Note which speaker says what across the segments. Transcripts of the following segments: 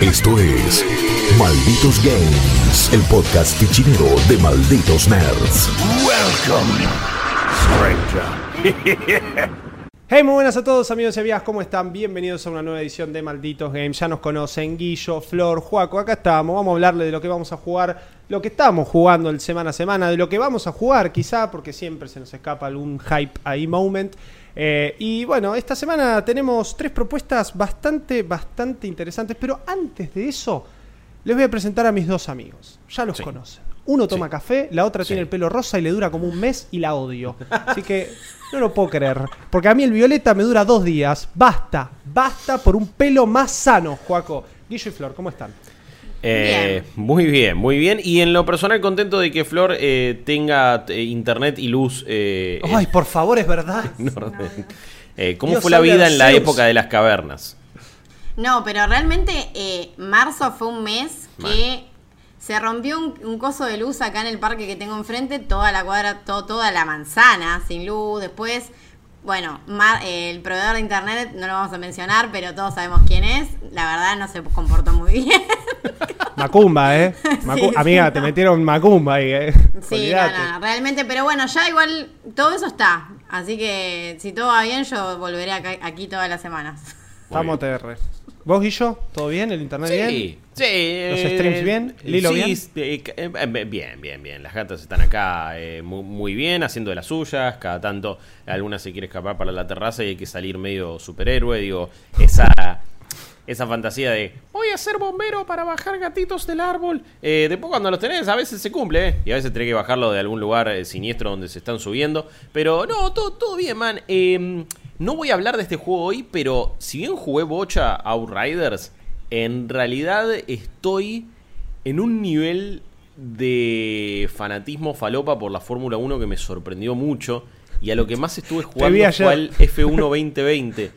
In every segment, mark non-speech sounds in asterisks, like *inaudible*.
Speaker 1: Esto es Malditos Games, el podcast fichinero de Malditos Nerds.
Speaker 2: Welcome, stranger. *laughs*
Speaker 3: Hey, muy buenas a todos amigos y amigas, ¿cómo están? Bienvenidos a una nueva edición de Malditos Games. Ya nos conocen, Guillo, Flor, Juaco, acá estamos. Vamos a hablarle de lo que vamos a jugar, lo que estamos jugando el semana a semana, de lo que vamos a jugar quizá, porque siempre se nos escapa algún hype ahí moment. Eh, y bueno, esta semana tenemos tres propuestas bastante, bastante interesantes, pero antes de eso, les voy a presentar a mis dos amigos. Ya los
Speaker 4: Sí.
Speaker 3: conocen. Uno toma
Speaker 4: Sí.
Speaker 3: café, la otra tiene el pelo rosa y le dura como un mes y la odio. Así que no lo puedo creer. Porque a mí el violeta me dura dos días. Basta, basta por un pelo más sano, Joaco. Guillo y Flor, ¿cómo están?
Speaker 4: Eh, muy bien, muy bien. Y en lo personal contento de que Flor eh, tenga eh, internet y luz eh,
Speaker 3: Ay, por favor, es verdad. *laughs*
Speaker 4: Eh, ¿Cómo
Speaker 3: Dios
Speaker 4: fue la vida en la época de las cavernas?
Speaker 5: No, pero realmente eh, marzo fue un mes que se rompió un, un coso de luz acá en el parque que tengo enfrente, toda la cuadra, to- toda la manzana sin luz. Después, bueno, mar- el proveedor de internet no lo vamos a mencionar, pero todos sabemos quién es. La verdad no se comportó muy bien. *laughs*
Speaker 3: Macumba, ¿eh? Macu-
Speaker 5: Sí,
Speaker 3: Amiga,
Speaker 5: sí.
Speaker 3: te metieron Macumba ahí, ¿eh?
Speaker 5: sí, no, no, realmente, pero bueno, ya igual todo eso está. Así que si todo va bien, yo volveré acá- aquí todas las semanas.
Speaker 3: Vamos, TR. ¿Vos, Guillo? ¿Todo bien? ¿El internet bien?
Speaker 4: Sí, sí.
Speaker 3: ¿Los
Speaker 4: eh,
Speaker 3: streams bien? ¿Lilo
Speaker 4: sí,
Speaker 3: bien?
Speaker 4: eh, eh, bien, bien, bien. Las gatas están acá eh, muy, muy bien, haciendo de las suyas. Cada tanto alguna se quiere escapar para la terraza y hay que salir medio superhéroe. Digo, esa, esa fantasía de voy a ser bombero para bajar gatitos del árbol. Eh, después cuando los tenés, a veces se cumple, ¿eh? Y a veces tenés que bajarlo de algún lugar siniestro donde se están subiendo. Pero no, todo, todo bien, man. Eh, no voy a hablar de este juego hoy, pero si bien jugué bocha Outriders, en realidad estoy en un nivel de fanatismo falopa por la Fórmula 1 que me sorprendió mucho. Y a lo que más estuve jugando fue al F1 2020.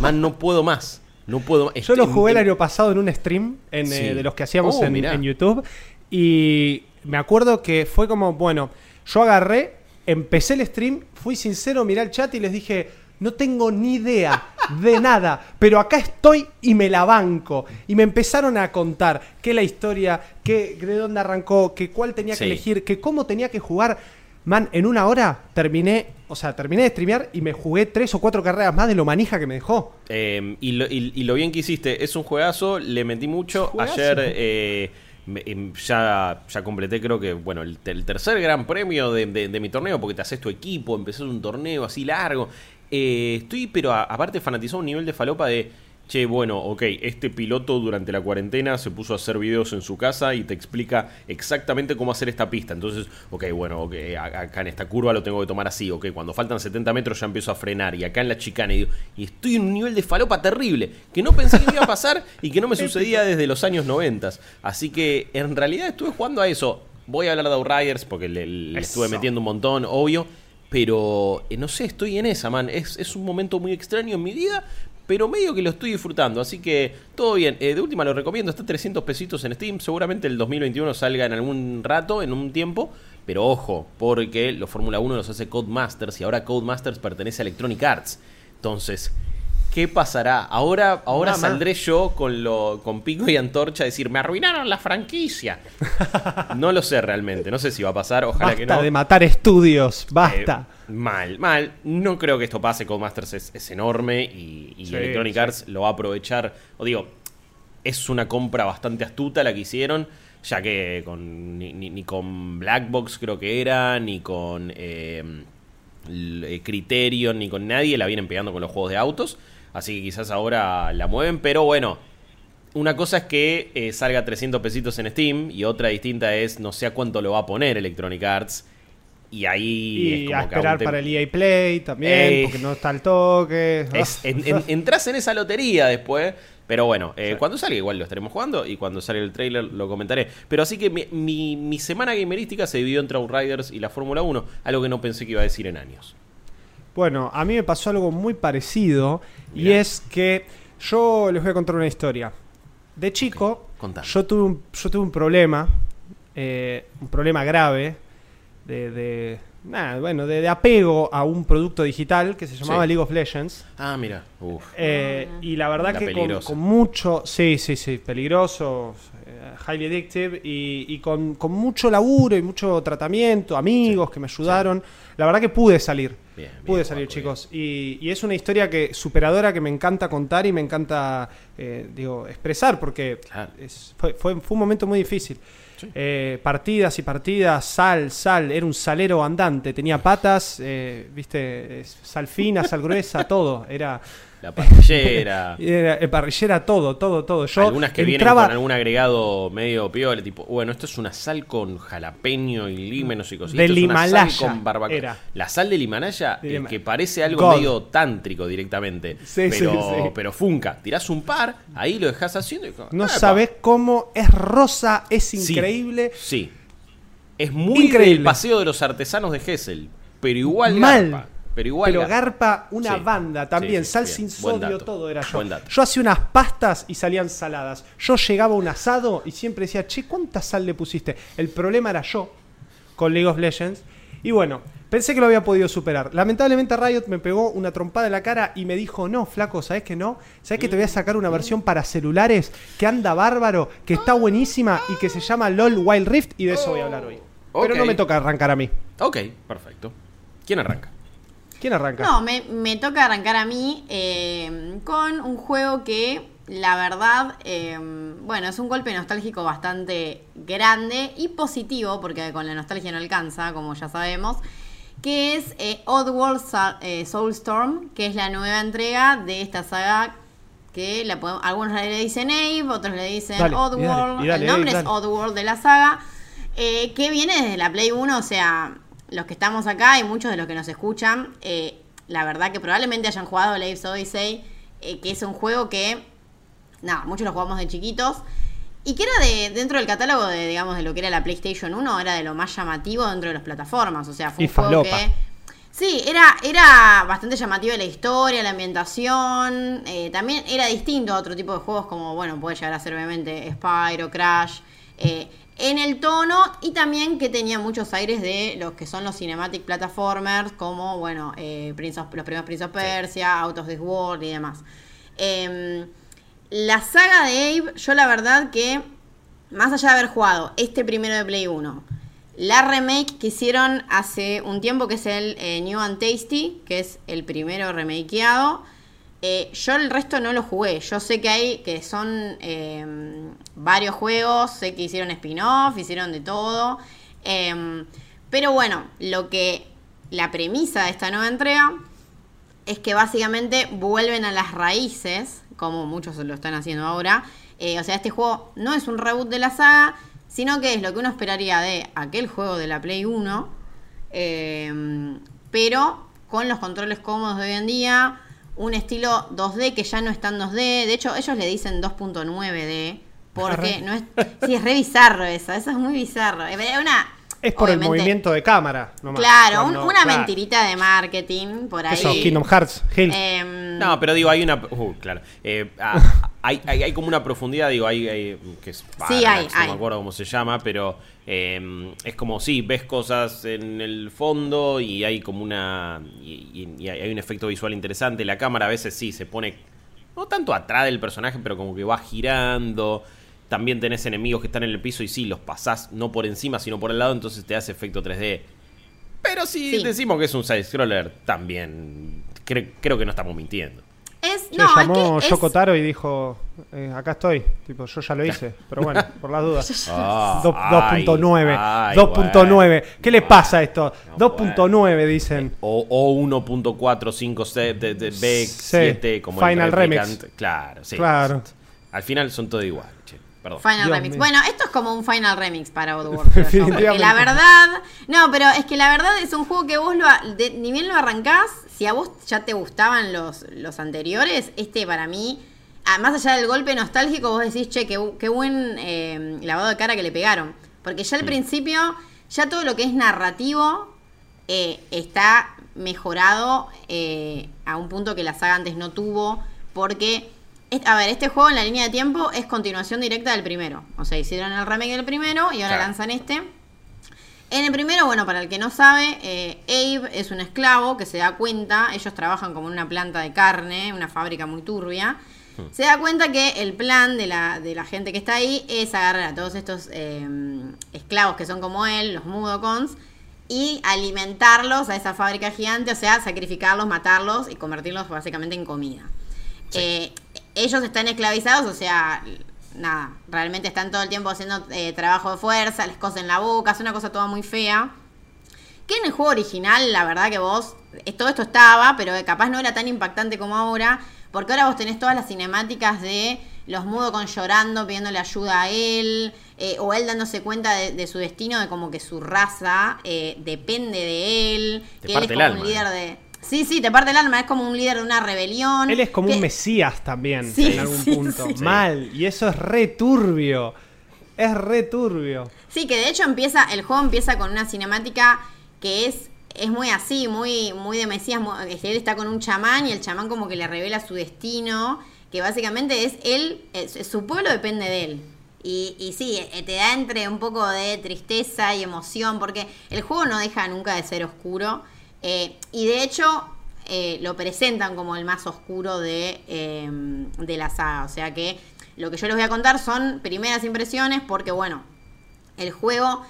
Speaker 4: Man, no puedo más. No puedo más.
Speaker 3: Yo lo jugué el año pasado en un stream en,
Speaker 4: Sí.
Speaker 3: eh, de los que hacíamos
Speaker 4: Oh,
Speaker 3: en, en YouTube. Y me acuerdo que fue como, bueno, yo agarré, empecé el stream, fui sincero, miré el chat y les dije, no tengo ni idea de nada, pero acá estoy y me la banco. Y me empezaron a contar qué la historia, qué, de dónde arrancó, que cuál tenía que
Speaker 4: Sí.
Speaker 3: elegir, que cómo tenía que jugar. Man, en una hora terminé, o sea, terminé de streamear y me jugué tres o cuatro carreras más de lo manija que me dejó.
Speaker 4: Eh, y, lo, y- y lo bien que hiciste, es un juegazo, le metí mucho. Ayer eh, em, ya, ya completé, creo que, bueno, el, el tercer gran premio de, de- de mi torneo, porque te haces tu equipo, empezás un torneo así largo. Eh, estoy, pero a- aparte, fanatizado a un nivel de falopa de. Che, bueno, ok, este piloto durante la cuarentena se puso a hacer videos en su casa y te explica exactamente cómo hacer esta pista. Entonces, ok, bueno, ok, acá en esta curva lo tengo que tomar así, ok, cuando faltan 70 metros ya empiezo a frenar y acá en la chicana y, digo, y estoy en un nivel de falopa terrible que no pensé que me iba a pasar y que no me *laughs* sucedía desde los años 90. Así que en realidad estuve jugando a eso. Voy a hablar de Outriders porque le, le estuve metiendo un montón, obvio. Pero eh, no sé, estoy en esa, man. Es, es un momento muy extraño en mi vida, pero medio que lo estoy disfrutando. Así que todo bien. Eh, de última lo recomiendo. Está 300 pesitos en Steam. Seguramente el 2021 salga en algún rato, en un tiempo. Pero ojo, porque los Fórmula 1 los hace Codemasters y ahora Codemasters pertenece a Electronic Arts. Entonces, ¿qué pasará? Ahora, ahora saldré yo con, lo, con pico y antorcha a decir, me arruinaron la franquicia. *laughs* no lo sé realmente. No sé si va a pasar. Ojalá
Speaker 3: Basta
Speaker 4: que no.
Speaker 3: de matar estudios, basta.
Speaker 4: Eh, mal, mal. No creo que esto pase. Codemasters es, es enorme y, y
Speaker 3: Sí,
Speaker 4: Electronic
Speaker 3: sí.
Speaker 4: Arts lo va a aprovechar. O digo, es una compra bastante astuta la que hicieron, ya que con, ni, ni- ni con Black Box creo que era, ni con eh, eh, Criterion, ni con nadie la vienen pegando con los juegos de autos. Así que quizás ahora la mueven, pero bueno. Una cosa es que eh, salga 300 pesitos en Steam y otra distinta es no sé a cuánto lo va a poner Electronic Arts. Y ahí
Speaker 3: Y
Speaker 4: es como
Speaker 3: a esperar para el EA Play también,
Speaker 4: Ey.
Speaker 3: porque no está al toque.
Speaker 4: es- *laughs* en- en- entras en esa lotería después. Pero bueno, eh,
Speaker 3: Sí.
Speaker 4: cuando salga igual lo estaremos jugando y cuando salga el trailer lo comentaré. Pero así que mi, mi- mi semana gamerística se dividió entre Outriders y la Fórmula 1, algo que no pensé que iba a decir en años.
Speaker 3: Bueno, a mí me pasó algo muy parecido y es que yo les voy a contar una historia. De chico,
Speaker 4: contame.
Speaker 3: yo tuve un, yo tuve un problema, eh, un problema grave de, de- nada, bueno, de, de apego a un producto digital que se llamaba
Speaker 4: Sí.
Speaker 3: League of Legends.
Speaker 4: Ah, mira. Uf.
Speaker 3: Eh, y la verdad
Speaker 4: La
Speaker 3: que con, mucho, sí, sí, sí, peligroso, eh, highly addictive y, y con, con mucho laburo y mucho tratamiento, amigos que me ayudaron, la verdad que pude salir,
Speaker 4: Bien,
Speaker 3: pude salir chicos. y, y es una historia que superadora que me encanta contar y me encanta, eh, digo, expresar porque
Speaker 4: Claro.
Speaker 3: es- fue, fue, fue un momento muy difícil. Eh, partidas y partidas, sal, sal, era un salero andante, tenía patas, eh, viste, sal fina, sal gruesa, *laughs* todo, era...
Speaker 4: La parrillera. *laughs*
Speaker 3: Era, eh, parrillera, todo, todo, todo. Yo
Speaker 4: Algunas que
Speaker 3: entraba,
Speaker 4: vienen con algún agregado medio piola, tipo, bueno, esto es una sal con jalapeño y límenos y cositas.
Speaker 3: Del Himalaya
Speaker 4: sal con barbacoa.
Speaker 3: era.
Speaker 4: La sal del Himalaya, eh, que parece algo
Speaker 3: God.
Speaker 4: medio tántrico directamente.
Speaker 3: Sí, sí,
Speaker 4: pero,
Speaker 3: sí.
Speaker 4: pero funca, tirás un par, ahí lo dejas haciendo y
Speaker 3: No
Speaker 4: ¡epa!
Speaker 3: sabes cómo es rosa, es
Speaker 4: Sí,
Speaker 3: increíble.
Speaker 4: Sí. Es muy
Speaker 3: Increíble.
Speaker 4: del paseo de los artesanos de Gessel, pero igual
Speaker 3: Mal.
Speaker 4: garpa. Pero igual
Speaker 3: Pero
Speaker 4: garpa.
Speaker 3: una
Speaker 4: Sí.
Speaker 3: banda también,
Speaker 4: Sí,
Speaker 3: sal sin sodio, todo era yo. Yo hacía unas pastas y salían saladas. Yo llegaba a un asado y siempre decía, che, ¿cuánta sal le pusiste? El problema era yo con League of Legends. Y bueno, pensé que lo había podido superar. Lamentablemente Riot me pegó una trompada en la cara y me dijo, no, flaco, ¿sabes que no? ¿Sabes que te voy a sacar una versión para celulares que anda bárbaro, que está buenísima y que se llama LOL Wild Rift? Y de eso voy a hablar hoy. Pero no me toca arrancar a mí.
Speaker 4: Ok, perfecto. ¿Quién arranca?
Speaker 3: ¿Quién arranca?
Speaker 5: No, me, me toca arrancar a mí eh, con un juego que, la verdad, eh, bueno, es un golpe nostálgico bastante grande y positivo, porque con la nostalgia no alcanza, como ya sabemos, que es eh, Oddworld eh, Soulstorm, que es la nueva entrega de esta saga que la podemos- algunos le dicen Abe, otros le dicen
Speaker 3: Dale, y dale,
Speaker 5: Oddworld,
Speaker 3: y dale,
Speaker 5: el nombre es. Oddworld de la saga, eh, que viene desde la Play 1, o sea, los que estamos acá y muchos de los que nos escuchan, eh, la verdad que probablemente hayan jugado Lives Odyssey, eh, que es un juego que, nada, muchos lo jugamos de chiquitos, y que era de dentro del catálogo de, digamos, de lo que era la PlayStation 1, era de lo más llamativo dentro de las plataformas, o sea, fue
Speaker 3: Y
Speaker 5: un juego
Speaker 3: falopa.
Speaker 5: que... Sí, era, era bastante llamativa la historia, la ambientación. eh, también era distinto a otro tipo de juegos como, bueno, puede llegar a ser obviamente Spyro, Crash. eh, en el tono y también que tenía muchos aires de los que son los cinematic platformers, como, bueno, eh, Prince of- los primeros Prince of Persia, Out of this World y demás. Em, la saga de Abe, yo la verdad que, más allá de haber jugado este primero de Play 1, la remake que hicieron hace un tiempo, que es el eh, New and Tasty, que es el primero remakeado, eh, yo el resto no lo jugué. Yo sé que hay, que son eh, varios juegos, sé que hicieron spin-off, hicieron de todo. em, pero bueno, lo que, la premisa de esta nueva entrega es que básicamente vuelven a las raíces, como muchos lo están haciendo ahora. Eh, o sea, este juego no es un reboot de la saga, sino que es lo que uno esperaría de aquel juego de la Play 1, eh, pero con los controles cómodos de hoy en día, un estilo 2D que ya no está en 2D, de hecho ellos le dicen 2.9D, porque no es... Sí, es re bizarro eso, eso es muy bizarro. Es una...
Speaker 3: Es por el movimiento de cámara. nomás.
Speaker 5: Claro, un- una
Speaker 3: claro.
Speaker 5: mentirita de marketing por ahí.
Speaker 3: Eso, Kingdom Hearts, Hill.
Speaker 5: Em,
Speaker 4: No, pero digo, hay una. Uh, claro. Eh, ah, *laughs* hay, hay, hay como una profundidad, digo, hay. hay- que es
Speaker 5: Sí, hay,
Speaker 4: Parallax, no
Speaker 5: hay.
Speaker 4: me acuerdo cómo se llama, pero eh, es como, sí, ves cosas en el fondo y hay como una. Y, y- y hay un efecto visual interesante. La cámara a veces sí se pone. No tanto atrás del personaje, pero como que va girando. También tenés enemigos que están en el piso y sí, los pasás no por encima, sino por el lado, entonces te hace efecto 3D. Pero si
Speaker 5: Sí.
Speaker 4: decimos que es un side-scroller, también cre- creo que no estamos mintiendo.
Speaker 5: es,
Speaker 3: Se
Speaker 5: no, es
Speaker 3: llamó
Speaker 5: que es-
Speaker 3: Yoko Taro y dijo, eh, acá estoy. Tipo, yo ya lo hice. Pero bueno, por las dudas. *laughs*
Speaker 4: Ah,
Speaker 3: Do-
Speaker 4: ay,
Speaker 3: 2.9.
Speaker 4: ay,
Speaker 3: 2.9. ¿Qué le pasa a esto?
Speaker 4: No,
Speaker 3: 2.9 dicen.
Speaker 4: O, o 1.457
Speaker 3: Sí,
Speaker 4: B7 como el
Speaker 3: Final
Speaker 4: replicant.
Speaker 3: Remix.
Speaker 4: Claro, sí.
Speaker 3: Claro.
Speaker 4: Al final son todo igual. Perdón.
Speaker 5: Final
Speaker 3: Dios
Speaker 5: Remix.
Speaker 3: mío.
Speaker 5: Bueno, esto es como un Final Remix para Oddworld. *laughs* porque
Speaker 3: Definitivamente.
Speaker 5: la verdad. No, pero es que la verdad es un juego que vos lo. de- ni bien lo arrancás, si a vos ya te gustaban los, los anteriores, este para mí. ah, Más allá del golpe nostálgico, vos decís, che, qué, bu- qué buen eh, lavado de cara que le pegaron. Porque ya al principio, ya todo lo que es narrativo eh, está mejorado eh, a un punto que la saga antes no tuvo. Porque, a ver, este juego en la línea de tiempo es continuación directa del primero. O sea, hicieron el remake del primero y ahora
Speaker 4: Claro.
Speaker 5: lanzan este. En el primero, bueno, para el que no sabe, eh, Abe es un esclavo que se da cuenta, ellos trabajan como en una planta de carne, una fábrica muy turbia. Se da cuenta que el plan de la, de la gente que está ahí es agarrar a todos estos eh, esclavos que son como él, los mudocons, y alimentarlos a esa fábrica gigante, o sea, sacrificarlos, matarlos y convertirlos básicamente en comida. Eh, ellos están esclavizados, o sea, nada, realmente están todo el tiempo haciendo eh, trabajo de fuerza, les cosen la boca, es una cosa toda muy fea. Que en el juego original, la verdad que vos, eh, todo esto estaba, pero capaz no era tan impactante como ahora, porque ahora vos tenés todas las cinemáticas de los mudos con llorando, pidiéndole ayuda a él, eh, o él dándose cuenta de, de su destino, de como que su raza eh, depende de él,
Speaker 4: Te
Speaker 5: que él es como un líder de... Sí, sí, te parte el alma, es como un líder de una rebelión.
Speaker 3: Él es como
Speaker 5: que-
Speaker 3: un mesías también,
Speaker 5: Sí,
Speaker 3: en algún
Speaker 5: sí,
Speaker 3: punto.
Speaker 5: sí.
Speaker 3: Mal. Y eso es re turbio. Es re turbio.
Speaker 5: Sí, que de hecho empieza, el juego empieza con una cinemática que es, es muy así, muy, muy de Mesías. él está con un chamán y el chamán como que le revela su destino, que básicamente es él, es- su pueblo depende de él. Y, y sí, eh, te da entre un poco de tristeza y emoción, porque el juego no deja nunca de ser oscuro. Eh, y de hecho, eh, lo presentan como el más oscuro de, eh, de la saga. O sea que lo que yo les voy a contar son primeras impresiones, porque bueno, el juego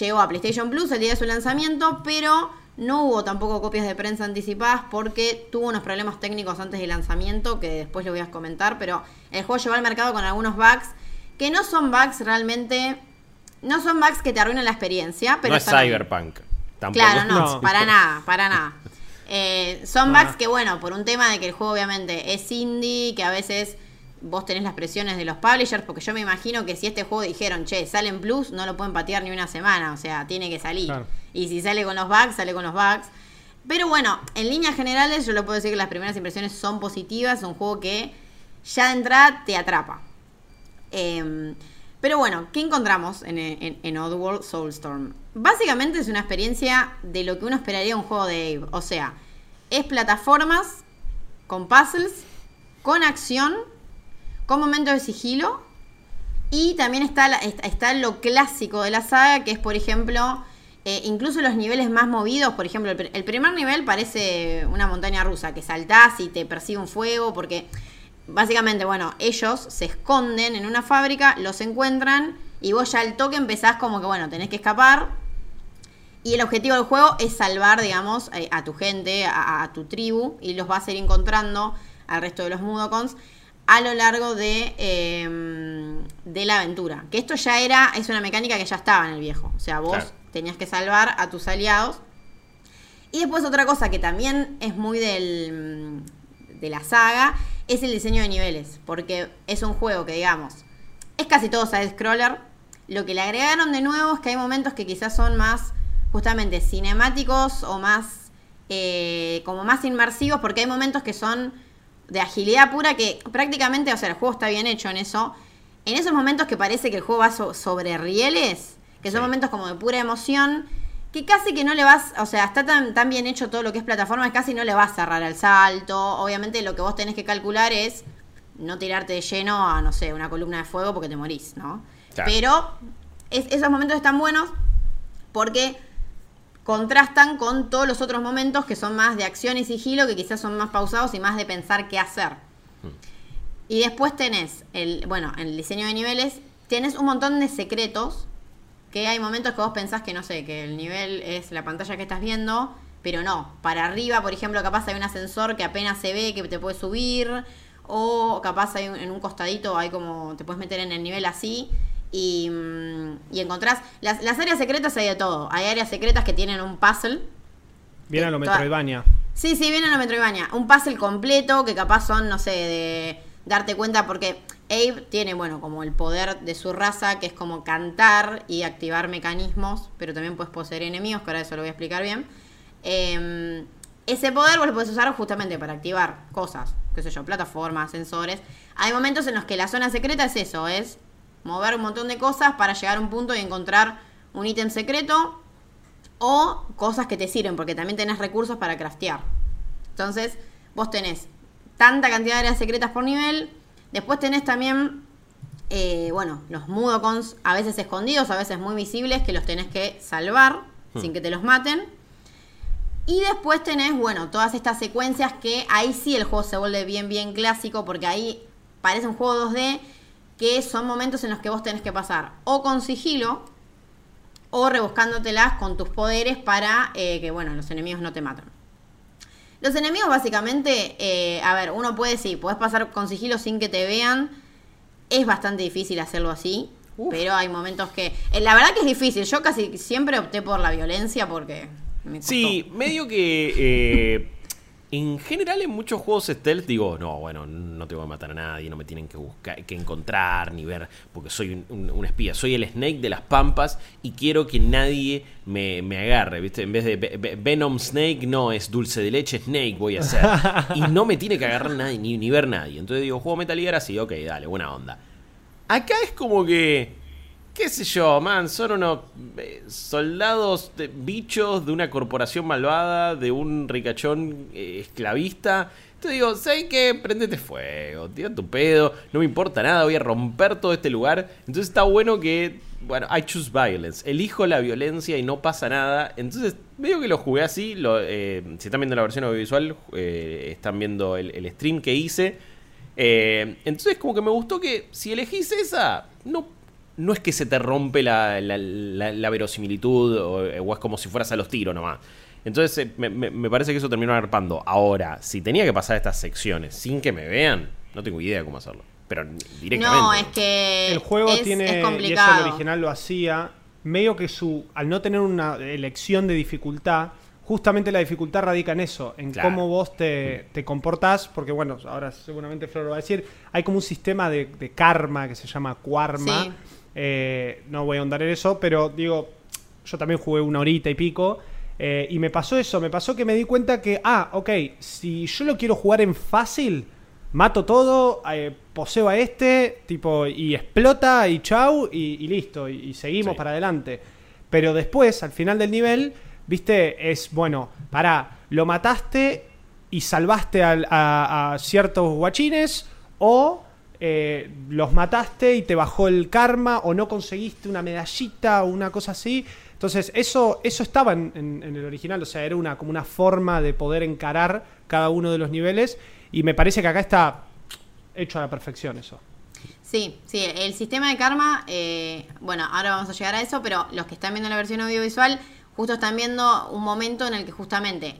Speaker 5: llegó a PlayStation Plus el día de su lanzamiento, pero no hubo tampoco copias de prensa anticipadas porque tuvo unos problemas técnicos antes del lanzamiento que después les voy a comentar, pero el juego llegó al mercado con algunos bugs que no son bugs realmente, no son bugs que te arruinan la experiencia, pero
Speaker 4: no es
Speaker 5: ahí.
Speaker 4: Tampoco.
Speaker 5: Claro, no,
Speaker 3: No. *laughs*
Speaker 5: para nada, para nada. Eh, son
Speaker 3: No,
Speaker 5: bugs que, bueno, por un tema de que el juego obviamente es indie, que a veces vos tenés las presiones de los publishers, porque yo me imagino que si este juego dijeron, che, sale en Plus, no lo pueden patear ni una semana, o sea, tiene que salir.
Speaker 3: Claro.
Speaker 5: Y si sale con los bugs, sale con los bugs. Pero bueno, en líneas generales yo lo puedo decir que las primeras impresiones son positivas, es un juego que ya de entrada te atrapa. Eh, pero bueno, ¿qué encontramos en, en, en Oddworld Soulstorm? Básicamente es una experiencia de lo que uno esperaría un juego de Abe. O sea, es plataformas con puzzles, con acción, con momentos de sigilo. Y también está, está, lo clásico de la saga, que es, por ejemplo, eh, incluso los niveles más movidos. Por ejemplo, el, el primer nivel parece una montaña rusa, que saltás y te persigue un fuego, porque básicamente, bueno, ellos se esconden en una fábrica, los encuentran, y vos ya al toque empezás como que, bueno, tenés que escapar. Y el objetivo del juego es salvar, digamos, eh, a tu gente, a, a tu tribu, y los vas a ir encontrando al resto de los Mudokons a lo largo de, eh, de la aventura. Que esto ya era, es una mecánica que ya estaba en el viejo. O sea, vos
Speaker 4: Claro.
Speaker 5: tenías que salvar a tus aliados. Y después otra cosa que también es muy del, de la saga es el diseño de niveles. Porque es un juego que, digamos, es casi todo side-scroller. Lo que le agregaron de nuevo es que hay momentos que quizás son más justamente cinemáticos o más eh, como más inmersivos porque hay momentos que son de agilidad pura que prácticamente, o sea, el juego está bien hecho en eso. En esos momentos que parece que el juego va so- sobre rieles, que son
Speaker 4: Sí.
Speaker 5: momentos como de pura emoción, que casi que no le vas, o sea, está tan, tan bien hecho todo lo que es plataforma, que casi no le vas a cerrar al salto. Obviamente lo que vos tenés que calcular es no tirarte de lleno a, no sé, una columna de fuego porque te morís, ¿no?
Speaker 4: Claro.
Speaker 5: Pero es- esos momentos están buenos porque contrastan con todos los otros momentos que son más de acción y sigilo, que quizás son más pausados y más de pensar qué hacer. Y después tenés, el, bueno, en el diseño de niveles, tenés un montón de secretos, que hay momentos que vos pensás que, no sé, que el nivel es la pantalla que estás viendo, pero no. Para arriba, por ejemplo, capaz hay un ascensor que apenas se ve, que te puede subir, o capaz hay un- en un costadito, hay como, te puedes meter en el nivel así, y, mm, y encontrás, las, las áreas secretas hay de todo. Hay áreas secretas que tienen un puzzle,
Speaker 3: Viene a lo
Speaker 5: Toda-
Speaker 3: Metroidvania.
Speaker 5: Sí, sí, viene en la Metroidvania. Un puzzle completo que capaz son, no sé, de darte cuenta porque Abe tiene, bueno, como el poder de su raza, que es como cantar y activar mecanismos, pero también puedes poseer enemigos, que ahora eso lo voy a explicar bien. Eh, ese poder vos lo puedes usar justamente para activar cosas, qué sé yo, plataformas, sensores. Hay momentos en los que la zona secreta es eso, es mover un montón de cosas para llegar a un punto y encontrar un ítem secreto o cosas que te sirven, porque también tenés recursos para craftear. Entonces, vos tenés tanta cantidad de áreas secretas por nivel. Después tenés también eh, bueno, los mudokons, a veces escondidos, a veces muy visibles, que los tenés que salvar sin que te los maten. Y después tenés, bueno, todas estas secuencias que ahí sí el juego se vuelve bien, bien clásico, porque ahí parece un juego 2D, que son momentos en los que vos tenés que pasar o con sigilo, o rebuscándotelas con tus poderes para eh, que, bueno, los enemigos no te matan. Los enemigos básicamente, eh, a ver, uno puede, sí, puedes pasar con sigilo sin que te vean. Es bastante difícil hacerlo así, pero hay momentos que... eh, la verdad que es difícil, yo casi siempre opté por la violencia porque... Me costó.
Speaker 4: Sí, medio que. En general, en muchos juegos stealth digo, no, bueno, no te voy a matar a nadie, no me tienen que buscar, que encontrar ni ver, porque soy un, un- un espía, soy el Snake de las Pampas y quiero que nadie me, me agarre, ¿viste? En vez de Ve- Ve- Venom Snake, no, es dulce de leche Snake voy a hacer. *laughs* y no me tiene que agarrar nadie, ni, ni ver nadie. Entonces digo, juego Metal Gear así, ok, dale, buena onda. Acá es como que qué sé yo, man, son unos eh, soldados, bichos de una corporación malvada, de un ricachón eh, esclavista. Entonces digo, ¿sabes qué? Prendete fuego, tira tu pedo, no me importa nada, voy a romper todo este lugar. Entonces está bueno que, bueno, I choose violence, elijo la violencia y no pasa nada. Entonces, medio que lo jugué así, eh, si están viendo la versión audiovisual, eh, están viendo el, stream que hice. Entonces como que me gustó que si elegís esa, no, no es que se te rompe la, la- la- la verosimilitud o, o es como si fueras a los tiros nomás. Entonces eh, me, me- me parece que eso terminó agarpando. Ahora, si tenía que pasar estas secciones sin que me vean, no tengo idea cómo hacerlo. Pero directamente.
Speaker 5: No, es que
Speaker 3: El juego
Speaker 5: es,
Speaker 3: tiene,
Speaker 5: es
Speaker 3: y eso
Speaker 5: complicado.
Speaker 3: el original lo hacía, medio que su, al no tener una elección de dificultad, justamente la dificultad radica en eso, en
Speaker 4: Claro.
Speaker 3: cómo vos te, te comportás, porque bueno, ahora seguramente Flor lo va a decir, hay como un sistema de, de karma que se llama Quarma,
Speaker 5: Sí.
Speaker 3: Eh, no voy a ahondar en eso, pero digo, yo también jugué una horita y pico. eh, y me pasó eso, me pasó que me di cuenta que, ah, ok, si yo lo quiero jugar en fácil, mato todo, eh, poseo a este, tipo, y explota, y chau, y, y listo, y, y seguimos
Speaker 4: Sí.
Speaker 3: para adelante. Pero después, al final del nivel, viste, es, bueno, pará, lo mataste y salvaste al- a, a ciertos guachines, o eh, los mataste y te bajó el karma, o no conseguiste una medallita o una cosa así. Entonces, eso, eso estaba en, en- en el original, o sea, era una, como una forma de poder encarar cada uno de los niveles, y me parece que acá está hecho a la perfección eso.
Speaker 5: Sí, sí, el sistema de karma, eh, bueno, ahora vamos a llegar a eso, pero los que están viendo la versión audiovisual, justo están viendo un momento en el que justamente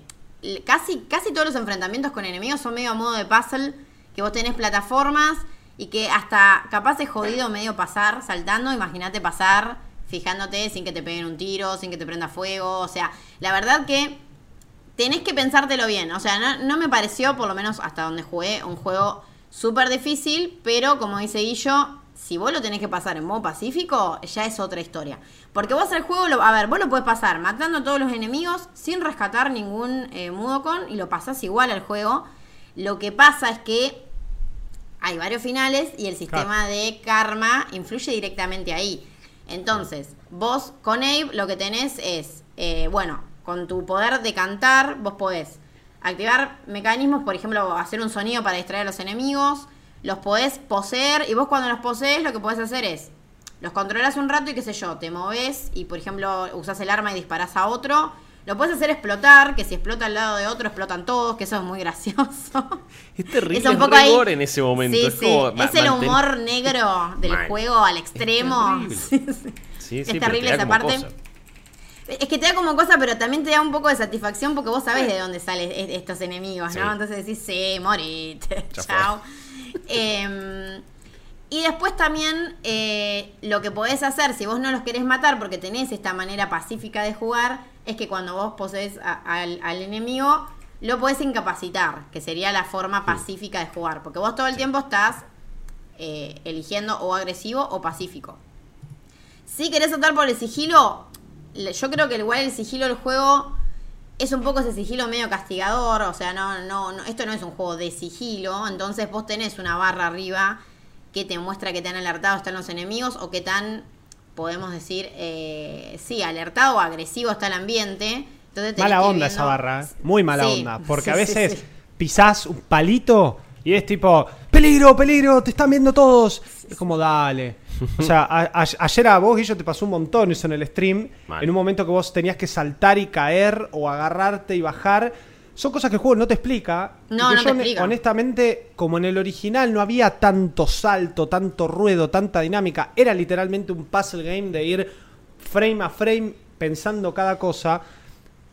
Speaker 5: casi, casi todos los enfrentamientos con enemigos son medio a modo de puzzle, que vos tenés plataformas y que hasta capaz es jodido medio pasar saltando, imagínate pasar fijándote sin que te peguen un tiro, sin que te prenda fuego, o sea, la verdad que tenés que pensártelo bien. O sea, no, no me pareció, por lo menos hasta donde jugué, un juego súper difícil, pero como dice Guillo, si vos lo tenés que pasar en modo pacífico, ya es otra historia. Porque vos el juego, lo, a ver, vos lo puedes pasar matando a todos los enemigos sin rescatar ningún eh, Mudokon y lo pasás igual al juego. Lo que pasa es que hay varios finales y el sistema de karma influye directamente ahí. Entonces, vos con Abe lo que tenés es, eh, bueno, con tu poder de cantar, vos podés activar mecanismos, por ejemplo, hacer un sonido para distraer a los enemigos, los podés poseer y vos cuando los posees lo que podés hacer es, los controlas un rato y qué sé yo, te moves y por ejemplo usás el arma y disparás a otro. Lo puedes hacer explotar, que si explota al lado de otro explotan todos, que eso es muy *laughs* gracioso.
Speaker 4: Es terrible,
Speaker 5: Es un
Speaker 4: es
Speaker 5: poco ahí-
Speaker 4: en ese momento.
Speaker 5: Sí,
Speaker 4: es como
Speaker 5: es el humor negro *laughs* del juego al extremo.
Speaker 4: terrible. *laughs*
Speaker 5: Sí, es terrible esa parte.
Speaker 4: cosa.
Speaker 5: Es que te da como cosa, pero también te da un poco de satisfacción porque vos sabés de dónde salen e- estos enemigos, ¿no? Entonces decís, sí, morite, chao. Em, y después también eh, lo que podés hacer, si vos no los querés matar porque tenés esta manera pacífica de jugar, es que cuando vos posees a- al, al enemigo, lo podés incapacitar, que sería la forma pacífica de jugar. Porque vos todo el tiempo estás eh, eligiendo o agresivo o pacífico. Si querés optar por el sigilo, yo creo que igual el sigilo del juego es un poco ese sigilo medio castigador, o sea, no, no, no, esto no es un juego de sigilo, entonces vos tenés una barra arriba que te muestra que te han alertado están los enemigos o que tan, podemos decir, eh, sí, alertado o agresivo está el ambiente. Entonces tenés
Speaker 3: Mala onda
Speaker 5: viendo-
Speaker 3: esa barra, ¿eh? muy mala
Speaker 5: Sí,
Speaker 3: onda. Porque *laughs*
Speaker 5: sí,
Speaker 3: a
Speaker 5: sí,
Speaker 3: veces
Speaker 5: sí.
Speaker 3: pisás un palito y es tipo, peligro, peligro, te están viendo todos. Es como, dale. O sea, a- a- ayer a vos, Guillo, te pasó un montón eso en el stream.
Speaker 4: Mal.
Speaker 3: En un momento que vos tenías que saltar y caer o agarrarte y bajar. Son cosas que el juego no te explica. y
Speaker 5: No,
Speaker 3: que
Speaker 5: no
Speaker 3: yo,
Speaker 5: te explica.
Speaker 3: Honestamente, como en el original no había tanto salto, tanto ruedo, tanta dinámica. Era literalmente un puzzle game de ir frame a frame pensando cada cosa.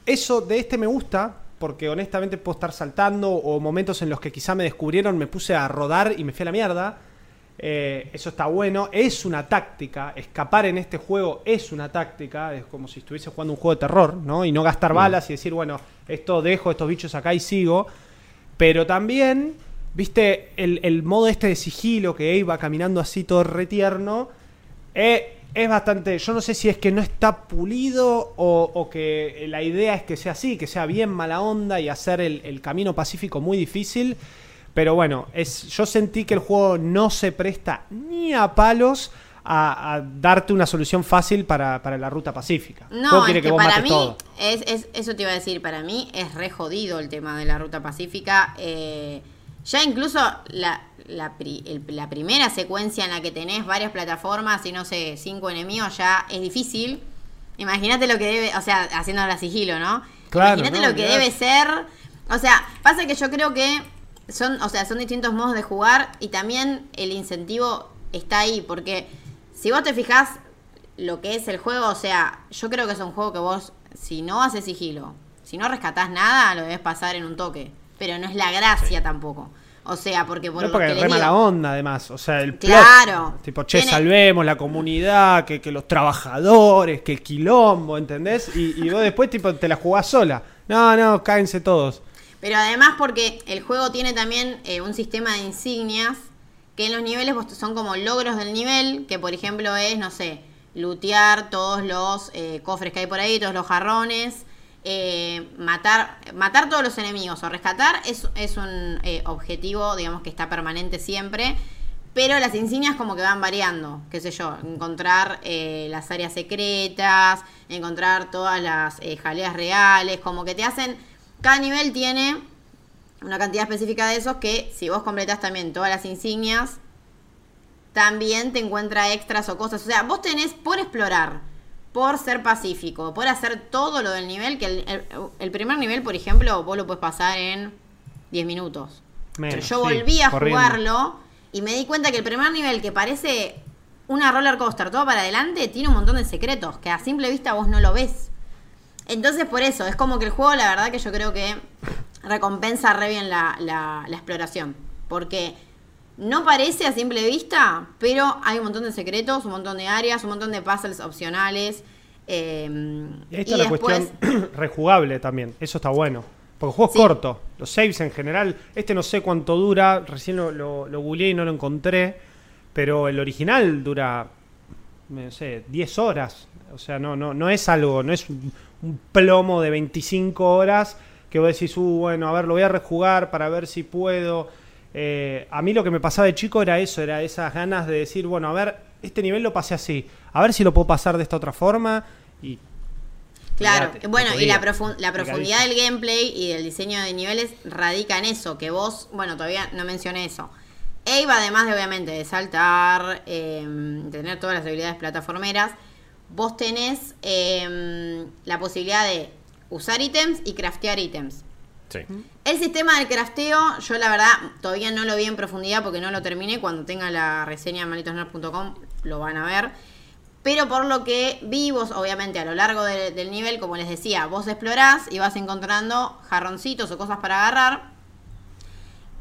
Speaker 3: Eso de este me gusta, porque honestamente puedo estar saltando o momentos en los que quizá me descubrieron, me puse a rodar y me fui a la mierda. Eh, eso está bueno. Es una táctica. Escapar en este juego es una táctica. Es como si estuviese jugando un juego de terror, ¿no? Y no gastar balas y decir, bueno, esto dejo estos bichos acá y sigo. Pero también, viste, el, el modo este de sigilo que iba caminando así todo retierno. Eh, es bastante. Yo no sé si es que no está pulido o, o que la idea es que sea así, que sea bien mala onda y hacer el, el camino pacífico muy difícil. Pero bueno, es, yo sentí que el juego no se presta ni a palos a, a darte una solución fácil para, para la ruta pacífica.
Speaker 5: No, es que para mí,
Speaker 3: todo.
Speaker 5: es, es- eso te iba a decir, para mí es re jodido el tema de la ruta pacífica. Eh, ya incluso la, la, pri- el- la primera secuencia en la que tenés varias plataformas y no sé, cinco enemigos ya es difícil. Imagínate lo que debe, o sea, haciendo la sigilo, ¿no?
Speaker 3: Claro,
Speaker 5: Imagínate
Speaker 3: no,
Speaker 5: lo que debe ser. O sea, pasa que yo creo que son, o sea, son distintos modos de jugar y también el incentivo está ahí, porque si vos te fijás lo que es el juego, o sea, yo creo que es un juego que vos, si no haces sigilo, si no rescatás nada, lo debes pasar en un toque. Pero no es la gracia tampoco. O sea, porque por
Speaker 3: No,
Speaker 5: lo
Speaker 3: porque
Speaker 5: que
Speaker 3: re mala
Speaker 5: digo-
Speaker 3: onda, además. O sea, el plot,
Speaker 5: Claro.
Speaker 3: Tipo, che,
Speaker 5: Tiene-
Speaker 3: salvemos la comunidad, que, que los trabajadores, que el quilombo, ¿entendés? Y, y vos después, tipo, te la jugás sola. No, no, cáense todos.
Speaker 5: Pero además porque el juego tiene también eh, un sistema de insignias que en los niveles son como logros del nivel, que por ejemplo es, no sé, lootear todos los eh, cofres que hay por ahí, todos los jarrones, eh, matar, matar todos los enemigos o rescatar es, es un objetivo, digamos, que está permanente siempre. Pero las insignias como que van variando, qué sé yo, encontrar las áreas secretas, encontrar todas las jaleas reales, como que te hacen, cada nivel tiene una cantidad específica de esos que si vos completás también todas las insignias, también te encuentra extras o cosas. O sea, vos tenés por explorar, por ser pacífico, por hacer todo lo del nivel, que el, el- el primer nivel, por ejemplo, vos lo puedes pasar en 10 minutos.
Speaker 3: Menos,
Speaker 5: Pero yo
Speaker 3: sí,
Speaker 5: volví a
Speaker 3: corriendo.
Speaker 5: jugarlo y me di cuenta que el primer nivel, que parece una roller coaster todo para adelante, tiene un montón de secretos que a simple vista vos no lo ves. Entonces, por eso, es como que el juego, la verdad que yo creo que recompensa re bien la, la- la exploración. Porque no parece a simple vista, pero hay un montón de secretos, un montón de áreas, un montón de puzzles opcionales. eh,
Speaker 3: Y ahí está la
Speaker 5: después-
Speaker 3: cuestión *clears throat* rejugable también. Eso está bueno. Porque el juego
Speaker 5: Sí.
Speaker 3: es corto. Los saves en general. Este no sé cuánto dura. Recién lo, lo, lo googleé y no lo encontré. Pero el original dura. No sé, 10 horas. O sea, no, no, no es algo. No es un, un plomo de 25 horas. Que vos decís, uh, bueno, a ver, lo voy a rejugar para ver si puedo. Eh, a mí lo que me pasaba de chico era eso, era esas ganas de decir, bueno, a ver, este nivel lo pasé así, a ver si lo puedo pasar de esta otra forma y
Speaker 5: Claro, bueno,
Speaker 3: no
Speaker 5: y la, la profundidad del gameplay y del diseño de niveles radica en eso, que vos, bueno, todavía no mencioné eso. Eve, además de obviamente de saltar, eh, tener todas las habilidades plataformeras, vos tenés eh, la posibilidad de usar ítems y craftear ítems.
Speaker 4: Sí.
Speaker 5: El sistema del crafteo, yo la verdad todavía no lo vi en profundidad porque no lo terminé. Cuando tenga la reseña en malditosnerd.com lo van a ver. Pero por lo que vi, vos obviamente a lo largo de- del nivel, como les decía, vos explorás y vas encontrando jarroncitos o cosas para agarrar.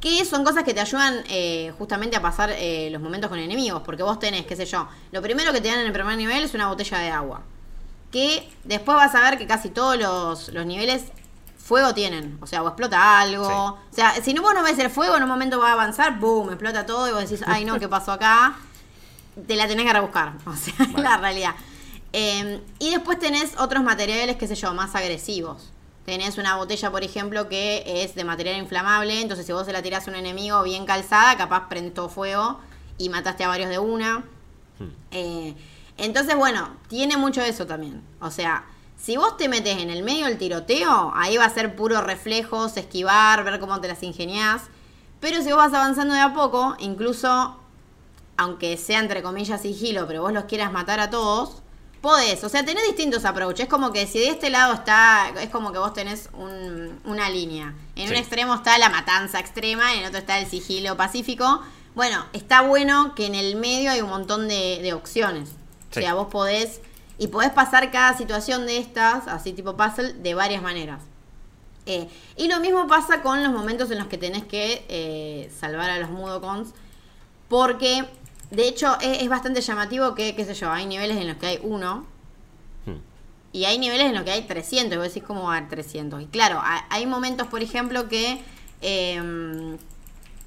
Speaker 5: Que son cosas que te ayudan eh, justamente a pasar eh, los momentos con enemigos. Porque vos tenés, qué sé yo, lo primero que te dan en el primer nivel es una botella de agua. Que después vas a ver que casi todos los, los niveles fuego tienen. O sea, o explota algo. O sea, si no vos no ves el fuego, en un momento va a avanzar, boom, explota todo y vos decís, ay no, ¿qué pasó acá? Te la tenés que rebuscar. *laughs* O sea, es la realidad. Eh, y después tenés otros materiales, qué sé yo, más agresivos. Tenés una botella, por ejemplo, que es de material inflamable. Entonces, si vos se la tirás a un enemigo bien calzada, capaz prende todo fuego y mataste a varios de una. Eh, entonces, bueno, tiene mucho eso también. O sea, si vos te metes en el medio del tiroteo, ahí va a ser puro reflejos, esquivar, ver cómo te las ingeniás. Pero si vos vas avanzando de a poco, incluso aunque sea entre comillas sigilo, pero vos los quieras matar a todos, podés. O sea, tenés distintos approaches. Es como que si de este lado está, es como que vos tenés un- una línea. En un extremo está la matanza extrema en otro está el sigilo pacífico. Bueno, está bueno que en el medio hay un montón de, de opciones.
Speaker 4: Sí.
Speaker 5: O sea, vos podés, y podés pasar cada situación de estas, así tipo puzzle, de varias maneras. Eh, y lo mismo pasa con los momentos en los que tenés que eh, salvar a los Mudokons. Porque, de hecho, es, es bastante llamativo que, qué sé yo, hay niveles en los que hay uno.
Speaker 4: Hmm.
Speaker 5: Y hay niveles en los que hay 300. Y vos decís, ¿cómo va a haber 300? Y claro, ha- hay momentos, por ejemplo, que... eh,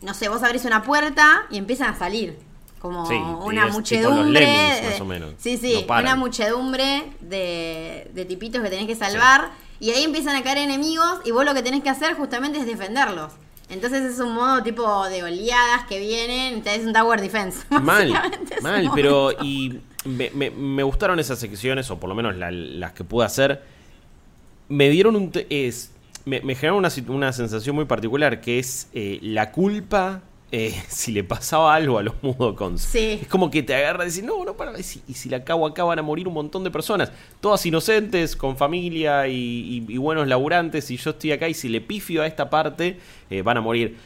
Speaker 5: no sé, vos abrís una puerta y empiezan a salir. Como
Speaker 4: Sí,
Speaker 5: una muchedumbre.
Speaker 4: Lemmings, más o menos.
Speaker 5: Sí, sí,
Speaker 4: No
Speaker 5: una muchedumbre de, de tipitos que tenés que salvar. Y ahí empiezan a caer enemigos y vos lo que tenés que hacer justamente es defenderlos. Entonces es un modo tipo de oleadas que vienen, es un tower defense. *laughs*
Speaker 4: Mal, mal, pero y me, me- me gustaron esas secciones, o por lo menos la- las que pude hacer. Me dieron un... Es, me, me generaron una, una sensación muy particular, que es eh, la culpa eh, *laughs* si le pasaba algo a los Mudokons.
Speaker 5: Sí.
Speaker 4: Es como que te agarra y decís, no, no, para, y si, y si la acabo acá van a morir un montón de personas, todas inocentes, con familia y, y- y buenos laburantes, y yo estoy acá y si le pifio a esta parte, eh, van a morir.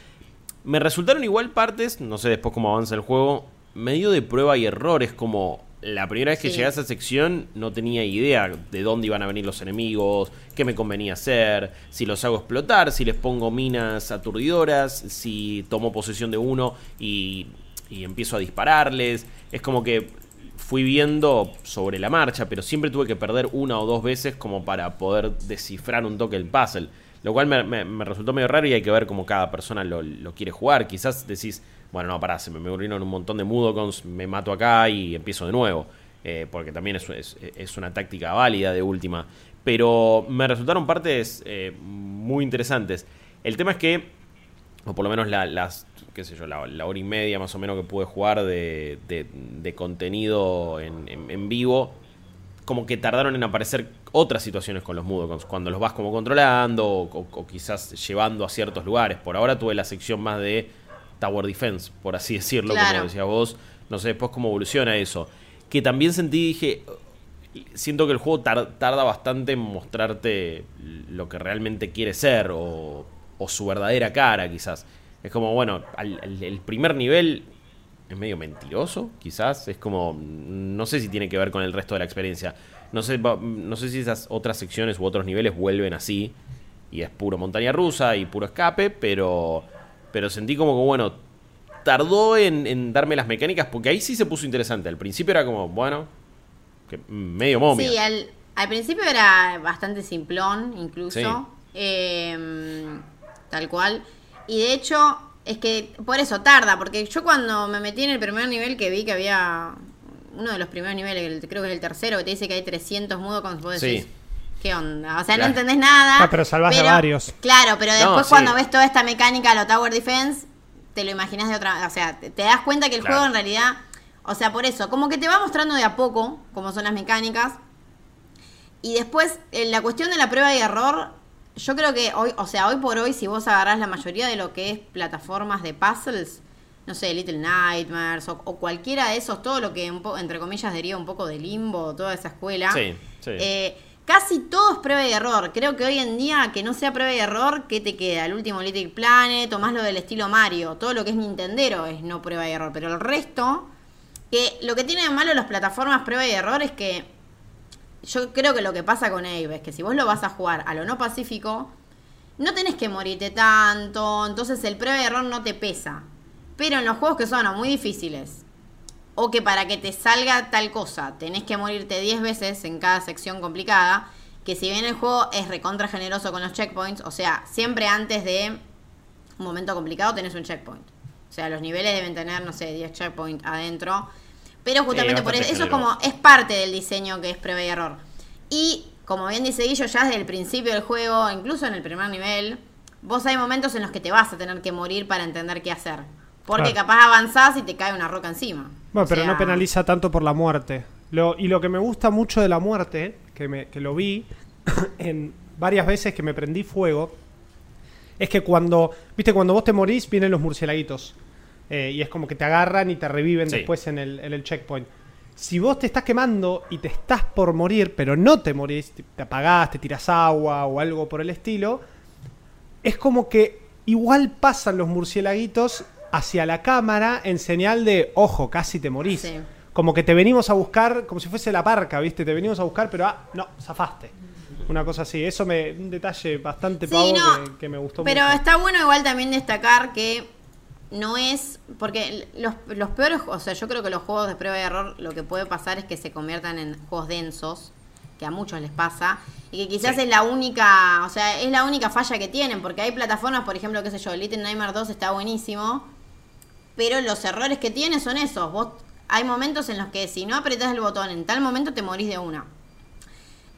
Speaker 4: Me resultaron igual partes, no sé después cómo avanza el juego, medio de prueba y errores, como la primera vez que
Speaker 5: Sí.
Speaker 4: llegué a esa sección no tenía idea de dónde iban a venir los enemigos, qué me convenía hacer, si los hago explotar, si les pongo minas aturdidoras, si tomo posesión de uno y, y empiezo a dispararles. Es como que fui viendo sobre la marcha, pero siempre tuve que perder una o dos veces como para poder descifrar un toque el puzzle. Lo cual me, me- me resultó medio raro y hay que ver cómo cada persona lo, lo quiere jugar. Quizás decís, bueno, no, pará, se me volvieron un montón de mudokons, me mato acá y empiezo de nuevo. Eh, porque también es, es- una táctica válida de última. Pero me resultaron partes eh, muy interesantes. El tema es que o por lo menos la- las, qué sé yo, la, hora y media más o menos que pude jugar de, de- de contenido en, en- vivo, como que tardaron en aparecer otras situaciones con los Mudokons, cuando los vas como controlando o- o quizás llevando a ciertos lugares. Por ahora tuve la sección más de Tower Defense, por así decirlo,
Speaker 5: Claro.
Speaker 4: como decías vos. No sé después cómo evoluciona eso. Que también sentí, dije, siento que el juego tar- tarda bastante en mostrarte lo que realmente quiere ser o, o su verdadera cara, quizás. Es como, bueno, al- al- el primer nivel es medio mentiroso, quizás. Es como, no sé si tiene que ver con el resto de la experiencia. No sé, no sé si esas otras secciones u otros niveles vuelven así y es puro montaña rusa y puro escape, pero, pero sentí como que, bueno, tardó en, en darme las mecánicas porque ahí sí se puso interesante. Al principio era como, bueno, que medio momia.
Speaker 5: Sí, al, al principio era bastante simplón, incluso.
Speaker 4: Sí.
Speaker 5: Eh, tal cual. Y de hecho, es que por eso tarda, porque yo cuando me metí en el primer nivel que vi que había uno de los primeros niveles, el- creo que es el tercero, que te dice que hay 300 mudokons, vos decís,
Speaker 4: Sí.
Speaker 5: ¿Qué onda? O sea,
Speaker 4: Claro.
Speaker 5: no entendés nada.
Speaker 3: Ah, pero salvás a varios.
Speaker 5: Claro, pero después
Speaker 4: sí.
Speaker 5: cuando ves toda esta mecánica, lo Tower Defense, te lo imaginas de otra O sea, te, te das cuenta que el
Speaker 4: Claro.
Speaker 5: juego en realidad. O sea, por eso, como que te va mostrando de a poco cómo son las mecánicas. Y después, en la cuestión de la prueba y error, yo creo que hoy, o sea, hoy por hoy, si vos agarrás la mayoría de lo que es plataformas de puzzles, no sé, Little Nightmares o, o cualquiera de esos, todo lo que un po- entre comillas deriva un poco de limbo, toda esa escuela.
Speaker 4: Sí, sí.
Speaker 5: eh, casi todo es prueba y error. Creo que hoy en día, que no sea prueba y error, ¿qué te queda? El último Little Planet, o más lo del estilo Mario. Todo lo que es Nintendero es no prueba y error. Pero el resto, que lo que tiene de malo las plataformas prueba y error es que yo creo que lo que pasa con Abe es que si vos lo vas a jugar a lo no pacífico, no tenés que morirte tanto, entonces el prueba y error no te pesa. Pero en los juegos que son muy difíciles, o que para que te salga tal cosa tenés que morirte 10 veces en cada sección complicada, que si bien el juego es recontra generoso con los checkpoints, o sea, siempre antes de un momento complicado tenés un checkpoint. O sea, los niveles deben tener, no sé, 10 checkpoints adentro. Pero justamente
Speaker 4: Sí,
Speaker 5: por eso, eso es como, es parte del diseño que es prueba y error. Y como bien dice Guillo, ya desde el principio del juego, incluso en el primer nivel, vos hay momentos en los que te vas a tener que morir para entender qué hacer. Porque
Speaker 3: Claro.
Speaker 5: capaz avanzás y te cae una roca encima.
Speaker 3: Bueno,
Speaker 5: O
Speaker 3: pero
Speaker 5: sea,
Speaker 3: no penaliza tanto por la muerte. Lo, y lo que me gusta mucho de la muerte, que, me, que lo vi *coughs* en varias veces que me prendí fuego, es que cuando, viste, cuando vos te morís, vienen los murcielaguitos. Eh, y es como que te agarran y te reviven
Speaker 4: Sí.
Speaker 3: después en el, en el checkpoint. Si vos te estás quemando y te estás por morir, pero no te morís, te, te apagás, te tiras agua o algo por el estilo, es como que igual pasan los murcielaguitos hacia la cámara en señal de, ojo, casi te morís.
Speaker 5: Sí.
Speaker 3: Como que te venimos a buscar, como si fuese la parca, ¿viste? Te venimos a buscar, pero ah, no, zafaste. Una cosa así. Eso me. Un detalle bastante
Speaker 5: Sí,
Speaker 3: pavo
Speaker 5: no,
Speaker 3: que, que me gustó
Speaker 5: Pero
Speaker 3: mucho.
Speaker 5: está bueno igual también destacar que no es. Porque los, los peores. O sea, yo creo que los juegos de prueba y error lo que puede pasar es que se conviertan en juegos densos. Que a muchos les pasa. Y que quizás
Speaker 4: Sí.
Speaker 5: es la única. O sea, es la única falla que tienen. Porque hay plataformas, por ejemplo, qué sé yo, Little Nightmare 2 está buenísimo. Pero los errores que tiene son esos. Vos. Hay momentos en los que si no apretás el botón en tal momento te morís de una.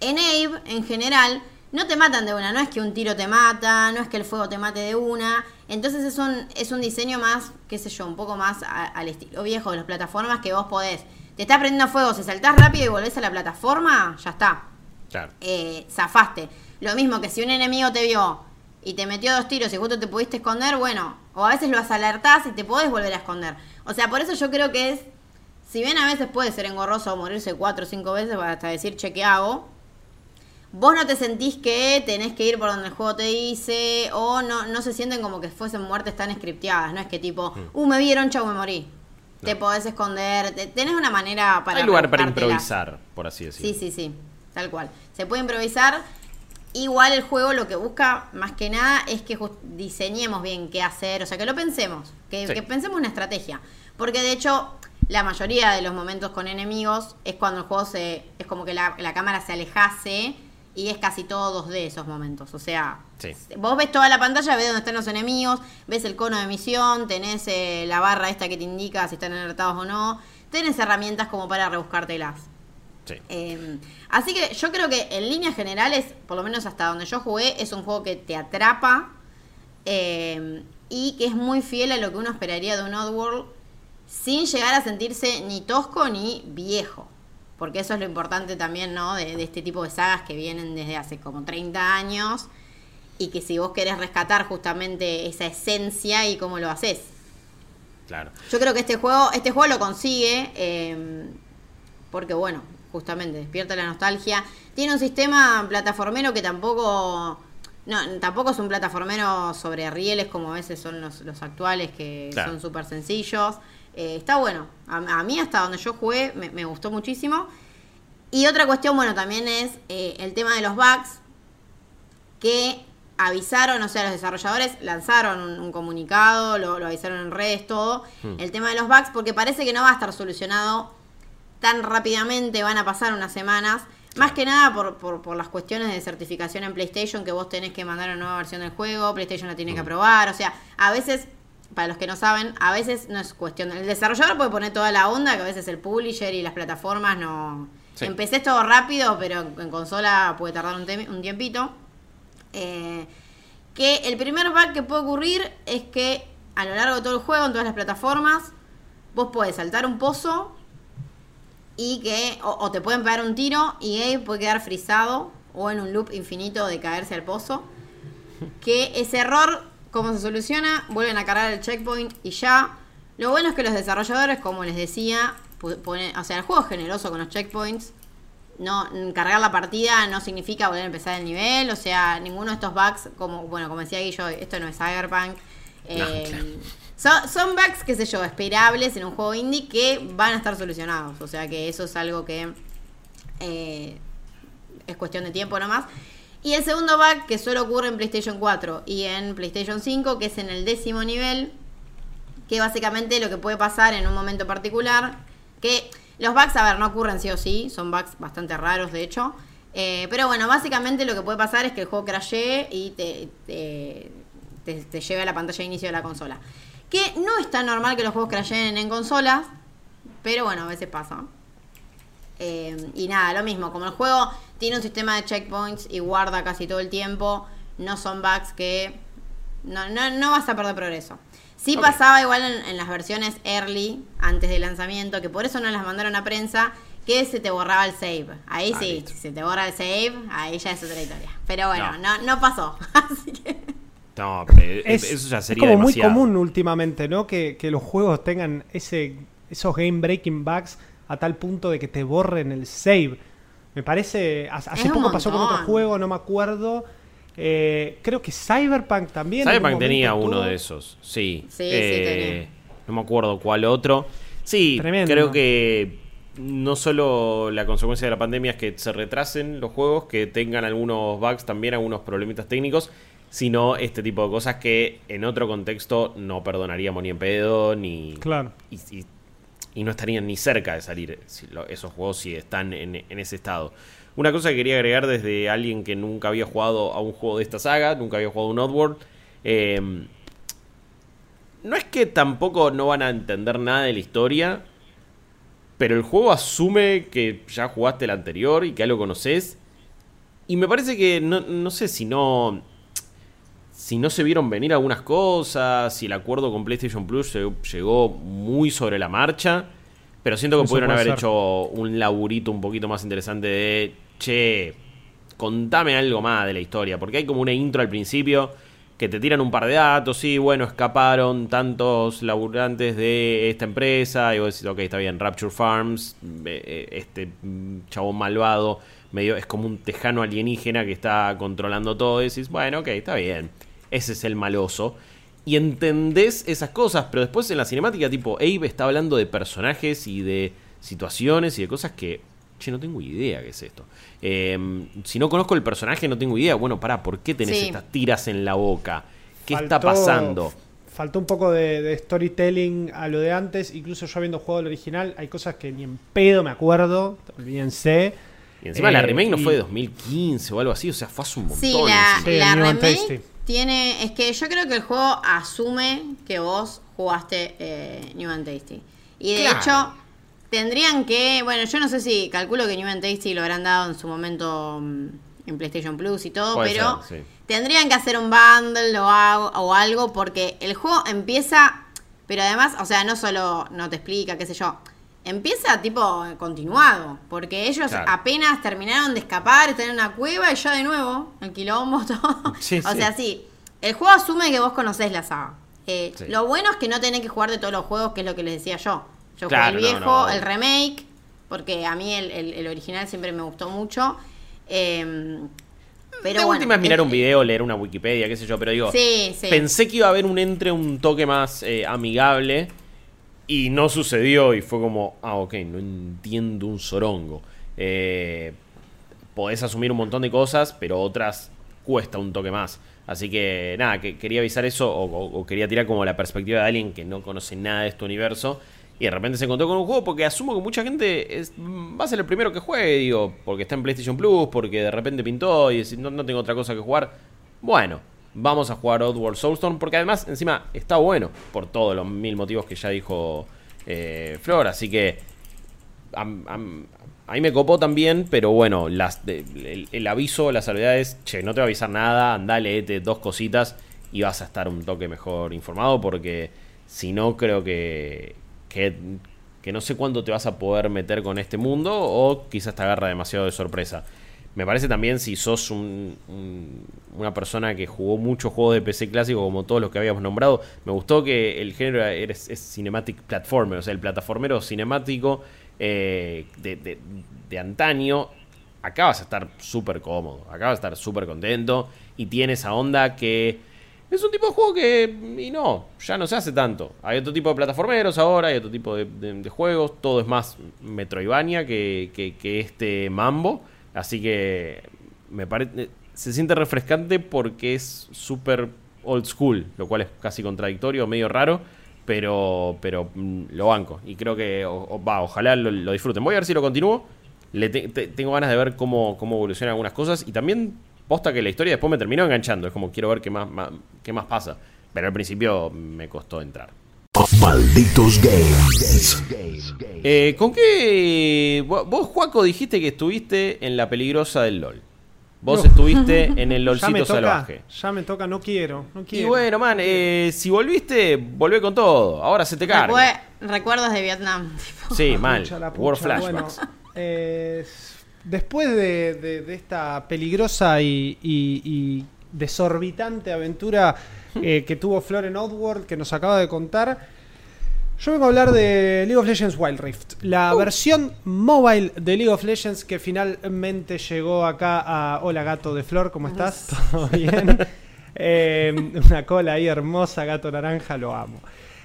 Speaker 5: En Abe, en general, no te matan de una. No es que un tiro te mata, no es que el fuego te mate de una. Entonces es un, es un diseño más, qué sé yo, un poco más a- al estilo viejo de las plataformas que vos podés. Te estás prendiendo fuego, si saltás rápido y volvés a la plataforma, ya está.
Speaker 4: Claro.
Speaker 5: Eh, zafaste. Lo mismo que si un enemigo te vio y te metió dos tiros y justo te pudiste esconder, bueno, o a veces lo alertás y te podés volver a esconder. O sea, por eso yo creo que es, si bien a veces puede ser engorroso morirse cuatro o cinco veces hasta decir che, ¿qué hago? Vos no te sentís que tenés que ir por donde el juego te dice, o no, no se sienten como que fuesen muertes tan scripteadas, no es que tipo, uh, me vieron, chau, me morí. Te podés esconder, te- tenés una manera para...
Speaker 4: Hay lugar para improvisar, por así decirlo.
Speaker 5: Sí, sí, sí, tal cual. Se puede improvisar. Igual el juego lo que busca más que nada es que diseñemos bien qué hacer, o sea, que lo pensemos, que,
Speaker 4: Sí.
Speaker 5: que pensemos una estrategia. Porque de hecho, la mayoría de los momentos con enemigos es cuando el juego se. es como que la, la cámara se alejase y es casi todos de esos momentos. O sea,
Speaker 4: Sí.
Speaker 5: vos ves toda la pantalla, ves dónde están los enemigos, ves el cono de misión, tenés eh, la barra esta que te indica si están alertados o no, tenés herramientas como para rebuscártelas.
Speaker 4: Sí.
Speaker 5: Eh, así que yo creo que en líneas generales, por lo menos hasta donde yo jugué, es un juego que te atrapa eh, y que es muy fiel a lo que uno esperaría de un Oddworld sin llegar a sentirse ni tosco ni viejo. Porque eso es lo importante también, ¿no? De, de este tipo de sagas que vienen desde hace como 30 años y que si vos querés rescatar justamente esa esencia y cómo lo haces.
Speaker 4: Claro.
Speaker 5: Yo creo que este juego, este juego lo consigue, eh, porque bueno, justamente despierta la nostalgia. Tiene un sistema plataformero que tampoco, no, tampoco es un plataformero sobre rieles como a veces son los, los actuales, que
Speaker 4: Claro.
Speaker 5: son súper sencillos. Eh, está bueno. A, a mí hasta donde yo jugué me, me gustó muchísimo. Y otra cuestión, bueno, también es eh, el tema de los bugs que avisaron, o sea, los desarrolladores lanzaron un, un comunicado, lo, lo avisaron en redes, todo, el tema de los bugs, porque parece que no va a estar solucionado tan rápidamente, van a pasar unas semanas, más que nada por, por, por las cuestiones de certificación en PlayStation, que vos tenés que mandar una nueva versión del juego, PlayStation la tiene que aprobar, o sea, a veces... Para los que no saben, a veces no es cuestión. El desarrollador puede poner toda la onda, que a veces el publisher y las plataformas no.
Speaker 4: Sí.
Speaker 5: Empecé todo rápido, pero en consola puede tardar un, un tiempito. Eh, que el primer bug que puede ocurrir es que a lo largo de todo el juego, en todas las plataformas, vos podés saltar un pozo y que o, o te pueden pegar un tiro y Abe puede quedar frisado o en un loop infinito de caerse al pozo. Que ese error, ¿cómo se soluciona? Vuelven a cargar el checkpoint y ya. Lo bueno es que los desarrolladores, como les decía, ponen, o sea, el juego es generoso con los checkpoints. No, cargar la partida no significa volver a empezar el nivel, o sea, ninguno de estos bugs, como bueno, como decía Guillo, esto no es Cyberpunk. eh,
Speaker 4: claro.
Speaker 5: Son, bugs, qué sé yo, esperables en un juego indie que van a estar solucionados. O sea que eso es algo que eh, es cuestión de tiempo nomás. Y el segundo bug que solo ocurre en PlayStation 4 y en PlayStation 5, que es en el décimo nivel, que básicamente lo que puede pasar en un momento particular, que los bugs, a ver, no ocurren sí o sí, son bugs bastante raros de hecho, eh, pero bueno, básicamente lo que puede pasar es que el juego crashee y te, te, te- te lleve a la pantalla de inicio de la consola. Que no es tan normal que los juegos crasheen en consolas, pero bueno, a veces pasa. Eh, y nada, lo mismo, como el juego tiene un sistema de checkpoints y guarda casi todo el tiempo, no son bugs que no, no, no vas a perder progreso. Sí pasaba igual en, en las versiones early, antes del lanzamiento, que por eso no las mandaron a prensa, que se te borraba el save. Ahí
Speaker 4: Ah,
Speaker 5: sí,
Speaker 4: listo.
Speaker 5: si se te borra el save, ahí ya es otra historia. Pero bueno,
Speaker 4: No.
Speaker 5: no, no pasó. *laughs* Así que...
Speaker 4: No, pero
Speaker 3: Es,
Speaker 4: eso ya
Speaker 3: es
Speaker 4: sería
Speaker 3: como muy común últimamente, ¿no? Que, que los juegos tengan ese, esos game breaking bugs a tal punto de que te borren el save. Me parece. Hace
Speaker 5: Es
Speaker 3: poco pasó con otro juego, no me acuerdo. Eh, creo que Cyberpunk también.
Speaker 4: Cyberpunk
Speaker 3: un
Speaker 4: tenía uno
Speaker 3: tuvo-
Speaker 4: de esos, sí.
Speaker 5: Sí, sí,
Speaker 4: Eh,
Speaker 5: tenía.
Speaker 4: No me acuerdo cuál otro. Sí,
Speaker 3: Tremendo.
Speaker 4: creo que no solo la consecuencia de la pandemia es que se retrasen los juegos, que tengan algunos bugs también, algunos problemitas técnicos, sino este tipo de cosas que en otro contexto no perdonaríamos ni en pedo, ni...
Speaker 3: Claro.
Speaker 4: y, y- y no estarían ni cerca de salir si lo- esos juegos si están en, en ese estado. Una cosa que quería agregar desde alguien que nunca había jugado a un juego de esta saga, nunca había jugado a un Oddworld, eh, no es que tampoco no van a entender nada de la historia, pero el juego asume que ya jugaste el anterior y que ya lo conoces. Y me parece que no, no sé si no. Si no se vieron venir algunas cosas, si el acuerdo con PlayStation Plus llegó, muy sobre la marcha. Pero siento que
Speaker 3: Eso
Speaker 4: pudieron haber
Speaker 3: ser.
Speaker 4: hecho un laburito un poquito más interesante de. Che, contame algo más de la historia. Porque hay como una intro al principio que te tiran un par de datos. Sí, bueno, escaparon tantos laburantes de esta empresa. Y vos decís, ok, está bien, Rapture Farms, eh, eh, este mm, chabón malvado, medio es como un tejano alienígena que está controlando todo. Y decís, bueno, ok, está bien. Ese es el maloso. Y entendés esas cosas, pero después en la cinemática, tipo, Abe está hablando de personajes y de situaciones y de cosas que. Che, no tengo idea qué es esto. Eh, si no conozco el personaje, no tengo idea. Bueno, pará, ¿por qué tenés
Speaker 5: Sí.
Speaker 4: estas tiras en la boca? ¿Qué está pasando?
Speaker 3: Faltó un poco de, de storytelling a lo de antes. Incluso yo habiendo jugado el original, hay cosas que ni en pedo me acuerdo. Olvídense.
Speaker 4: Y encima la
Speaker 3: Eh,
Speaker 4: remake no
Speaker 3: y-
Speaker 4: fue de 2015 o algo así, o sea, fue hace un montón.
Speaker 5: Sí, la,
Speaker 3: Sí,
Speaker 5: la remake
Speaker 3: Tasty.
Speaker 5: tiene. Es que yo creo que el juego asume que vos jugaste eh, New and Tasty. Y de
Speaker 4: Claro.
Speaker 5: hecho, tendrían que. Bueno, yo no sé si calculo que New and Tasty lo habrán dado en su momento mm, en PlayStation Plus y todo,
Speaker 4: Puede
Speaker 5: pero
Speaker 4: ser, sí.
Speaker 5: tendrían que hacer un bundle o o algo porque el juego empieza. Pero además, o sea, no solo no te explica, qué sé yo. Empieza tipo continuado, porque ellos
Speaker 4: Claro.
Speaker 5: apenas terminaron de escapar, están en una cueva y ya de nuevo, el quilombo, *laughs* todo.
Speaker 4: Sí,
Speaker 5: o
Speaker 4: sí.
Speaker 5: sea, sí, el juego asume que vos conocés la saga. Eh,
Speaker 4: Sí.
Speaker 5: Lo bueno es que no tenés que jugar de todos los juegos, que es lo que les decía yo. Yo
Speaker 4: Claro,
Speaker 5: jugué el viejo,
Speaker 4: no.
Speaker 5: el remake, porque a mí el, el- el original siempre me gustó mucho. Eh, pero
Speaker 4: la
Speaker 5: bueno,
Speaker 4: última es mirar un video, leer una Wikipedia, qué sé yo, pero digo,
Speaker 5: Sí, sí.
Speaker 4: pensé que iba a haber un entre un toque más eh, amigable y no sucedió y fue como, ah, ok, no entiendo un sorongo. Eh, podés asumir un montón de cosas, pero otras cuesta un toque más. Así que nada, que quería avisar eso o, o- quería tirar como la perspectiva de alguien que no conoce nada de este universo y de repente se encontró con un juego porque asumo que mucha gente es- va a ser el primero que juegue, digo, porque está en PlayStation Plus, porque de repente pintó y no, no tengo otra cosa que jugar. Bueno, vamos a jugar Oddworld Soulstone porque además encima está bueno por todos los mil motivos que ya dijo eh, Flor, así que am- a mí me copó también, pero bueno, el, aviso, las salvedades, che, no te va a avisar nada, andá, leete dos cositas y vas a estar un toque mejor informado porque si no creo que, que, no sé cuándo te vas a poder meter con este mundo o quizás te agarra demasiado de sorpresa. Me parece también si sos un- una persona que jugó muchos juegos de PC clásico como todos los que habíamos nombrado, me gustó que el género es, cinematic platformer, o sea, el plataformero cinemático eh, de, de- de antaño. Acá vas a estar súper cómodo, acá vas a estar súper contento y tiene esa onda que es un tipo de juego que, y no, ya no se hace tanto. Hay otro tipo de plataformeros ahora, hay otro tipo de, de- de juegos, todo es más Metroidvania que, que, que este mambo. Así que me parece, se siente refrescante porque es súper old school, lo cual es casi contradictorio, medio raro. Pero, pero mm, lo banco y creo que o- o- va, ojalá lo, lo disfruten. Voy a ver si lo continúo. Le te- te- tengo ganas de ver cómo, cómo evolucionan algunas cosas y también posta que la historia después me terminó enganchando. Es como quiero ver qué más, más- qué más pasa. Pero al principio me costó entrar.
Speaker 1: Malditos Games.
Speaker 4: Eh, ¿Con qué? Vos, Juaco, dijiste que estuviste en la peligrosa del LOL. Vos
Speaker 3: No.
Speaker 4: estuviste en el *laughs* LOLcito
Speaker 3: toca,
Speaker 4: salvaje.
Speaker 3: ya me toca, no quiero, no
Speaker 4: Y
Speaker 3: quiero.
Speaker 4: bueno, man, eh, si volviste, volvé con todo. Ahora se te carga.
Speaker 5: Recue- recuerdos de Vietnam. *laughs* tipo.
Speaker 4: Sí, mal.
Speaker 3: Pucha la pucha.
Speaker 4: War flashbacks.
Speaker 3: Bueno, eh, después de, de- de esta peligrosa y, y- y desorbitante aventura *laughs* eh, que tuvo Flor en Oddworld que nos acaba de contar. Yo vengo a hablar de League of Legends Wild Rift, la versión mobile de League of Legends que finalmente llegó acá a Hola Gato de Flor, ¿cómo estás? ¿Todo bien? *laughs* Eh, una cola ahí hermosa, gato naranja, lo amo.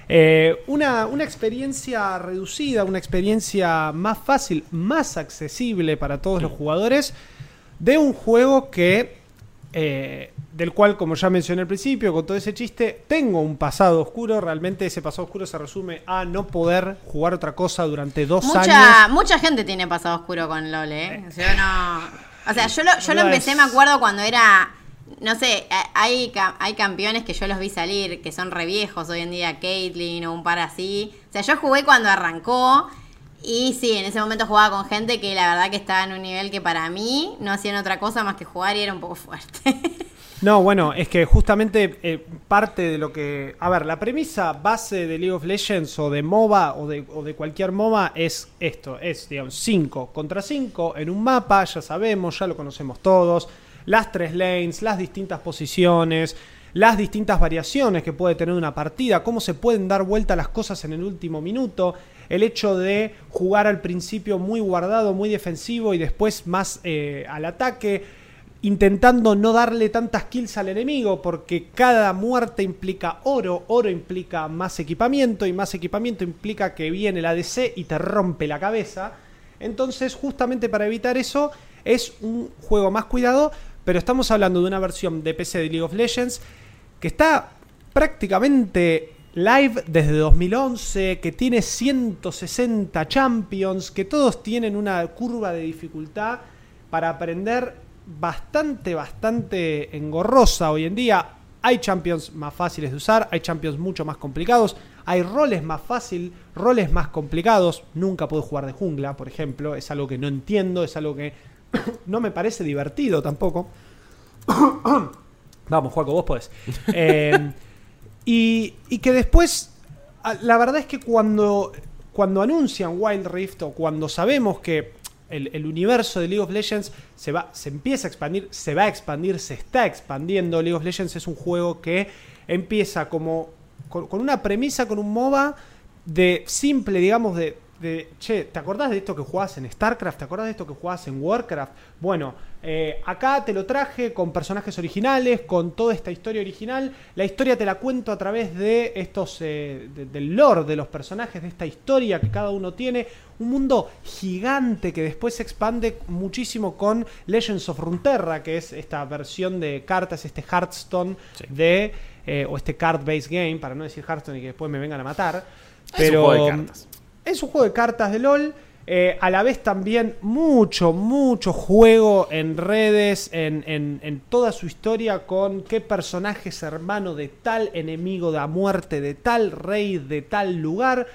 Speaker 3: Eh, una, una experiencia reducida, una experiencia más fácil, más accesible para todos los jugadores de un juego que eh, del cual, como ya mencioné al principio, con todo ese chiste, tengo un pasado oscuro. Realmente ese pasado oscuro se resume a no poder jugar otra cosa durante dos
Speaker 5: mucha,
Speaker 3: años.
Speaker 5: Mucha gente tiene pasado oscuro con LOL, ¿eh? O sea, no... o sea yo lo, yo lo empecé, me acuerdo, cuando era... No sé, hay, hay campeones que yo los vi salir, que son re viejos hoy en día, Caitlyn o un par así. O sea, yo jugué cuando arrancó y sí, en ese momento jugaba con gente que la verdad que estaba en un nivel que para mí no hacían otra cosa más que jugar y era un poco fuerte. *laughs*
Speaker 3: No, bueno, es que justamente eh, parte de lo que... A ver, la premisa base de League of Legends o de MOBA o de, o de cualquier MOBA es esto, es, digamos, 5 contra 5 en un mapa, ya sabemos, ya lo conocemos todos, las tres lanes, las distintas posiciones, las distintas variaciones que puede tener una partida, cómo se pueden dar vuelta las cosas en el último minuto, el hecho de jugar al principio muy guardado, muy defensivo y después más eh, al ataque intentando no darle tantas kills al enemigo, porque cada muerte implica oro, oro implica más equipamiento, y más equipamiento implica que viene la DC y te rompe la cabeza. Entonces, justamente para evitar eso, es un juego más cuidado, pero estamos hablando de una versión de PC de League of Legends que está prácticamente live desde 2011, que tiene 160 champions, que todos tienen una curva de dificultad para aprender bastante, bastante engorrosa hoy en día. Hay champions más fáciles de usar, hay champions mucho más complicados, hay roles más fáciles, roles más complicados. Nunca puedo jugar de jungla, por ejemplo, es algo que no entiendo, es algo que *coughs* no me parece divertido tampoco. *coughs* Vamos, Juaco, vos podés. *laughs* Eh, y, y, que después, la verdad es que cuando, cuando anuncian Wild Rift o cuando sabemos que el, universo de League of Legends se, va, se empieza a expandir, se va a expandir, se está expandiendo. League of Legends es un juego que empieza como con, una premisa, con un MOBA de simple, digamos, de, de, che, ¿te acordás de esto que jugabas en StarCraft? ¿Te acordás de esto que jugabas en Warcraft? Bueno, eh, acá te lo traje con personajes originales, con toda esta historia original. La historia te la cuento a través de estos, eh, del lore de los personajes, de esta historia que cada uno tiene. Un mundo gigante que después se expande muchísimo con Legends of Runeterra, que es esta versión de cartas, este Hearthstone de, eh, o este card-based game, para no decir Hearthstone y que después me vengan a matar. Pero, es un juego de cartas. Es un juego de cartas de LOL eh, a la vez también mucho, mucho juego en redes, en, toda su historia con qué personaje es hermano de tal enemigo de la muerte, de tal rey, de tal lugar.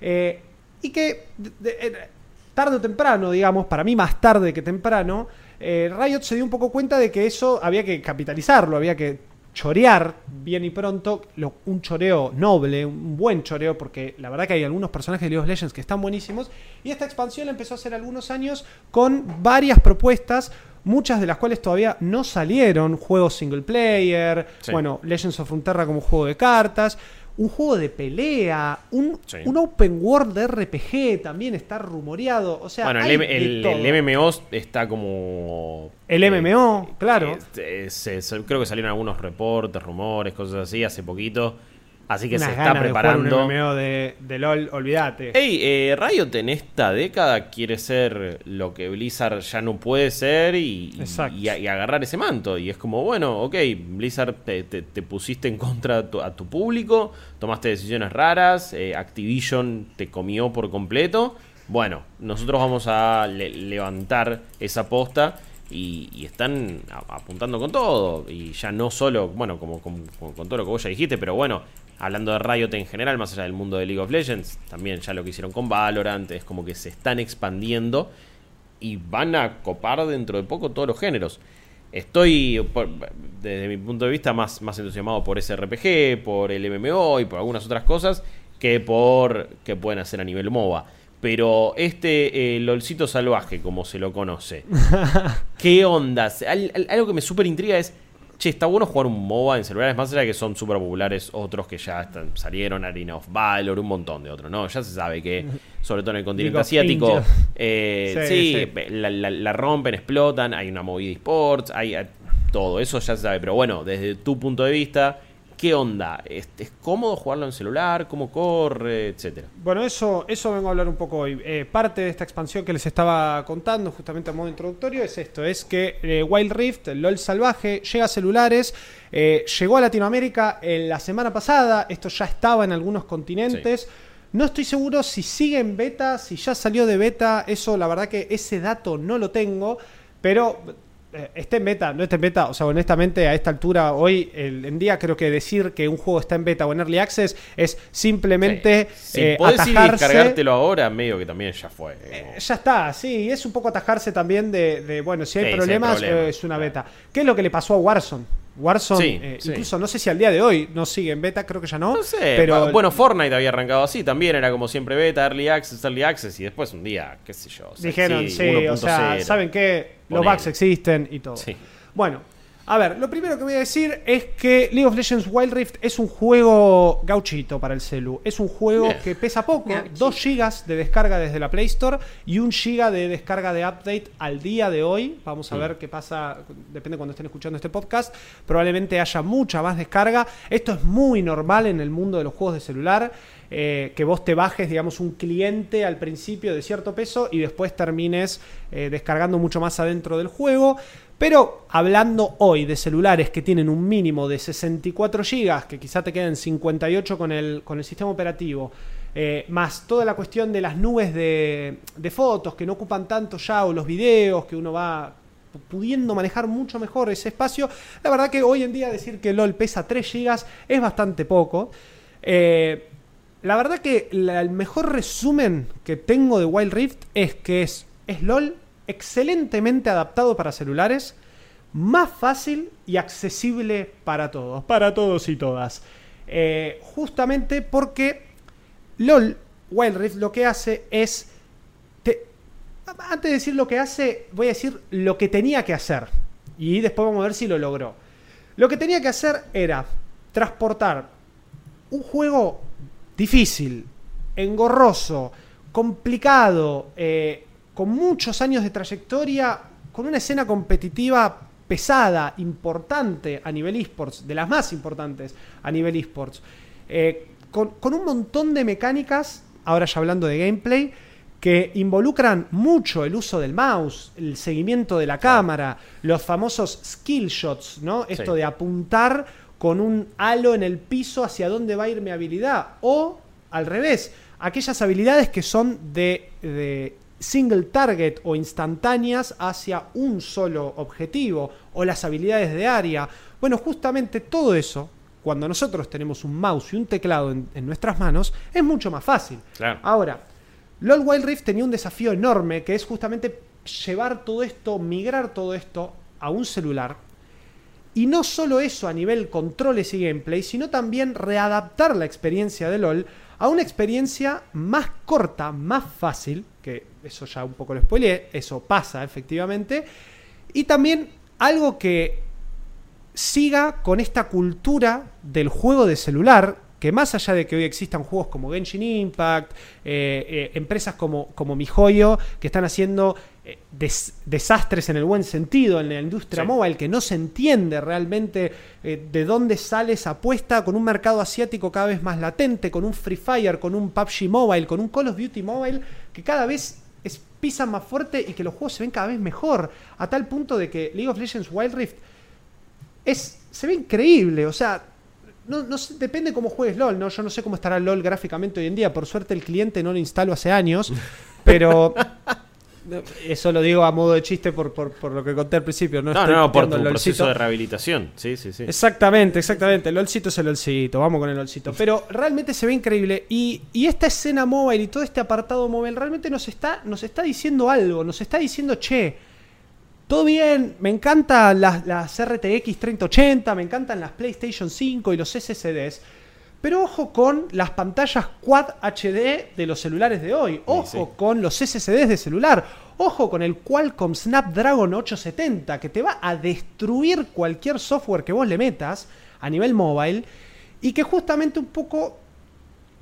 Speaker 3: Eh, y que eh, tarde o temprano, digamos, para mí más tarde que temprano, Riot se dio un poco cuenta de que eso había que capitalizarlo, había que chorear bien y pronto, un choreo noble, un buen choreo, porque la verdad que hay algunos personajes de League of Legends que están buenísimos. Y esta expansión empezó a hacer algunos años con varias propuestas, muchas de las cuales todavía no salieron. Juegos single player, bueno, Legends of Frontera como juego de cartas un juego de pelea, un, un, open world de RPG también está rumoreado. O sea,
Speaker 4: bueno, el, el, MMO está como.
Speaker 3: El eh, MMO, claro.
Speaker 4: creo que salieron algunos reportes, rumores, cosas así hace poquito. Así que se está preparando.
Speaker 3: De, de, LOL, olvídate.
Speaker 4: Hey, eh, Riot en esta década quiere ser lo que Blizzard ya no puede ser y, y, agarrar ese manto. Y es como, bueno, ok, Blizzard te, pusiste en contra a tu, público, tomaste decisiones raras, eh, Activision te comió por completo. Bueno, nosotros vamos a levantar esa posta. Y, están apuntando con todo. Y ya no solo, bueno, como, con todo lo que vos ya dijiste, pero bueno, hablando de Riot en general, más allá del mundo de League of Legends, también ya lo que hicieron con Valorant, es como que se están expandiendo y van a copar dentro de poco todos los géneros. Estoy, desde mi punto de vista, más, más entusiasmado por ese RPG, por el MMO y por algunas otras cosas que por que pueden hacer a nivel MOBA. Pero este eh, LOLcito salvaje, como se lo conoce, *laughs* ¿qué onda? algo que me súper intriga es che, está bueno jugar un MOBA en celulares, más allá de que son súper populares otros que ya están, salieron, Arena of Valor, un montón de otros, ¿no? Ya se sabe que, *laughs* sobre todo en el continente asiático, eh,
Speaker 3: Sí,
Speaker 4: sí,
Speaker 3: sí.
Speaker 4: La, la- la rompen, explotan, hay una movida esports, hay eh, todo, eso ya se sabe, pero bueno, desde tu punto de vista, ¿qué onda? ¿Es, es cómodo jugarlo en celular? ¿Cómo corre? Etcétera.
Speaker 3: Bueno, eso, eso vengo a hablar un poco hoy. Eh, parte de esta expansión que les estaba contando, justamente a modo introductorio, es esto: es que eh, Wild Rift, el LOL salvaje, llega a celulares, eh, llegó a Latinoamérica en la semana pasada, esto ya estaba en algunos continentes. No estoy seguro si sigue en beta, si ya salió de beta, eso la verdad que ese dato no lo tengo, pero eh, está en beta, no está en beta, o sea, honestamente a esta altura, hoy el- en día creo que decir que un juego está en beta o en early access es simplemente
Speaker 4: Si
Speaker 3: eh,
Speaker 4: podés ir y
Speaker 3: atajarse.
Speaker 4: descargártelo ahora, medio que también ya fue.
Speaker 3: Eh, ya está, sí, es un poco atajarse también de, de, bueno, si hay
Speaker 4: Sí, sí hay
Speaker 3: problemas,
Speaker 4: problemas,
Speaker 3: eh, es una
Speaker 4: claro.
Speaker 3: beta. ¿Qué es lo que le pasó a Warzone? Warzone,
Speaker 4: Sí,
Speaker 3: eh,
Speaker 4: sí.
Speaker 3: incluso no sé si al día de hoy no sigue en beta, creo que ya no.
Speaker 4: No sé,
Speaker 3: pero
Speaker 4: bueno, Fortnite había arrancado así, también era como siempre beta, early access, early access, y después un día, qué sé yo.
Speaker 3: dijeron, sí, o sea,
Speaker 4: 1.0.
Speaker 3: saben que los bugs existen y todo.
Speaker 4: Sí.
Speaker 3: Bueno, a ver, lo primero que voy a decir es que League of Legends Wild Rift es un juego gauchito para el celu. Es un juego que pesa poco,
Speaker 5: Gauchito.
Speaker 3: 2 GB de descarga desde la Play Store y 1 GB de descarga de update al día de hoy. Vamos a
Speaker 4: Mm.
Speaker 3: ver qué pasa, depende cuando estén escuchando este podcast. Probablemente haya mucha más descarga. Esto es muy normal en el mundo de los juegos de celular. Eh, que vos te bajes, digamos, un cliente al principio de cierto peso y después termines eh, descargando mucho más adentro del juego. Pero hablando hoy de celulares que tienen un mínimo de 64 GB, que quizá te queden 58 con el, con el sistema operativo, eh, más toda la cuestión de las nubes de, fotos que no ocupan tanto ya, o los videos que uno va pudiendo manejar mucho mejor ese espacio, la verdad que hoy en día decir que LOL pesa 3 GB es bastante poco. La verdad que el mejor resumen que tengo de Wild Rift es que es, es LOL excelentemente adaptado para celulares, más fácil y accesible para todos, para todos y todas. Eh, justamente porque LOL, Wild Rift lo que hace es... te- antes de decir lo que hace, voy a decir lo que tenía que hacer. Y después vamos a ver si lo logró. Lo que tenía que hacer era transportar un juego difícil, engorroso, complicado, eh, con muchos años de trayectoria, con una escena competitiva pesada, importante a nivel esports, de las más importantes a nivel esports, eh, con, con un montón de mecánicas, ahora ya hablando de gameplay, que involucran mucho el uso del mouse, el seguimiento de la cámara, los famosos skill shots, ¿no? Esto
Speaker 4: Sí.
Speaker 3: de apuntar con un halo en el piso hacia dónde va a ir mi habilidad. O al revés, aquellas habilidades que son de, de single target o instantáneas hacia un solo objetivo. O las habilidades de área. Bueno, justamente todo eso, cuando nosotros tenemos un mouse y un teclado en, en nuestras manos, es mucho más fácil.
Speaker 4: Claro.
Speaker 3: Ahora, LOL Wild Rift tenía un desafío enorme que es justamente llevar todo esto, migrar todo esto a un celular. Y no solo eso a nivel controles y gameplay, sino también readaptar la experiencia de LOL a una experiencia más corta, más fácil, que eso ya un poco lo spoileé, eso pasa efectivamente, y también algo que siga con esta cultura del juego de celular, que más allá de que hoy existan juegos como Genshin Impact, eh, eh, empresas como, como MiHoYo, que están haciendo des- desastres en el buen sentido en la industria
Speaker 4: Sí.
Speaker 3: mobile, que no se entiende realmente eh, de dónde sale esa apuesta con un mercado asiático cada vez más latente, con un Free Fire, con un PUBG Mobile, con un Call of Duty Mobile, que cada vez es, pisan más fuerte y que los juegos se ven cada vez mejor, a tal punto de que League of Legends Wild Rift es, se ve increíble, o sea, no, no sé, depende cómo juegues LOL, ¿no? Yo no sé cómo estará LOL gráficamente hoy en día, por suerte el cliente no lo instalo hace años, *laughs* pero eso lo digo a modo de chiste por, por, por lo que conté al principio, no,
Speaker 4: No,
Speaker 3: estoy
Speaker 4: no, por tu
Speaker 3: el
Speaker 4: proceso de rehabilitación. Sí, sí, sí.
Speaker 3: Exactamente, exactamente. El LOLcito es el LOLcito. Vamos con el LOLcito. Pero realmente se ve increíble. Y, y esta escena móvil y todo este apartado móvil realmente nos está, nos está diciendo algo. Nos está diciendo, che, todo bien, me encantan las, las RTX 3080, me encantan las PlayStation 5 y los SSDs. Pero ojo con las pantallas Quad HD de los celulares de hoy. Ojo
Speaker 4: sí.
Speaker 3: con los SSDs de celular. Ojo con el Qualcomm Snapdragon 870, que te va a destruir cualquier software que vos le metas a nivel mobile. Y que justamente un poco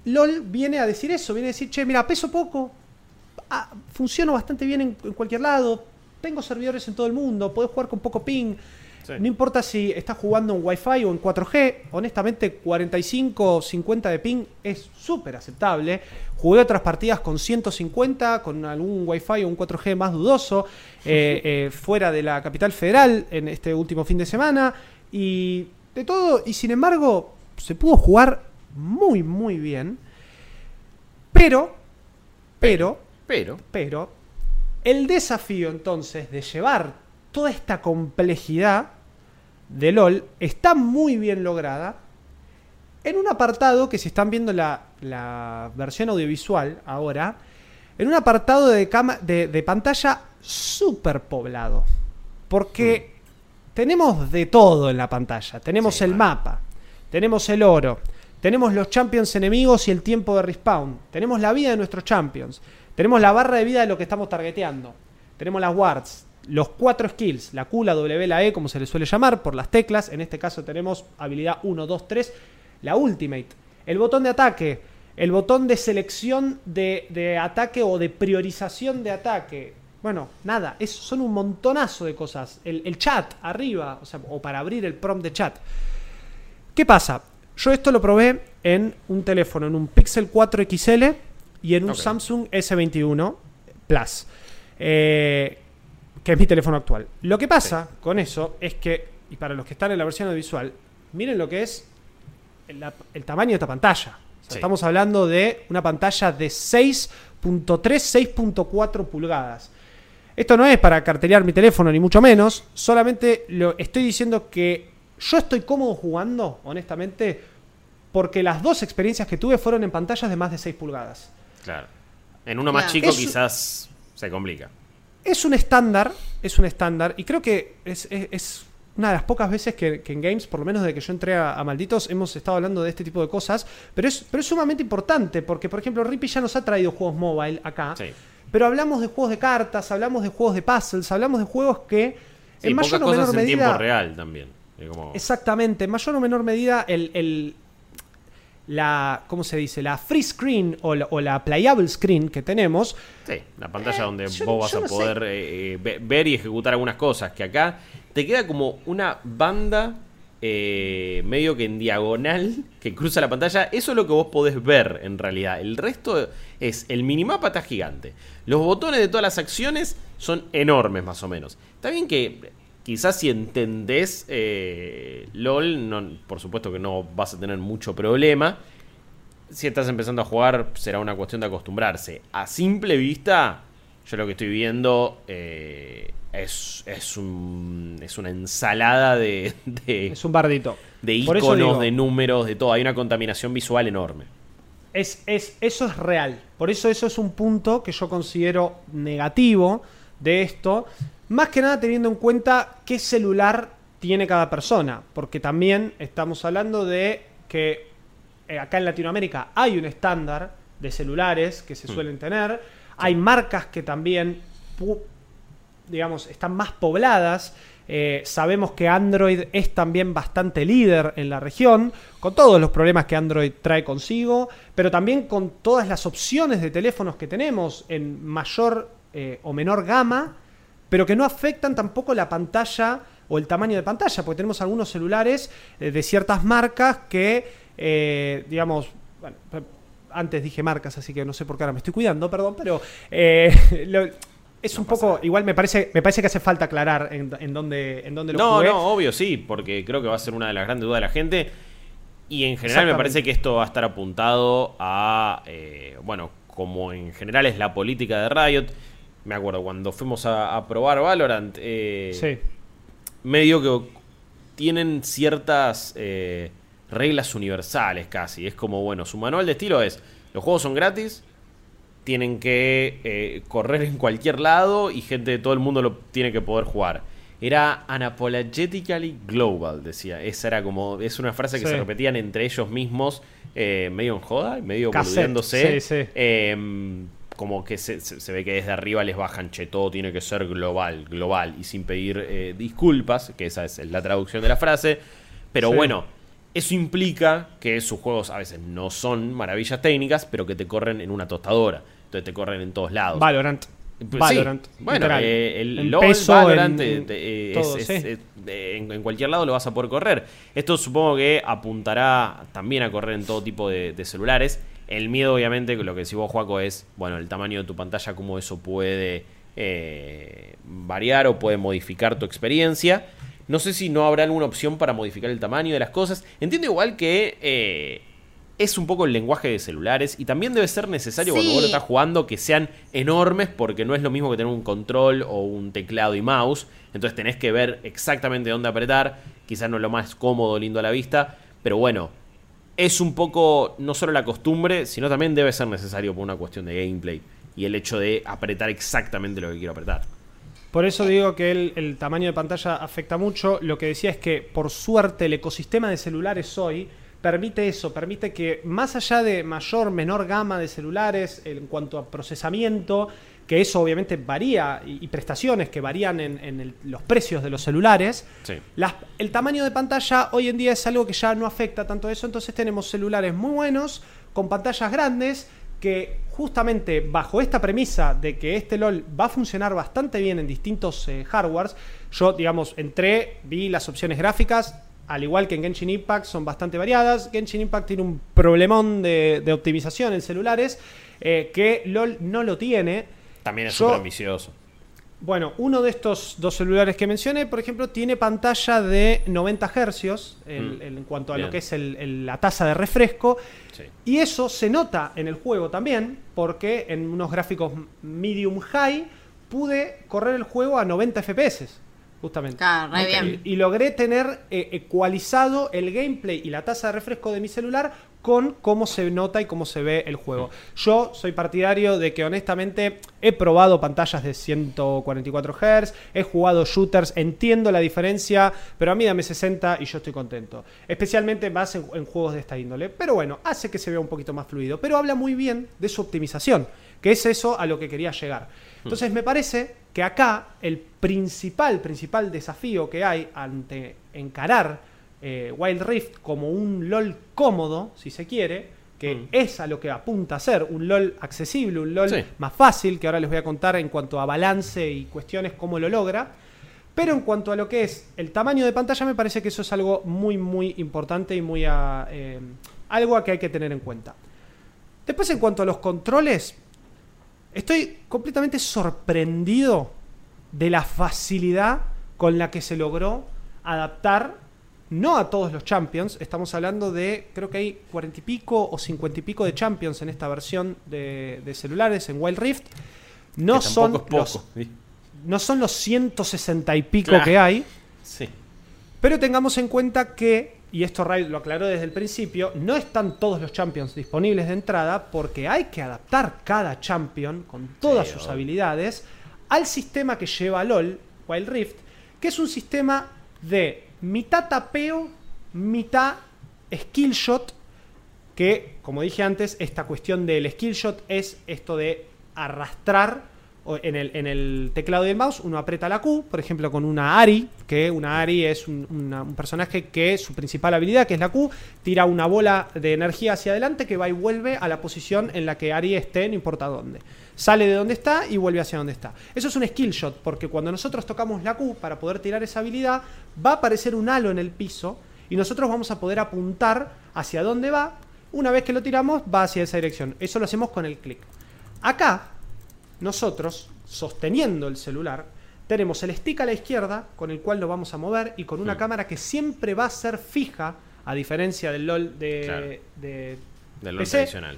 Speaker 3: LOL viene a decir eso, viene a decir, che, mira, peso poco, ah, funciono bastante bien en, en cualquier lado, tengo servidores en todo el mundo, podés jugar con poco ping.
Speaker 4: Sí.
Speaker 3: No importa si estás jugando en Wi-Fi o en 4G, honestamente 45 o 50 de ping es súper aceptable. Jugué otras partidas con 150, con algún Wi-Fi o un 4G más dudoso, eh, *laughs* eh, fuera de la capital federal en este último fin de semana. Y de todo, y sin embargo, se pudo jugar muy, muy bien. Pero, pero,
Speaker 4: Pero,
Speaker 3: pero, el desafío entonces de llevar toda esta complejidad de LOL está muy bien lograda en un apartado que si están viendo la, la versión audiovisual ahora, en un apartado de, cama- de, de pantalla súper poblado. Porque tenemos de todo en la pantalla. Tenemos
Speaker 4: Sí,
Speaker 3: el mapa, tenemos el oro, tenemos los champions enemigos y el tiempo de respawn, tenemos la vida de nuestros champions, tenemos la barra de vida de lo que estamos targeteando, tenemos las wards, los cuatro skills, la Q, la W, la E, como se le suele llamar, por las teclas. En este caso tenemos habilidad 1, 2, 3, la ultimate, el botón de ataque, el botón de selección de, de ataque o de priorización de ataque. Bueno, nada, es, son un montonazo de cosas. El, el chat arriba, o sea, o para abrir el prompt de chat. ¿Qué pasa? Yo esto lo probé en un teléfono, en un Pixel 4 XL y en un. Samsung S21 Plus, eh, que es mi teléfono actual. Lo que pasa con eso es que, y para los que están en la versión audiovisual, miren lo que es el, el tamaño de esta pantalla. O sea,
Speaker 4: Sí.
Speaker 3: Estamos hablando de una pantalla de 6.3, 6.4 pulgadas. Esto no es para cartelear mi teléfono, ni mucho menos. Solamente lo estoy diciendo que yo estoy cómodo jugando, honestamente, porque las dos experiencias que tuve fueron en pantallas de más de 6 pulgadas.
Speaker 4: claro. En uno más
Speaker 5: Claro.
Speaker 4: chico
Speaker 3: Es-
Speaker 4: quizás se complica.
Speaker 3: Es un estándar, es un estándar, y creo que es, es- es una de las pocas veces que, que en Games, por lo menos desde que yo entré a, a Malditos, hemos estado hablando de este tipo de cosas, pero es, pero es sumamente importante, porque por ejemplo Rippy ya nos ha traído juegos mobile acá,
Speaker 4: Sí.
Speaker 3: pero hablamos de juegos de cartas, hablamos de juegos de puzzles, hablamos de juegos que
Speaker 4: Sí,
Speaker 3: en
Speaker 4: pocas
Speaker 3: mayor o menor
Speaker 4: cosas en tiempo real también. Como-
Speaker 3: Exactamente, en mayor o menor medida el, el- la, ¿cómo se dice? La free screen o la, o la playable screen que tenemos,
Speaker 4: Sí, la pantalla donde
Speaker 3: Eh, yo-
Speaker 4: vos vas a
Speaker 3: no
Speaker 4: poder eh, eh, ve- ver y ejecutar algunas cosas. Que acá te queda como una banda eh, medio que en diagonal que cruza la pantalla. Eso es lo que vos podés ver en realidad. El resto es el minimapa está gigante. Los botones de todas las acciones son enormes más o menos. Está bien que quizás si entendés eh, LOL, no, por supuesto que no vas a tener mucho problema si estás empezando a jugar, será una cuestión de acostumbrarse. A simple vista, yo lo que estoy viendo eh, es, es, un- es una ensalada de, de,
Speaker 3: es un bardito.
Speaker 4: de iconos,
Speaker 3: digo,
Speaker 4: de números, de todo. Hay una contaminación visual enorme.
Speaker 3: Es, es, eso es real. Por eso eso es un punto que yo considero negativo de esto. Más que nada teniendo en cuenta qué celular tiene cada persona. Porque también estamos hablando de que eh, acá en Latinoamérica hay un estándar de celulares que se suelen tener. Hay marcas que también, digamos, están más pobladas. Eh, sabemos que Android es también bastante líder en la región, con todos los problemas que Android trae consigo, pero también con todas las opciones de teléfonos que tenemos en mayor eh, o menor gama, pero que no afectan tampoco la pantalla o el tamaño de pantalla, porque tenemos algunos celulares eh, de ciertas marcas que, eh, digamos, bueno, antes dije marcas, así que no sé por qué ahora me estoy cuidando, perdón, pero *laughs* lo- es un poco, igual me parece, me parece que hace falta aclarar en, en dónde, en dónde lo
Speaker 4: No,
Speaker 3: jugué.
Speaker 4: no, obvio sí, porque creo que va a ser una de las grandes dudas de la gente. Y en general me parece que esto va a estar apuntado a, eh, bueno, como en general es la política de Riot. Me acuerdo cuando fuimos a, a probar Valorant, eh,
Speaker 3: Sí.
Speaker 4: medio que tienen ciertas eh, reglas universales casi. Es como, bueno, su manual de estilo es, los juegos son gratis, tienen que eh, correr en cualquier lado y gente de todo el mundo lo tiene que poder jugar. Era unapologetically global, decía. Esa era como, es una frase que
Speaker 3: Sí.
Speaker 4: se repetían entre ellos mismos, eh, medio en joda, medio boludeándose.
Speaker 3: sí, sí.
Speaker 4: Como que se, se- se ve que desde arriba les bajan, che, todo tiene que ser global, global, y sin pedir eh, disculpas, que esa es la traducción de la frase. Pero
Speaker 3: Sí.
Speaker 4: bueno, eso implica que sus juegos a veces no son maravillas técnicas, pero que te corren en una tostadora. Entonces te corren en todos lados.
Speaker 3: Valorant.
Speaker 4: Pues
Speaker 3: Valorant.
Speaker 4: sí. Bueno, eh, el
Speaker 3: En
Speaker 4: LOL,
Speaker 3: peso,
Speaker 4: Valorant,
Speaker 3: en-
Speaker 4: eh, eh,
Speaker 3: todo,
Speaker 4: es-
Speaker 3: sí.
Speaker 4: es- es- eh, en, en cualquier lado lo vas a poder correr. Esto supongo que apuntará también a correr en todo tipo de, de celulares. El miedo, obviamente, lo que decís vos, Juaco, es, bueno, el tamaño de tu pantalla, cómo eso puede eh, variar o puede modificar tu experiencia. No sé si no habrá alguna opción para modificar el tamaño de las cosas. Entiendo igual que eh, es un poco el lenguaje de celulares y también debe ser necesario cuando
Speaker 5: Sí.
Speaker 4: vos lo estás jugando que sean enormes porque no es lo mismo que tener un control o un teclado y mouse. Entonces tenés que ver exactamente dónde apretar. Quizás no es lo más cómodo, lindo a la vista. Pero bueno, es un poco no solo la costumbre, sino también debe ser necesario por una cuestión de gameplay. Y el hecho de apretar exactamente lo que quiero apretar.
Speaker 3: Por eso digo que el, el tamaño de pantalla afecta mucho. Lo que decía es que, por suerte, el ecosistema de celulares hoy permite eso, permite que más allá de mayor, menor gama de celulares en cuanto a procesamiento, que eso obviamente varía, y, prestaciones que varían en, en el- los precios de los celulares,
Speaker 4: Sí.
Speaker 3: las- el tamaño de pantalla hoy en día es algo que ya no afecta tanto eso, entonces tenemos celulares muy buenos, con pantallas grandes, que justamente bajo esta premisa de que este LOL va a funcionar bastante bien en distintos eh, hardwares, yo digamos entré, vi las opciones gráficas, al igual que en Genshin Impact son bastante variadas, Genshin Impact tiene un problemón de, de optimización en celulares eh, que LOL no lo tiene.
Speaker 4: También es súper ambicioso.
Speaker 3: bueno, uno de estos dos celulares que mencioné, por ejemplo, tiene pantalla de 90 Hz en,
Speaker 4: Mm.
Speaker 3: en cuanto a
Speaker 4: Bien.
Speaker 3: lo que es el- el- la tasa de refresco.
Speaker 4: Sí.
Speaker 3: Y eso se nota en el juego también, porque en unos gráficos medium high pude correr el juego a 90 FPS, justamente.
Speaker 5: Claro,
Speaker 3: Ok.
Speaker 5: bien.
Speaker 3: Y, y logré tener eh, ecualizado el gameplay y la tasa de refresco de mi celular con cómo se nota y cómo se ve el juego. Yo soy partidario de que honestamente he probado pantallas de 144 Hz, he jugado shooters, entiendo la diferencia, pero a mí dame 60 y yo estoy contento. Especialmente más en, en juegos de esta índole. Pero bueno, hace que se vea un poquito más fluido. Pero habla muy bien de su optimización, que es eso a lo que quería llegar. Entonces me parece que acá el principal, principal desafío que hay ante encarar eh, Wild Rift como un LOL cómodo, si se quiere, que
Speaker 4: Mm.
Speaker 3: es a lo que apunta a ser, un LOL accesible, un LOL
Speaker 4: Sí.
Speaker 3: más fácil, que ahora les voy a contar en cuanto a balance y cuestiones cómo lo logra. Pero en cuanto a lo que es el tamaño de pantalla, me parece que eso es algo muy, muy importante y muy a, eh, algo a que hay que tener en cuenta. Después, en cuanto a los controles, estoy completamente sorprendido de la facilidad con la que se logró adaptar, no a todos los champions, estamos hablando de, creo que hay cuarenta y pico o cincuenta y pico de champions en esta versión de, de celulares en Wild Rift. No
Speaker 4: Que
Speaker 3: son, los,
Speaker 4: es poco. Sí.
Speaker 3: no son los 160 y pico
Speaker 4: Claro.
Speaker 3: que hay,
Speaker 4: Sí.
Speaker 3: pero tengamos en cuenta que, y esto Ray lo aclaró desde el principio, no están todos los champions disponibles de entrada porque hay que adaptar cada champion con todas
Speaker 4: Sí,
Speaker 3: sus habilidades al sistema que lleva LOL, Wild Rift, que es un sistema de mitad tapeo, mitad skill shot, que, como dije antes, esta cuestión del skill shot es esto de arrastrar en el, teclado y el mouse, uno aprieta la Q, por ejemplo, con una Ari, que una Ari es un, un personaje que su principal habilidad, que es la Q, tira una bola de energía hacia adelante que va y vuelve a la posición en la que Ari esté, no importa dónde. Sale de donde está y vuelve hacia donde está. Eso es un skill shot, porque cuando nosotros tocamos la Q para poder tirar esa habilidad, va a aparecer un halo en el piso y nosotros vamos a poder apuntar hacia dónde va. Una vez que lo tiramos, va hacia esa dirección. Eso lo hacemos con el clic. Acá, nosotros, sosteniendo el celular, tenemos el stick a la izquierda con el cual lo vamos a mover y con una
Speaker 4: Hmm.
Speaker 3: cámara que siempre va a ser fija, a diferencia del LOL de,
Speaker 4: Claro.
Speaker 3: de
Speaker 4: Del LOL
Speaker 3: PC,
Speaker 4: tradicional.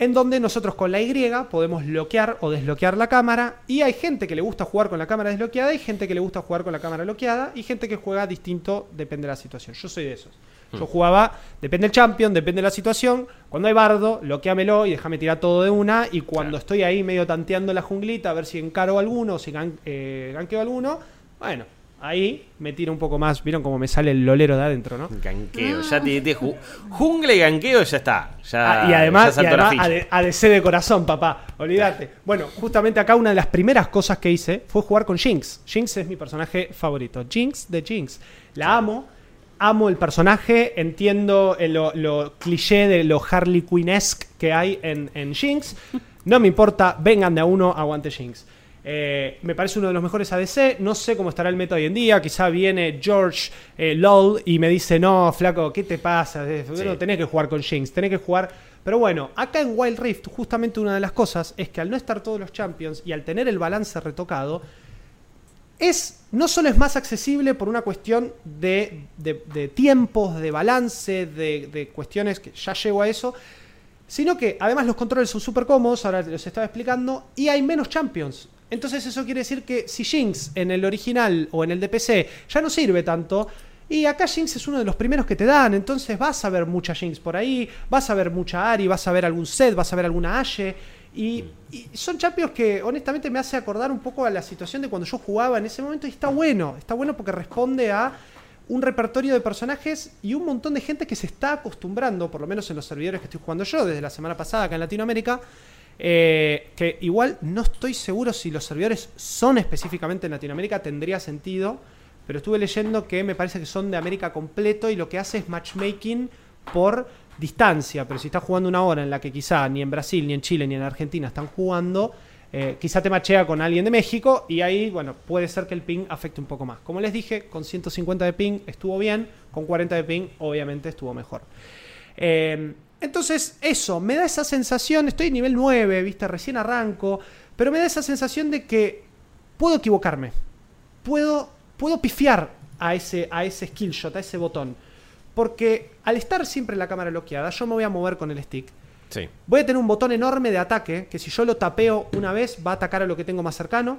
Speaker 3: En donde nosotros con la Y podemos bloquear o desbloquear la cámara y hay gente que le gusta jugar con la cámara desbloqueada y gente que le gusta jugar con la cámara bloqueada y gente que juega distinto, depende de la situación. Yo soy de esos. Yo jugaba, depende del champion, depende de la situación. Cuando hay bardo, bloqueamelo y déjame tirar todo de una. Y cuando
Speaker 4: Claro.
Speaker 3: estoy ahí medio tanteando la junglita, a ver si encaro alguno, si gan- eh, ganqueo alguno, bueno, ahí me tira un poco más. Vieron cómo me sale el lolero de adentro, ¿no?
Speaker 4: Ganqueo, ya te, te ju- jungla y ganqueo ya está. Ya,
Speaker 3: Ah, y además,
Speaker 4: ya
Speaker 3: y
Speaker 4: la
Speaker 3: además
Speaker 4: ficha.
Speaker 3: AD- ADC de corazón, papá. Olvídate. Bueno, justamente acá una de las primeras cosas que hice fue jugar con Jinx. Jinx es mi personaje favorito. Jinx de Jinx. La amo. Amo el personaje, entiendo el- lo, lo cliché de lo Harley Quinn-esque que hay en, en Jinx. No me importa, vengan de a uno, aguante Jinx. Eh, me parece uno de los mejores ADC. No sé cómo estará el meta hoy en día. Quizá viene George eh, LOL y me dice: No, flaco, ¿qué te pasa? Eh,
Speaker 4: Sí.
Speaker 3: No tenés que jugar con Jinx, tenés que jugar. Pero bueno, acá en Wild Rift, justamente una de las cosas es que al no estar todos los champions y al tener el balance retocado, es no solo es más accesible por una cuestión de, de- de tiempos, de balance, de, de cuestiones que ya llego a eso, sino que además los controles son súper cómodos, ahora los estaba explicando, y hay menos champions. Entonces eso quiere decir que si Jinx en el original o en el DPC ya no sirve tanto, y acá Jinx es uno de los primeros que te dan, entonces vas a ver mucha Jinx por ahí, vas a ver mucha Ari, vas a ver algún set, vas a ver alguna Ashe, y, y son champions que honestamente me hace acordar un poco a la situación de cuando yo jugaba en ese momento, y está bueno, está bueno porque responde a un repertorio de personajes y un montón de gente que se está acostumbrando, por lo menos en los servidores que estoy jugando yo desde la semana pasada acá en Latinoamérica, eh, que igual no estoy seguro si los servidores son específicamente en Latinoamérica, tendría sentido, pero estuve leyendo que me parece que son de América completo y lo que hace es matchmaking por distancia, pero si estás jugando una hora en la que quizá ni en Brasil, ni en Chile, ni en Argentina están jugando, eh, quizá te machea con alguien de México y ahí, bueno, puede ser que el ping afecte un poco más. Como les dije, con 150 de ping estuvo bien, con 40 de ping obviamente estuvo mejor. Eh, entonces, eso, me da esa sensación, estoy en nivel 9, viste, recién arranco, pero me da esa sensación de que puedo equivocarme, puedo, puedo pifiar a ese, a ese skill shot, a ese botón. Porque al estar siempre en la cámara bloqueada, yo me voy a mover con el stick.
Speaker 4: Sí.
Speaker 3: Voy a tener un botón enorme de ataque, que si yo lo tapeo una vez, va a atacar a lo que tengo más cercano.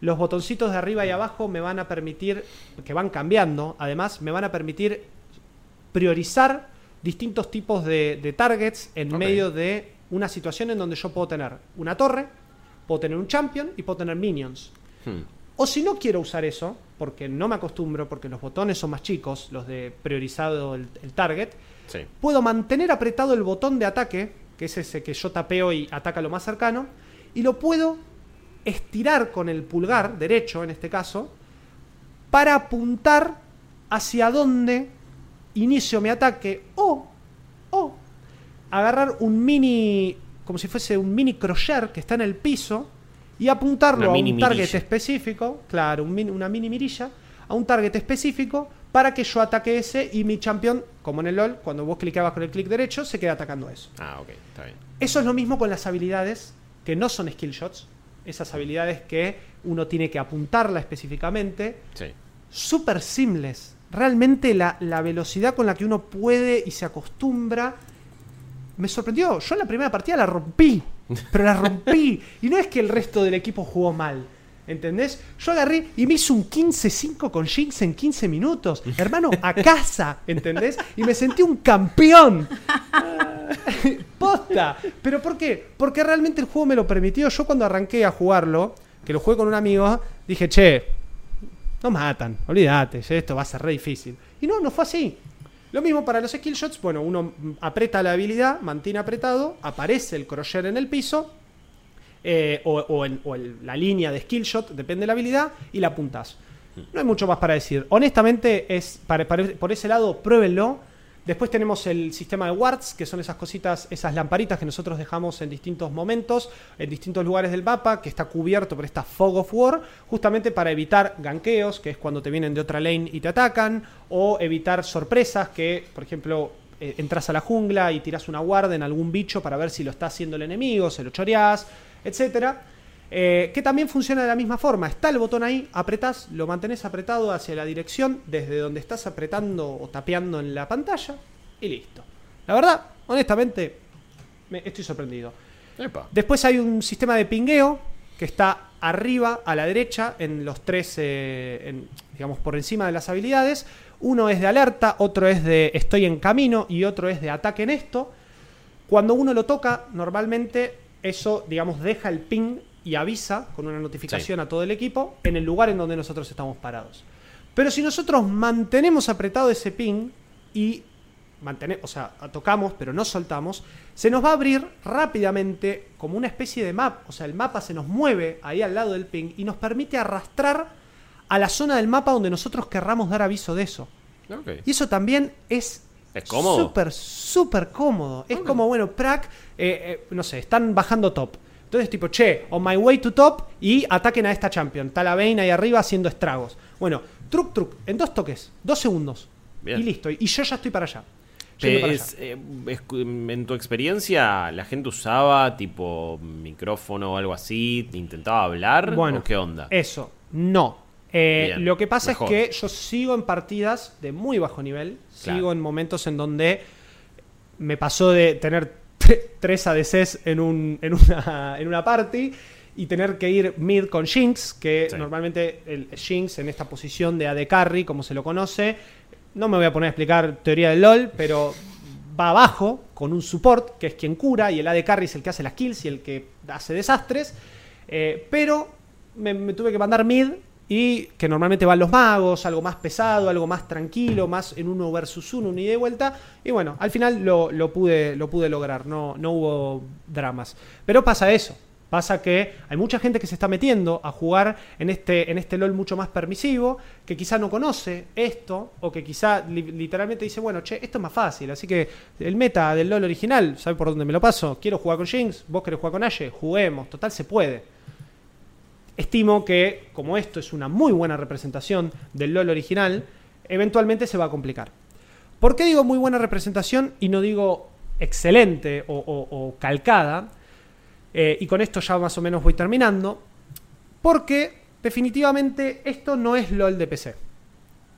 Speaker 3: Los botoncitos de arriba y abajo me van a permitir, que van cambiando, además, me van a permitir priorizar distintos tipos de, de targets en medio de una situación en donde yo puedo tener una torre, puedo tener un champion y puedo tener minions.
Speaker 4: Hmm.
Speaker 3: O si no quiero usar eso, porque no me acostumbro, porque los botones son más chicos, los de priorizado el, el target,
Speaker 4: Sí.
Speaker 3: puedo mantener apretado el botón de ataque, que es ese que yo tapeo y ataca lo más cercano, y lo puedo estirar con el pulgar derecho, en este caso, para apuntar hacia donde inicio mi ataque o, o agarrar un mini, como si fuese un mini crochet que está en el piso y apuntarlo a un target
Speaker 4: mirilla.
Speaker 3: específico, claro, un mini- una mini mirilla, a un target específico para que yo ataque ese y mi champion, como en el LOL, cuando vos clicabas con el clic derecho, se queda atacando eso.
Speaker 4: Ah, ok, está bien.
Speaker 3: Eso es lo mismo con las habilidades que no son skill shots, esas habilidades que uno tiene que apuntarla específicamente,
Speaker 4: Sí.
Speaker 3: súper simples. Realmente la, la velocidad con la que uno puede y se acostumbra me sorprendió. Yo en la primera partida la rompí, pero la rompí. *laughs* Y no es que el resto del equipo jugó mal. ¿Entendés? Yo agarré y me hice un 15-5 con Jinx en 15 minutos. Hermano, a casa. ¿Entendés? Y me sentí un campeón. *laughs* Posta. ¿Pero por qué? Porque realmente el juego me lo permitió. Yo cuando arranqué a jugarlo, que lo jugué con un amigo, dije, che, no matan, olvídate, esto va a ser re difícil. Y no, no fue así. Lo mismo para los skill shots, bueno, uno aprieta la habilidad, mantiene apretado, aparece el crochet en el piso, eh, o, en- el- la línea de skill shot, depende de la habilidad, y la apuntás. No hay mucho más para decir. Honestamente, es para- por ese lado, pruébenlo. Después tenemos el sistema de wards, que son esas cositas, esas lamparitas que nosotros dejamos en distintos momentos, en distintos lugares del mapa, que está cubierto por esta Fog of War, justamente para evitar ganqueos, que es cuando te vienen de otra lane y te atacan, o evitar sorpresas, que por ejemplo eh, entras a la jungla y tiras una ward en algún bicho para ver si lo está haciendo el enemigo, se lo choreás, etcétera. Eh, que también funciona de la misma forma. Está el botón ahí, apretás, lo mantenés apretado hacia la dirección desde donde estás apretando o tapeando en la pantalla y listo. La verdad, honestamente, me estoy sorprendido.
Speaker 4: Epa.
Speaker 3: Después hay un sistema de pingueo que está arriba a la derecha en los tres, eh, en- digamos, por encima de las habilidades. Uno es de alerta, otro es de estoy en camino y otro es de ataque en esto. Cuando uno lo toca, normalmente eso, digamos, deja el ping y avisa con una notificación a todo el equipo en el lugar en donde nosotros estamos parados. Pero si nosotros mantenemos apretado ese ping y mantenemos, o sea, tocamos pero no soltamos, se nos va a abrir rápidamente como una especie de mapa, o sea, el mapa se nos mueve ahí al lado del ping y nos permite arrastrar a la zona del mapa donde nosotros querramos dar aviso de eso. Y eso también es
Speaker 4: ¿Es cómodo?
Speaker 3: súper, súper cómodo. Es como, bueno, Prac, eh, eh, no sé, están bajando top. Entonces, tipo, che, on my way to top y ataquen a esta champion. Está la Vayne ahí arriba haciendo estragos. Bueno, truc, truc, en dos toques, dos segundos.
Speaker 4: Bien.
Speaker 3: Y listo. Y yo ya estoy para allá.
Speaker 4: Es, eh, es- en tu experiencia, ¿la gente usaba tipo micrófono o algo así? ¿Intentaba hablar?
Speaker 3: Bueno,
Speaker 4: ¿O qué onda?
Speaker 3: Eso, no. Eh,
Speaker 4: Bien,
Speaker 3: lo que pasa
Speaker 4: mejor.
Speaker 3: es que yo sigo en partidas de muy bajo nivel.
Speaker 4: Claro.
Speaker 3: Sigo en momentos en donde me pasó de tener tre- tres ADCs en, un, en, una, *laughs* en una party y tener que ir mid con Jinx, que
Speaker 4: Sí.
Speaker 3: normalmente el Jinx en esta posición de AD Carry, como se lo conoce, no me voy a poner a explicar teoría del LOL, pero va abajo con un support, que es quien cura, y el AD Carry es el que hace las kills y el que hace desastres. Eh, pero me, me tuve que mandar mid y que normalmente van los magos, algo más pesado, algo más tranquilo, más en uno versus uno, un ida y vuelta. Y bueno, al final lo, lo pude, lo pude lograr, no, no hubo dramas. Pero pasa eso. Pasa que hay mucha gente que se está metiendo a jugar en este, en este LOL mucho más permisivo, que quizá no conoce esto, o que quizá li- literalmente dice, bueno, che, esto es más fácil, así que el meta del LOL original, ¿sabe por dónde me lo paso? Quiero jugar con Jinx, vos querés jugar con Ashe, juguemos, total se puede. Estimo que, como esto es una muy buena representación del LOL original, eventualmente se va a complicar. ¿Por qué digo muy buena representación y no digo excelente o, calcada? Eh, y con esto ya más o menos voy terminando. Porque definitivamente esto no es LOL de PC.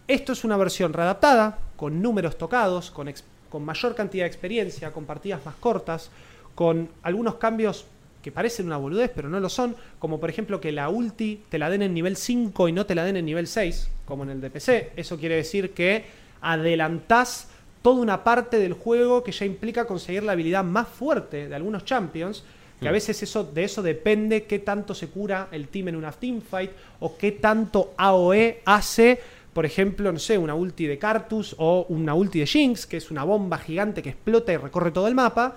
Speaker 3: Esto es una versión readaptada, con números tocados, con, con mayor cantidad de experiencia, con partidas más cortas, con algunos cambios que parecen una boludez, pero no lo son, como por ejemplo que la ulti te la den en nivel 5 y no te la den en nivel 6, como en el de PC. Eso quiere decir que adelantás toda una parte del juego que ya implica conseguir la habilidad más fuerte de algunos champions, que a veces eso, de eso depende qué tanto se cura el team en una teamfight o qué tanto AOE hace, por ejemplo, no sé, una ulti de Cartus o una ulti de Jinx, que es una bomba gigante que explota y recorre todo el mapa.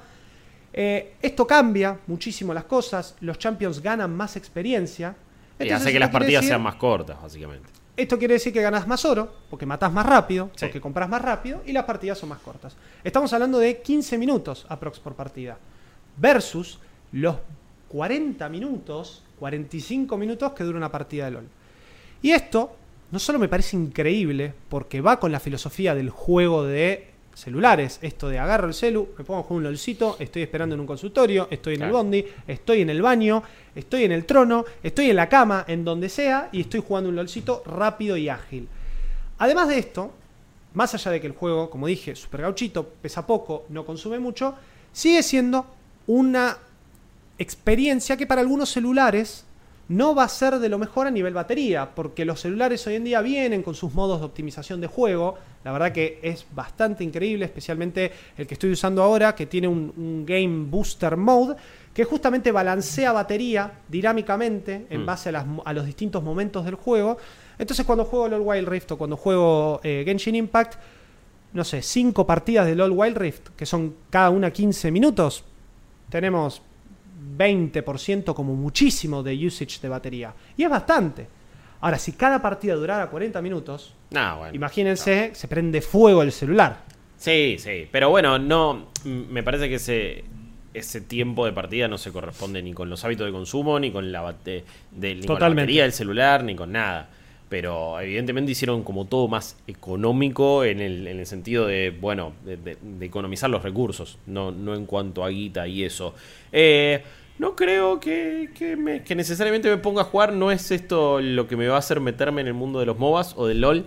Speaker 3: Eh, esto cambia muchísimo las cosas, los champions ganan más experiencia.
Speaker 4: y hace que las partidas
Speaker 3: decir-
Speaker 4: sean más cortas, básicamente.
Speaker 3: esto quiere decir que ganas más oro, porque matás más rápido,
Speaker 4: Sí.
Speaker 3: porque compras más rápido y las partidas son más cortas. Estamos hablando de 15 minutos aprox por partida, versus los 40 minutos, 45 minutos que dura una partida de LOL. Y esto no solo me parece increíble, porque va con la filosofía del juego de celulares, esto de agarro el celu, me pongo a jugar un LOLcito, estoy esperando en un consultorio, estoy en el bondi, estoy en el baño, estoy en el trono, estoy en la cama, en donde sea, y estoy jugando un LOLcito rápido y ágil. Además de esto, más allá de que el juego, como dije, super gauchito, pesa poco, no consume mucho, sigue siendo una experiencia que para algunos celulares no va a ser de lo mejor a nivel batería, porque los celulares hoy en día vienen con sus modos de optimización de juego. La verdad que es bastante increíble, especialmente el que estoy usando ahora, que tiene un, un Game Booster Mode, que justamente balancea batería dinámicamente en
Speaker 4: Mm.
Speaker 3: base a, las- a los distintos momentos del juego. Entonces cuando juego LOL Wild Rift o cuando juego eh, Genshin Impact, no sé, cinco partidas de LOL Wild Rift, que son cada una 15 minutos, tenemos 20% como muchísimo de usage de batería. Y es bastante. Ahora, si cada partida durara 40 minutos,
Speaker 4: No, bueno.
Speaker 3: imagínense, se prende fuego el celular.
Speaker 4: Sí, sí. Pero bueno, no. Me parece que ese, ese tiempo de partida no se corresponde ni con los hábitos de consumo, ni con la, bate- de, ni con la batería del celular, ni con nada. Pero evidentemente hicieron como todo más económico en el, en el sentido de, bueno, de, de- de economizar los recursos, no, no en cuanto a guita y eso. Eh, no creo que, que, me- que necesariamente me ponga a jugar, no es esto lo que me va a hacer meterme en el mundo de los MOBAs o del LOL.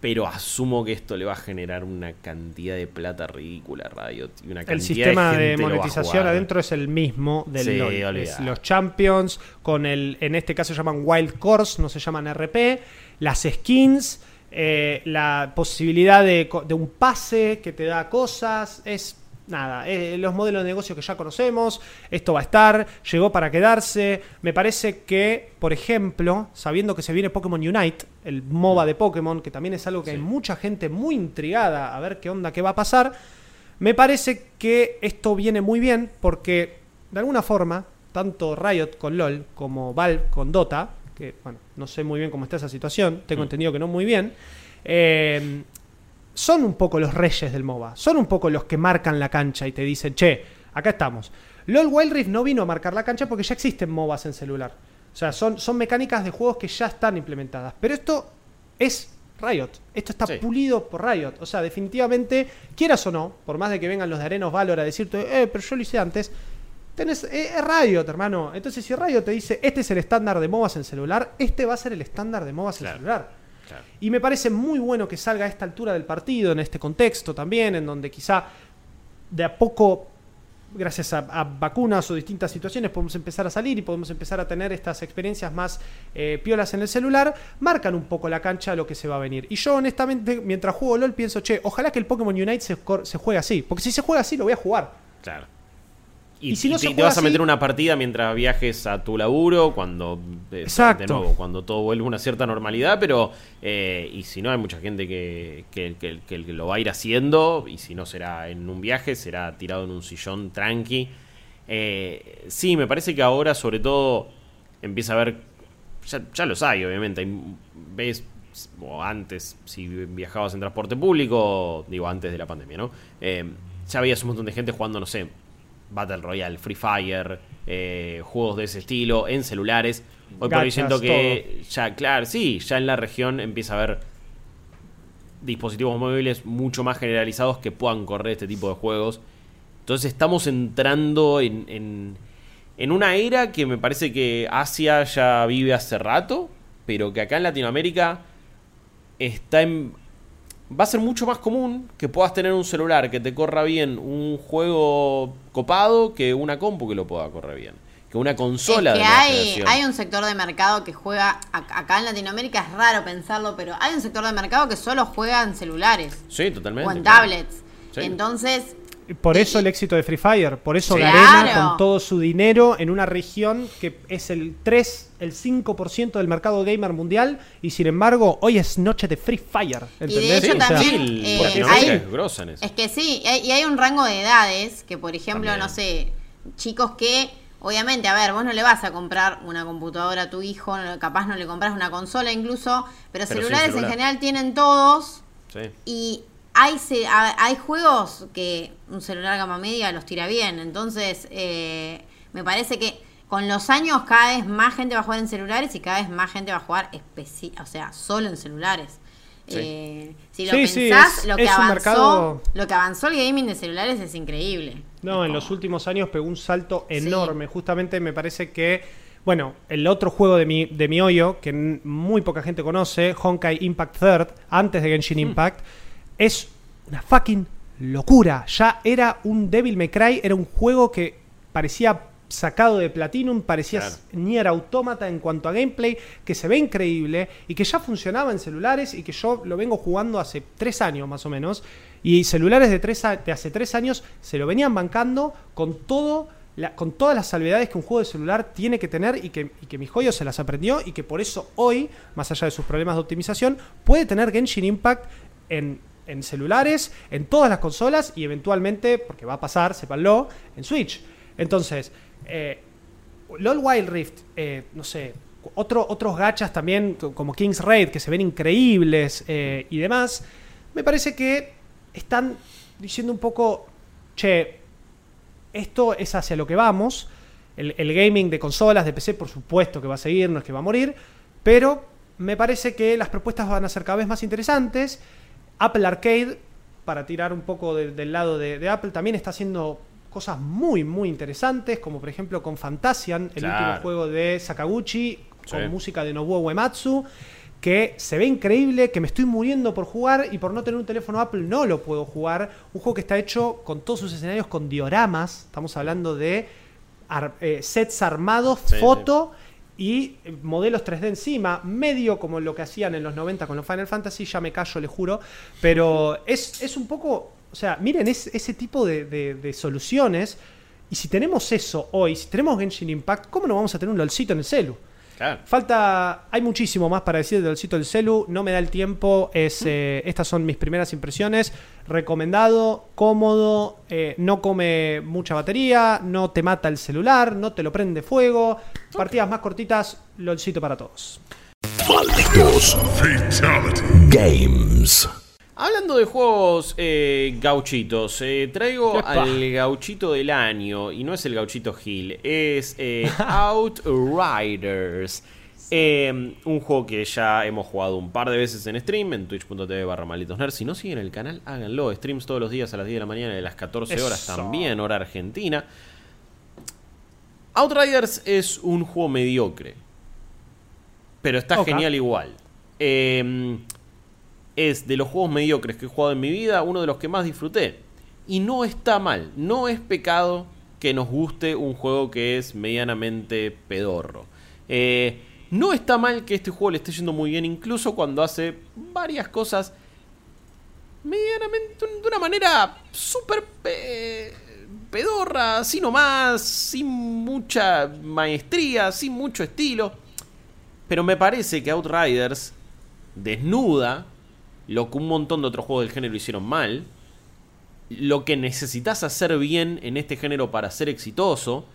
Speaker 4: Pero asumo que esto le va a generar una cantidad de plata ridícula a Riot. Y una cantidad
Speaker 3: El sistema de, monetización adentro es el mismo del
Speaker 4: Sí,
Speaker 3: LoL. Es los champions, con el, en este caso se llaman wild cores, no se llaman RP, las skins, eh, la posibilidad de un pase que te da cosas, es nada, eh, los modelos de negocio que ya conocemos, esto va a estar, llegó para quedarse. Me parece que, por ejemplo, sabiendo que se viene Pokémon Unite, el MOBA de Pokémon, que también es algo que
Speaker 4: Sí.
Speaker 3: hay mucha gente muy intrigada a ver qué onda, qué va a pasar, me parece que esto viene muy bien porque, de alguna forma, tanto Riot con LOL como Valve con Dota, que, bueno, no sé muy bien cómo está esa situación, tengo
Speaker 4: Mm.
Speaker 3: entendido que no muy bien, eh, son un poco los reyes del MOBA. Son un poco los que marcan la cancha y te dicen, che, acá estamos. LOL Wild Rift no vino a marcar la cancha porque ya existen MOBAs en celular. O sea, son, son mecánicas de juegos que ya están implementadas. Pero esto es Riot. Esto está
Speaker 4: Sí.
Speaker 3: pulido por Riot. O sea, definitivamente, quieras o no, por más de que vengan los de Arenos Valor a decirte, eh, pero yo lo hice antes, tenés, eh, es Riot, hermano. Entonces, si Riot te dice, este es el estándar de MOBAs en celular, este va a ser el estándar de MOBAs
Speaker 4: Claro.
Speaker 3: en celular.
Speaker 4: Claro.
Speaker 3: Y me parece muy bueno que salga a esta altura del partido, en este contexto también, en donde quizá de a poco, gracias a, a vacunas o distintas situaciones, podemos empezar a salir y podemos empezar a tener estas experiencias más eh, piolas en el celular, marcan un poco la cancha a lo que se va a venir. Y yo honestamente, mientras juego LOL, pienso, che, ojalá que el Pokémon Unite se, se juegue así, porque si se juega así lo voy a jugar.
Speaker 4: Claro.
Speaker 3: Y si no
Speaker 4: te, vas a meter una partida mientras viajes a tu laburo, cuando
Speaker 3: Exacto.
Speaker 4: de nuevo, cuando todo vuelve a una cierta normalidad, pero eh, y si no hay mucha gente que, que, que- que lo va a ir haciendo, y si no será en un viaje, será tirado en un sillón tranqui. Eh, sí, me parece que ahora sobre todo empieza a haber, ya, ya los hay obviamente, ves, o antes, si viajabas en transporte público, digo antes de la pandemia, ¿no? Eh, ya veías un montón de gente jugando, no sé, Battle Royale, Free Fire, eh, juegos de ese estilo en celulares. Hoy por hoy siento que ya, claro, sí, ya en la región empieza a haber dispositivos móviles mucho más generalizados que puedan correr este tipo de juegos. Entonces estamos entrando en, en, en una era que me parece que Asia ya vive hace rato, pero que acá en Latinoamérica está en... Va a ser mucho más común que puedas tener un celular que te corra bien un juego copado que una compu que lo pueda correr bien. Que una consola
Speaker 5: es
Speaker 4: de
Speaker 5: que
Speaker 4: nueva
Speaker 5: hay, hay un sector de mercado que juega, ac- acá en Latinoamérica es raro pensarlo, pero hay un sector de mercado que solo juega en celulares
Speaker 4: Sí, totalmente.
Speaker 5: o en
Speaker 4: claro.
Speaker 5: tablets.
Speaker 4: Sí.
Speaker 5: Entonces,
Speaker 3: Por eso el éxito de Free Fire, por eso
Speaker 4: Sí.
Speaker 3: Garena
Speaker 5: Claro.
Speaker 3: con todo su dinero en una región que es el 3, el 5% del mercado gamer mundial y sin embargo hoy es noche de Free Fire.
Speaker 5: de
Speaker 3: ¿entendés?
Speaker 5: hecho
Speaker 3: sea,
Speaker 5: también,
Speaker 4: sí,
Speaker 5: eh, hay-
Speaker 4: es grosa en eso.
Speaker 5: Es que sí, hay- y hay un rango de edades que, por ejemplo,
Speaker 4: También.
Speaker 5: no sé, chicos que, obviamente, a ver, vos no le vas a comprar una computadora a tu hijo, capaz no le compras una consola incluso, pero, celulares
Speaker 4: celular.
Speaker 5: en general tienen todos
Speaker 4: Sí.
Speaker 5: y hay, hay juegos que un celular gama media los tira bien, entonces eh, me parece que con los años cada vez más gente va a jugar en celulares y cada vez más gente va a jugar, especi- o sea, solo en celulares.
Speaker 4: Sí.
Speaker 5: Eh, si lo
Speaker 3: Sí, sí,
Speaker 5: pensás,
Speaker 3: es-
Speaker 5: lo, que avanzó,
Speaker 3: mercado-
Speaker 5: lo que avanzó el gaming de celulares es increíble.
Speaker 3: No,
Speaker 5: Es
Speaker 3: en los últimos años pegó un salto enorme. Justamente me parece que, bueno, el otro juego de mi, de mi hoyo, que muy poca gente conoce, Honkai Impact Third, antes de Genshin Impact, es una fucking locura. Ya era un Devil May Cry, era un juego que parecía sacado de Platinum, parecía
Speaker 4: Claro.
Speaker 3: Nier Automata en cuanto a gameplay, que se ve increíble y que ya funcionaba en celulares y que yo lo vengo jugando hace tres años más o menos. Y celulares de, tres a- de hace tres años se lo venían bancando con todo. la- con todas las salvedades que un juego de celular tiene que tener y que, y que mi joyo se las aprendió y que por eso hoy, más allá de sus problemas de optimización, puede tener Genshin Impact en, en celulares, en todas las consolas y eventualmente, porque va a pasar, sépanlo, en Switch. Entonces, eh, LOL Wild Rift, eh, no sé, otro, otros gachas también, co- como King's Raid, que se ven increíbles eh, y demás, me parece que están diciendo un poco, che, esto es hacia lo que vamos. El, gaming de consolas, de PC, por supuesto que va a seguir, no es que va a morir, pero me parece que las propuestas van a ser cada vez más interesantes. Apple Arcade, para tirar un poco de- del lado de, de Apple, también está haciendo cosas muy, muy interesantes, como por ejemplo con Fantasian, el
Speaker 4: Claro.
Speaker 3: último juego de Sakaguchi, con
Speaker 4: Sí.
Speaker 3: música de Nobuo Uematsu, que se ve increíble, que me estoy muriendo por jugar y por no tener un teléfono Apple no lo puedo jugar. Un juego que está hecho con todos sus escenarios con dioramas, estamos hablando de ar- eh, sets armados,
Speaker 4: Sí,
Speaker 3: foto y eh, modelos 3D encima, medio como lo que hacían en los 90 con los Final Fantasy, ya me callo, le juro, pero es, es un poco O sea, miren es- ese tipo de, de- de soluciones. Y si tenemos eso hoy, si tenemos Genshin Impact, ¿cómo no vamos a tener un LOLcito en el celu?
Speaker 4: Claro.
Speaker 3: Falta, hay muchísimo más para decir del LOLcito del celu, no me da el tiempo, es, eh, estas son mis primeras impresiones, recomendado, cómodo, eh, no come mucha batería, no te mata el celular, no te lo prende fuego, partidas más cortitas, LOLcito para todos.
Speaker 1: Malditos Games.
Speaker 4: Hablando de juegos eh, gauchitos, eh, traigo
Speaker 3: Epa.
Speaker 4: al gauchito del año, y no es el gauchito Hill, es eh, *laughs* Outriders. Eh, un juego que ya hemos jugado un par de veces en stream, en twitch.tv barra malditos nerds. Si no siguen el canal, háganlo. Streams todos los días a las 10 de la mañana y a las 14 horas también, hora argentina. Outriders es un juego mediocre. Pero está genial igual. Eh, es de los juegos mediocres que he jugado en mi vida, uno de los que más disfruté. Y no está mal, no es pecado que nos guste un juego que es medianamente pedorro. Eh, no está mal que este juego le esté yendo muy bien, incluso cuando hace varias cosas medianamente de una manera súper pe- pedorra, así nomás, sin mucha maestría, sin mucho estilo. Pero me parece que Outriders desnuda lo que un montón de otros juegos del género hicieron mal, lo que necesitas hacer bien en este género para ser exitoso,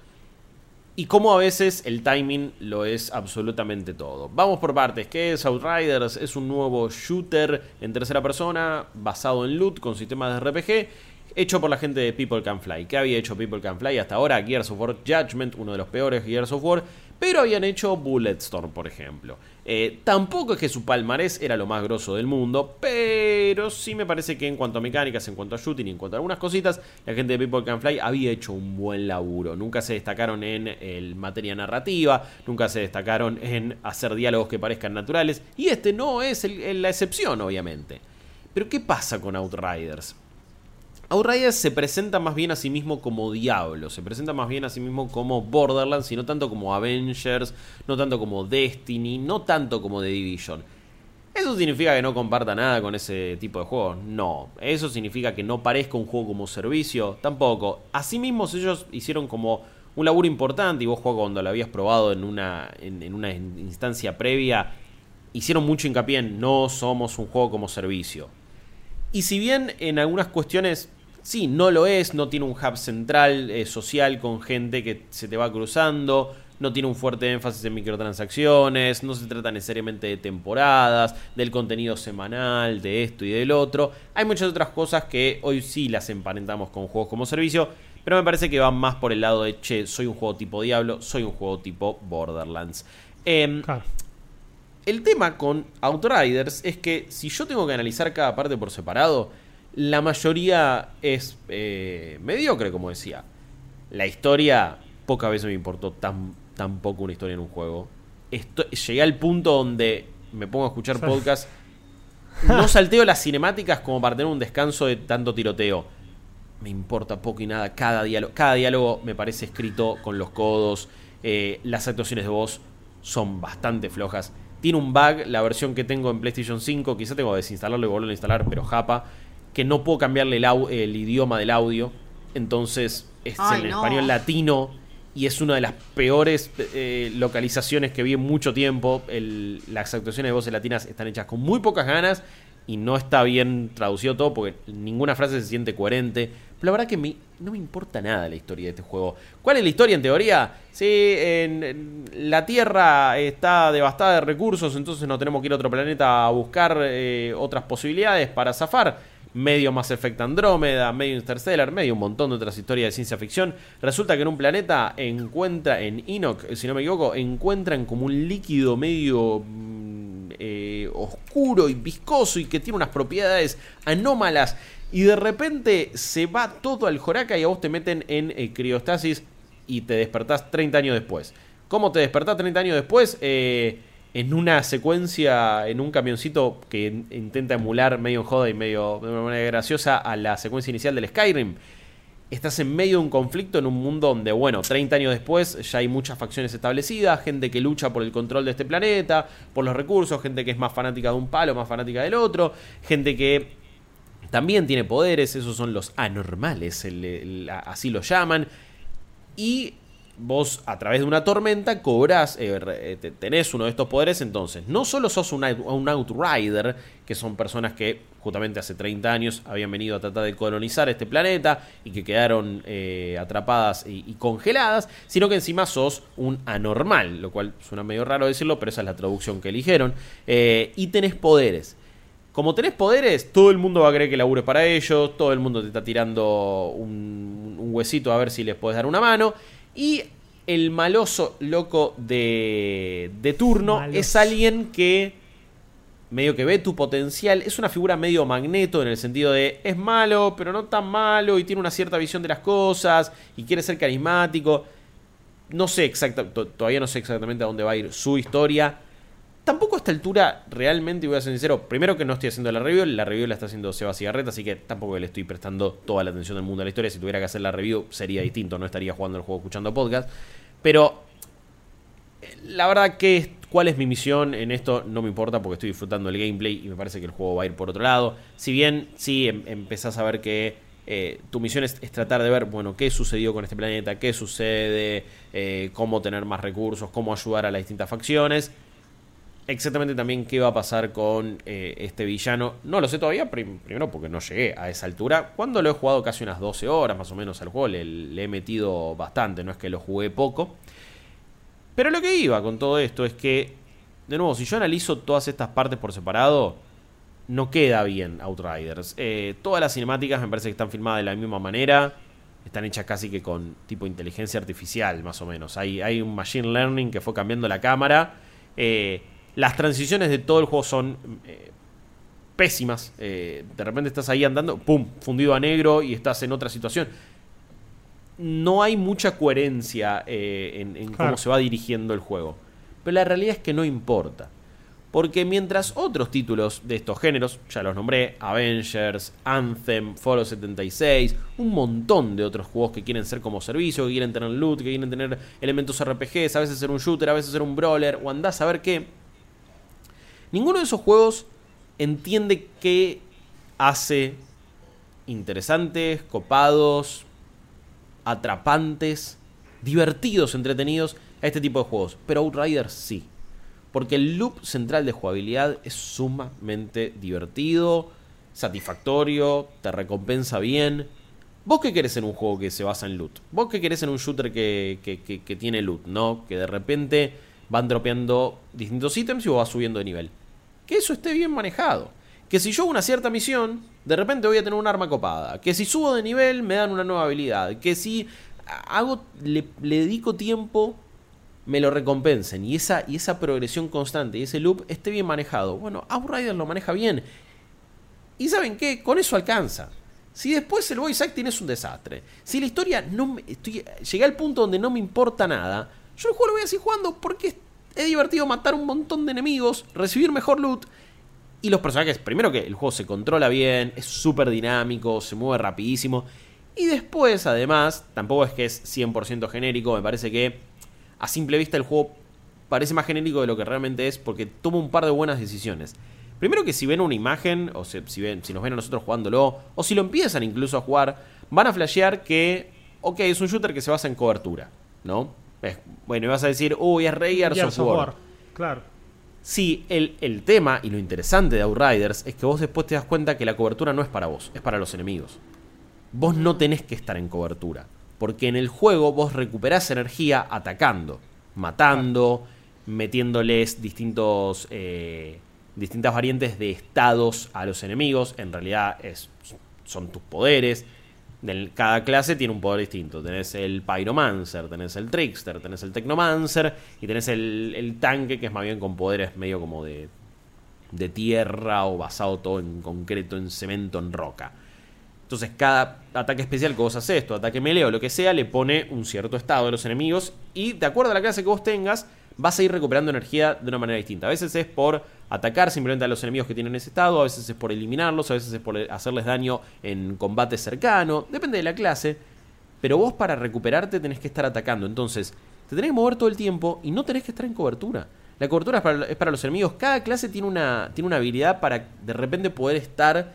Speaker 4: y cómo a veces el timing lo es absolutamente todo. Vamos por partes. ¿Qué es Outriders? Es un nuevo shooter en tercera persona basado en loot con sistemas de RPG. Hecho por la gente de People Can Fly. ¿Qué había hecho People Can Fly hasta ahora? Gears of War Judgment, uno de los peores Gears of War. Pero habían hecho Bulletstorm, por ejemplo. Eh, tampoco es que su palmarés era lo más grosso del mundo, pero sí me parece que en cuanto a mecánicas, en cuanto a shooting en cuanto a algunas cositas, la gente de People Can Fly había hecho un buen laburo. Nunca se destacaron en el materia narrativa, nunca se destacaron en hacer diálogos que parezcan naturales, y este no es la excepción, obviamente. Pero ¿qué pasa con Outriders? Outriders se presenta más bien a sí mismo como Diablo, se presenta más bien a sí mismo como Borderlands y no tanto como Avengers, no tanto como Destiny, no tanto como The Division. ¿Eso significa que no comparta nada con ese tipo de juegos? No. ¿Eso significa que no parezca un juego como servicio? Tampoco. Asimismo, ellos hicieron como un laburo importante y vos, juego cuando lo habías probado en una, en, en una instancia previa, hicieron mucho hincapié en no somos un juego como servicio. Y si bien en algunas cuestiones sí, no lo es, no tiene un hub central eh, social con gente que se te va cruzando, no tiene un fuerte énfasis en microtransacciones, no se trata necesariamente de temporadas, del contenido semanal, de esto y del otro. Hay muchas otras cosas que hoy sí las emparentamos con juegos como servicio, pero me parece que van más por el lado de, che, soy un juego tipo Diablo, soy un juego tipo Borderlands. Em,
Speaker 3: Claro.
Speaker 4: el tema con Outriders es que si yo tengo que analizar cada parte por separado, la mayoría es eh, mediocre, como decía. La historia, pocas veces me importó tan, tan poco una historia en un juego. Esto- llegué al punto donde me pongo a escuchar podcast. No *laughs* salteo las cinemáticas como para tener un descanso de tanto tiroteo. Me importa poco y nada cada diálogo. Cada diálogo me parece escrito con los codos. Eh, las actuaciones de voz son bastante flojas. Tiene un bug, la versión que tengo en PlayStation 5, quizá tengo que desinstalarlo y volverlo a instalar, pero japa, que no puedo cambiarle el, au- el idioma del audio. Entonces es
Speaker 5: Ay,
Speaker 4: en
Speaker 5: no.
Speaker 4: español latino y es una de las peores eh, localizaciones que vi en mucho tiempo. El- las actuaciones de voces latinas están hechas con muy pocas ganas y no está bien traducido todo porque ninguna frase se siente coherente. Pero la verdad que me- no me importa nada la historia de este juego. ¿Cuál es la historia en teoría? Sí, en- la Tierra está devastada de recursos, entonces nos tenemos que ir a otro planeta a buscar eh, otras posibilidades para zafar. Medio Mass Effect Andrómeda, medio Interstellar, medio un montón de otras historias de ciencia ficción. Resulta que en un planeta encuentra, en Enoch, si no me equivoco, encuentran como un líquido medio mm, eh, oscuro y viscoso y que tiene unas propiedades anómalas. Y de repente se va todo al joraca y a vos te meten en eh, criostasis y te despertás 30 años después. ¿Cómo te despertás 30 años después? Eh, en una secuencia, en un camioncito que in- intenta emular medio en joda y medio de una manera graciosa a la secuencia inicial del Skyrim. Estás en medio de un conflicto en un mundo donde, bueno, 30 años después ya hay muchas facciones establecidas, gente que lucha por el control de este planeta, por los recursos, gente que es más fanática de un palo, más fanática del otro, gente que También tiene poderes, esos son los anormales, así lo llaman. Y vos a través de una tormenta cobras, eh, eh, te- tenés uno de estos poderes, entonces no solo sos un, out- un outrider, que son personas que justamente hace 30 años habían venido a tratar de colonizar este planeta y que quedaron eh, atrapadas y, y congeladas, sino que encima sos un anormal, lo cual suena medio raro decirlo, pero esa es la traducción que eligieron, eh, y tenés poderes. Como tenés poderes, todo el mundo va a creer que labures para ellos, todo el mundo te está tirando un, un huesito a ver si les puedes dar una mano. Y el maloso loco de, de turno es alguien que medio que ve tu potencial. Es una figura medio magneto en el sentido de es malo, pero no tan malo y tiene una cierta visión de las cosas y quiere ser carismático. No sé exactamente, todavía no sé exactamente a dónde va a ir su historia. Tampoco a esta altura, realmente, voy a ser sincero, primero que no estoy haciendo la review, la review la está haciendo Seba Cigarreta, así que tampoco le estoy prestando toda la atención del mundo a la historia. Si tuviera que hacer la review sería distinto, no estaría jugando el juego escuchando podcast. Pero la verdad que cuál es mi misión en esto no me importa porque estoy disfrutando el gameplay y me parece que el juego va a ir por otro lado. Si bien sí em- empezás a ver que eh, tu misión es, es tratar de ver, bueno, qué sucedió con este planeta, qué sucede, eh, cómo tener más recursos, cómo ayudar a las distintas facciones. Exactamente también qué va a pasar con eh, este villano. No lo sé todavía, prim- primero porque no llegué a esa altura. Cuando lo he jugado casi unas 12 horas más o menos al juego, le, le he metido bastante, no es que lo jugué poco. Pero lo que iba con todo esto es que, de nuevo, si yo analizo todas estas partes por separado, no queda bien Outriders. Eh, todas las cinemáticas me parece que están filmadas de la misma manera. Están hechas casi que con tipo inteligencia artificial, más o menos. Hay, hay un machine learning que fue cambiando la cámara. Eh, las transiciones de todo el juego son eh, pésimas. Eh, de repente estás ahí andando, ¡pum! fundido a negro y estás en otra situación. No hay mucha coherencia eh, en, en cómo se va dirigiendo el juego. Pero la realidad es que no importa. Porque mientras otros títulos de estos géneros, ya los nombré, Avengers, Anthem, Fallout 76, un montón de otros juegos que quieren ser como servicio, que quieren tener loot, que quieren tener elementos RPGs, a veces ser un shooter, a veces ser un brawler, o andás a ver qué. Ninguno de esos juegos entiende qué hace interesantes, copados, atrapantes, divertidos, entretenidos a este tipo de juegos. Pero Outriders sí. Porque el loop central de jugabilidad es sumamente divertido, satisfactorio, te recompensa bien. ¿Vos qué querés en un juego que se basa en loot? ¿Vos qué querés en un shooter que, que- tiene loot, no? Que de repente van dropeando distintos ítems y vos vas subiendo de nivel. Que eso esté bien manejado. Que si yo hago una cierta misión, de repente voy a tener un arma copada. Que si subo de nivel, me dan una nueva habilidad. Que si hago, le, le dedico tiempo, me lo recompensen. Y esa, y esa progresión constante y ese loop esté bien manejado. Bueno, Outrider lo maneja bien. Y ¿saben qué? Con eso alcanza. Si después el voice acting es un desastre, si la historia no me, estoy, llegué al punto donde no me importa nada, yo el juego lo voy a seguir jugando porque es, divertido matar un montón de enemigos, recibir mejor loot. Y los personajes, primero que el juego se controla bien, es súper dinámico, se mueve rapidísimo. Y después, además, tampoco es que es 100% genérico, me parece que a simple vista el juego parece más genérico de lo que realmente es porque toma un par de buenas decisiones. Primero que si ven una imagen, o si, ven, si nos ven a nosotros jugándolo, o si lo empiezan incluso a jugar, van a flashear que, ok, es un shooter que se basa en cobertura, ¿no? Bueno, y vas a decir, uy, es Rey Gears
Speaker 3: Gears
Speaker 4: of
Speaker 3: of
Speaker 4: War.
Speaker 3: War. Claro.
Speaker 4: Sí, el, el tema y lo interesante de Outriders es que vos después te das cuenta que la cobertura no es para vos, es para los enemigos. Vos no tenés que estar en cobertura, porque en el juego vos recuperás energía atacando, matando, metiéndoles distintos, eh, distintas variantes de estados a los enemigos. En realidad es, son tus poderes. Cada clase tiene un poder distinto. Tenés el Pyromancer, tenés el Trickster, tenés el Technomancer y tenés el, tanque que es más bien con poderes medio como de, de tierra o basado todo en concreto, en cemento, en roca. Entonces cada ataque especial que vos haces, tu ataque melee o lo que sea, le pone un cierto estado de los enemigos y de acuerdo a la clase que vos tengas, vas a ir recuperando energía de una manera distinta. A veces es por atacar simplemente a los enemigos que tienen ese estado, a veces es por eliminarlos, a veces es por hacerles daño en combate cercano, depende de la clase. Pero vos para recuperarte tenés que estar atacando, entonces te tenés que mover todo el tiempo y no tenés que estar en cobertura. La cobertura es para, los enemigos, cada clase tiene una, tiene una habilidad para de repente poder estar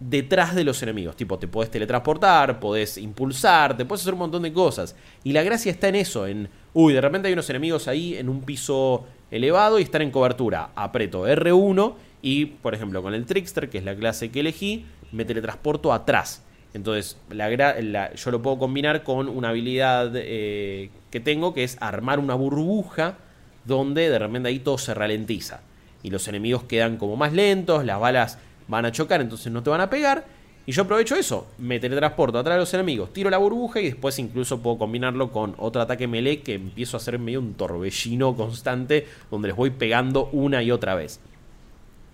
Speaker 4: detrás de los enemigos. Tipo, te podés teletransportar, podés impulsar, te podés hacer un montón de cosas. Y la gracia está en eso, en, uy, de repente hay unos enemigos ahí en un piso elevado y están en cobertura. Aprieto R1 y, por ejemplo, con el Trickster, que es la clase que elegí, me teletransporto atrás. Entonces, la, yo lo puedo combinar con una habilidad eh, que tengo, que es armar una burbuja donde de repente ahí todo se ralentiza. Y los enemigos quedan como más lentos, las balas van a chocar, entonces no te van a pegar. Y yo aprovecho eso, me teletransporto atrás de los enemigos, tiro la burbuja y después incluso puedo combinarlo con otro ataque melee que empiezo a hacer medio un torbellino constante donde les voy pegando una y otra vez.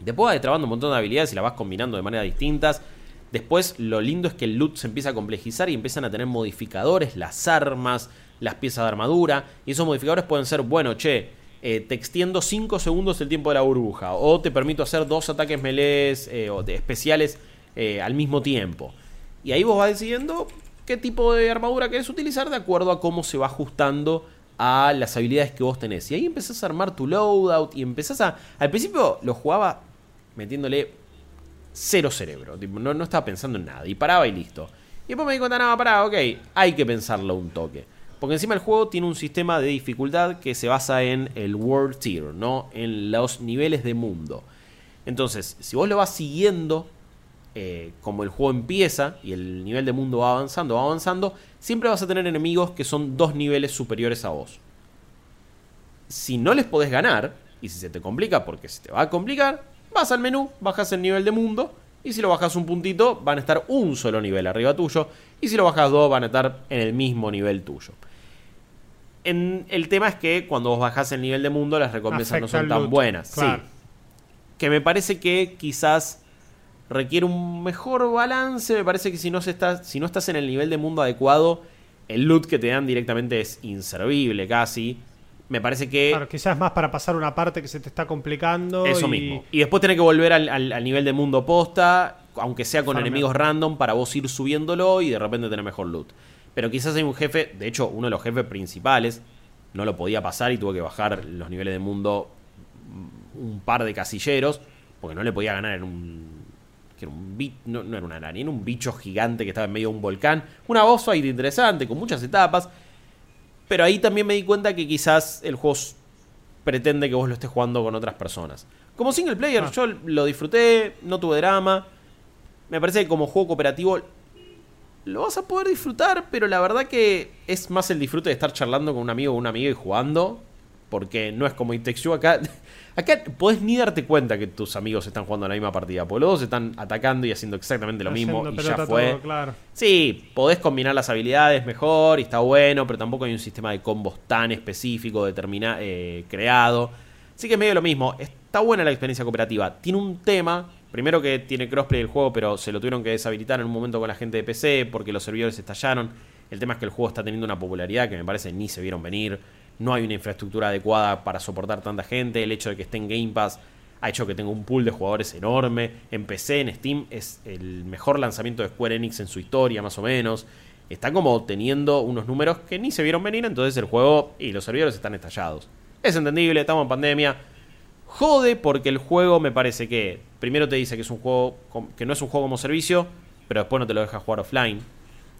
Speaker 4: Después vas destrabando un montón de habilidades y las vas combinando de manera distintas. Después lo lindo es que el loot se empieza a complejizar y empiezan a tener modificadores, las armas, las piezas de armadura. Y esos modificadores pueden ser, bueno, che, eh, te extiendo 5 segundos el tiempo de la burbuja. O te permito hacer dos ataques melees eh, o de especiales eh, al mismo tiempo. Y ahí vos vas decidiendo qué tipo de armadura querés utilizar de acuerdo a cómo se va ajustando a las habilidades que vos tenés. Y ahí empezás a armar tu loadout y empezás a... Al principio lo jugaba metiéndole cero cerebro. no, no estaba pensando en nada. Y paraba y listo. Y después me di cuenta, nada, pará, ok, hay que pensarlo un toque. Porque encima el juego tiene un sistema de dificultad que se basa en el World Tier, ¿no? En los niveles de mundo. Entonces, si vos lo vas siguiendo, eh, como el juego empieza y el nivel de mundo va avanzando, va avanzando, siempre vas a tener enemigos que son dos niveles superiores a vos. Si no les podés ganar, y si se te complica, porque se te va a complicar, vas al menú, bajas el nivel de mundo, y si lo bajas un puntito, van a estar un solo nivel arriba tuyo, y si lo bajas dos, van a estar en el mismo nivel tuyo el tema es que cuando vos bajás el nivel de mundo, las recompensas no son tan buenas. Sí. Que me parece que quizás requiere un mejor balance. Me parece que si no, se está, si no estás en el nivel de mundo adecuado, el loot que te dan directamente es inservible casi. Me parece que.
Speaker 3: Claro, quizás más para pasar una parte que se te está complicando.
Speaker 4: Eso mismo. Y después tenés que volver al, nivel de mundo posta, aunque sea con enemigos random, para vos ir subiéndolo y de repente tener mejor loot. Pero quizás hay un jefe, de hecho, uno de los jefes principales no lo podía pasar y tuvo que bajar los niveles de mundo un par de casilleros, porque no le podía ganar en un. Que era un no, no, era una araña, era un bicho gigante que estaba en medio de un volcán. Una voz fight interesante, con muchas etapas. Pero ahí también me di cuenta que quizás el juego pretende que vos lo estés jugando con otras personas. Como single player, ah. yo lo disfruté, no tuve drama. Me parece que como juego cooperativo lo vas a poder disfrutar, pero la verdad que es más el disfrute de estar charlando con un amigo o una amiga y jugando. Porque no es como It acá. *laughs* Acá podés ni darte cuenta que tus amigos están jugando la misma partida. Porque los dos están atacando y haciendo exactamente lo mismo. Y ya fue.
Speaker 3: claro.
Speaker 4: Sí, podés combinar las habilidades mejor y está bueno, pero tampoco hay un sistema de combos tan específico, determinado, eh, creado. Así que es medio lo mismo. Está buena la experiencia cooperativa. Tiene un tema Primero que tiene crossplay el juego, pero se lo tuvieron que deshabilitar en un momento con la gente de PC porque los servidores estallaron. El tema es que el juego está teniendo una popularidad que me parece ni se vieron venir. No hay una infraestructura adecuada para soportar tanta gente. El hecho de que esté en Game Pass ha hecho que tenga un pool de jugadores enorme. En PC, en Steam, es el mejor lanzamiento de Square Enix en su historia, más o menos. Está como teniendo unos números que ni se vieron venir, entonces el juego y los servidores están estallados. Es entendible, estamos en pandemia Jode porque el juego me parece que primero te dice que es un juego que no es un juego como servicio, pero después no te lo deja jugar offline.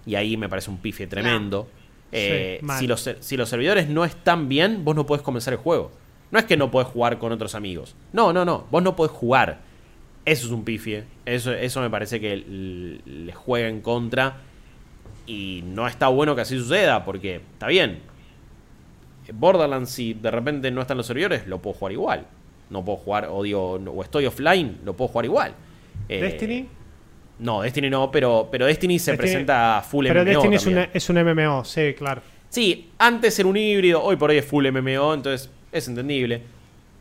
Speaker 4: Y ahí me parece un pifie tremendo. Eh, si, los, si los servidores no están bien, vos no podés comenzar el juego. No es que no podés jugar con otros amigos. No, no, no. Vos no podés jugar. Eso es un pifie. Eso, eso me parece que le juega en contra. Y no está bueno que así suceda, porque está bien. Borderlands, si de repente no están los servidores, lo puedo jugar igual no puedo jugar, o o estoy offline, lo puedo jugar igual.
Speaker 3: Eh, ¿Destiny?
Speaker 4: No, Destiny no, pero, pero Destiny se presenta full
Speaker 3: MMO. Pero Destiny es, es, un MMO, sí, claro.
Speaker 4: Sí, antes era un híbrido, hoy por hoy es full MMO, entonces es entendible.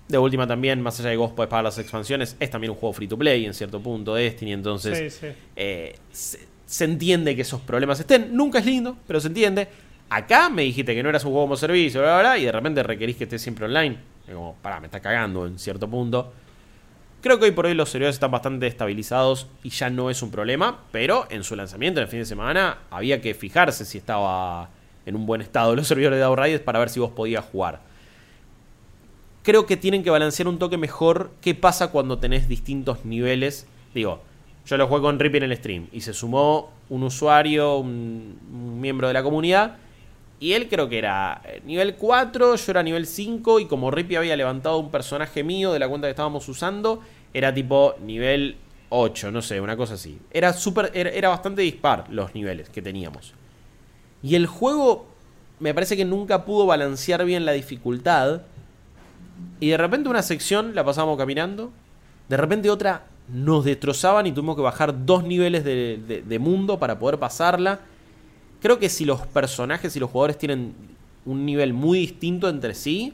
Speaker 4: De última también, más allá de que vos podés pagar las expansiones, es también un juego free to play en cierto punto, Destiny, entonces eh, se, entiende que esos problemas estén. Nunca es lindo, pero se entiende. Acá me dijiste que no eras un juego como servicio, y de repente requerís que esté siempre online como, pará, me está cagando en cierto punto. Creo que hoy por hoy los servidores están bastante estabilizados y ya no es un problema, pero en su lanzamiento en el fin de semana había que fijarse si estaba en un buen estado los *laughs* servidores de Outriders para ver si vos podías jugar. Creo que tienen que balancear un toque mejor qué pasa cuando tenés distintos niveles. Digo, Yo lo jugué con Rippy en el stream y se sumó un usuario, un miembro de la comunidad. Y él creo que era eh, nivel 4, yo era nivel 5 y como Rippy había levantado un personaje mío de la cuenta que estábamos usando, era tipo nivel 8, no sé, una cosa así. Era, super, era, bastante dispar los niveles que teníamos. Y el juego me parece que nunca pudo balancear bien la dificultad. Y de repente una sección la pasábamos caminando. De repente otra nos destrozaban y tuvimos que bajar dos niveles de- de mundo para poder pasarla. Creo que si los personajes y los jugadores tienen un nivel muy distinto entre sí,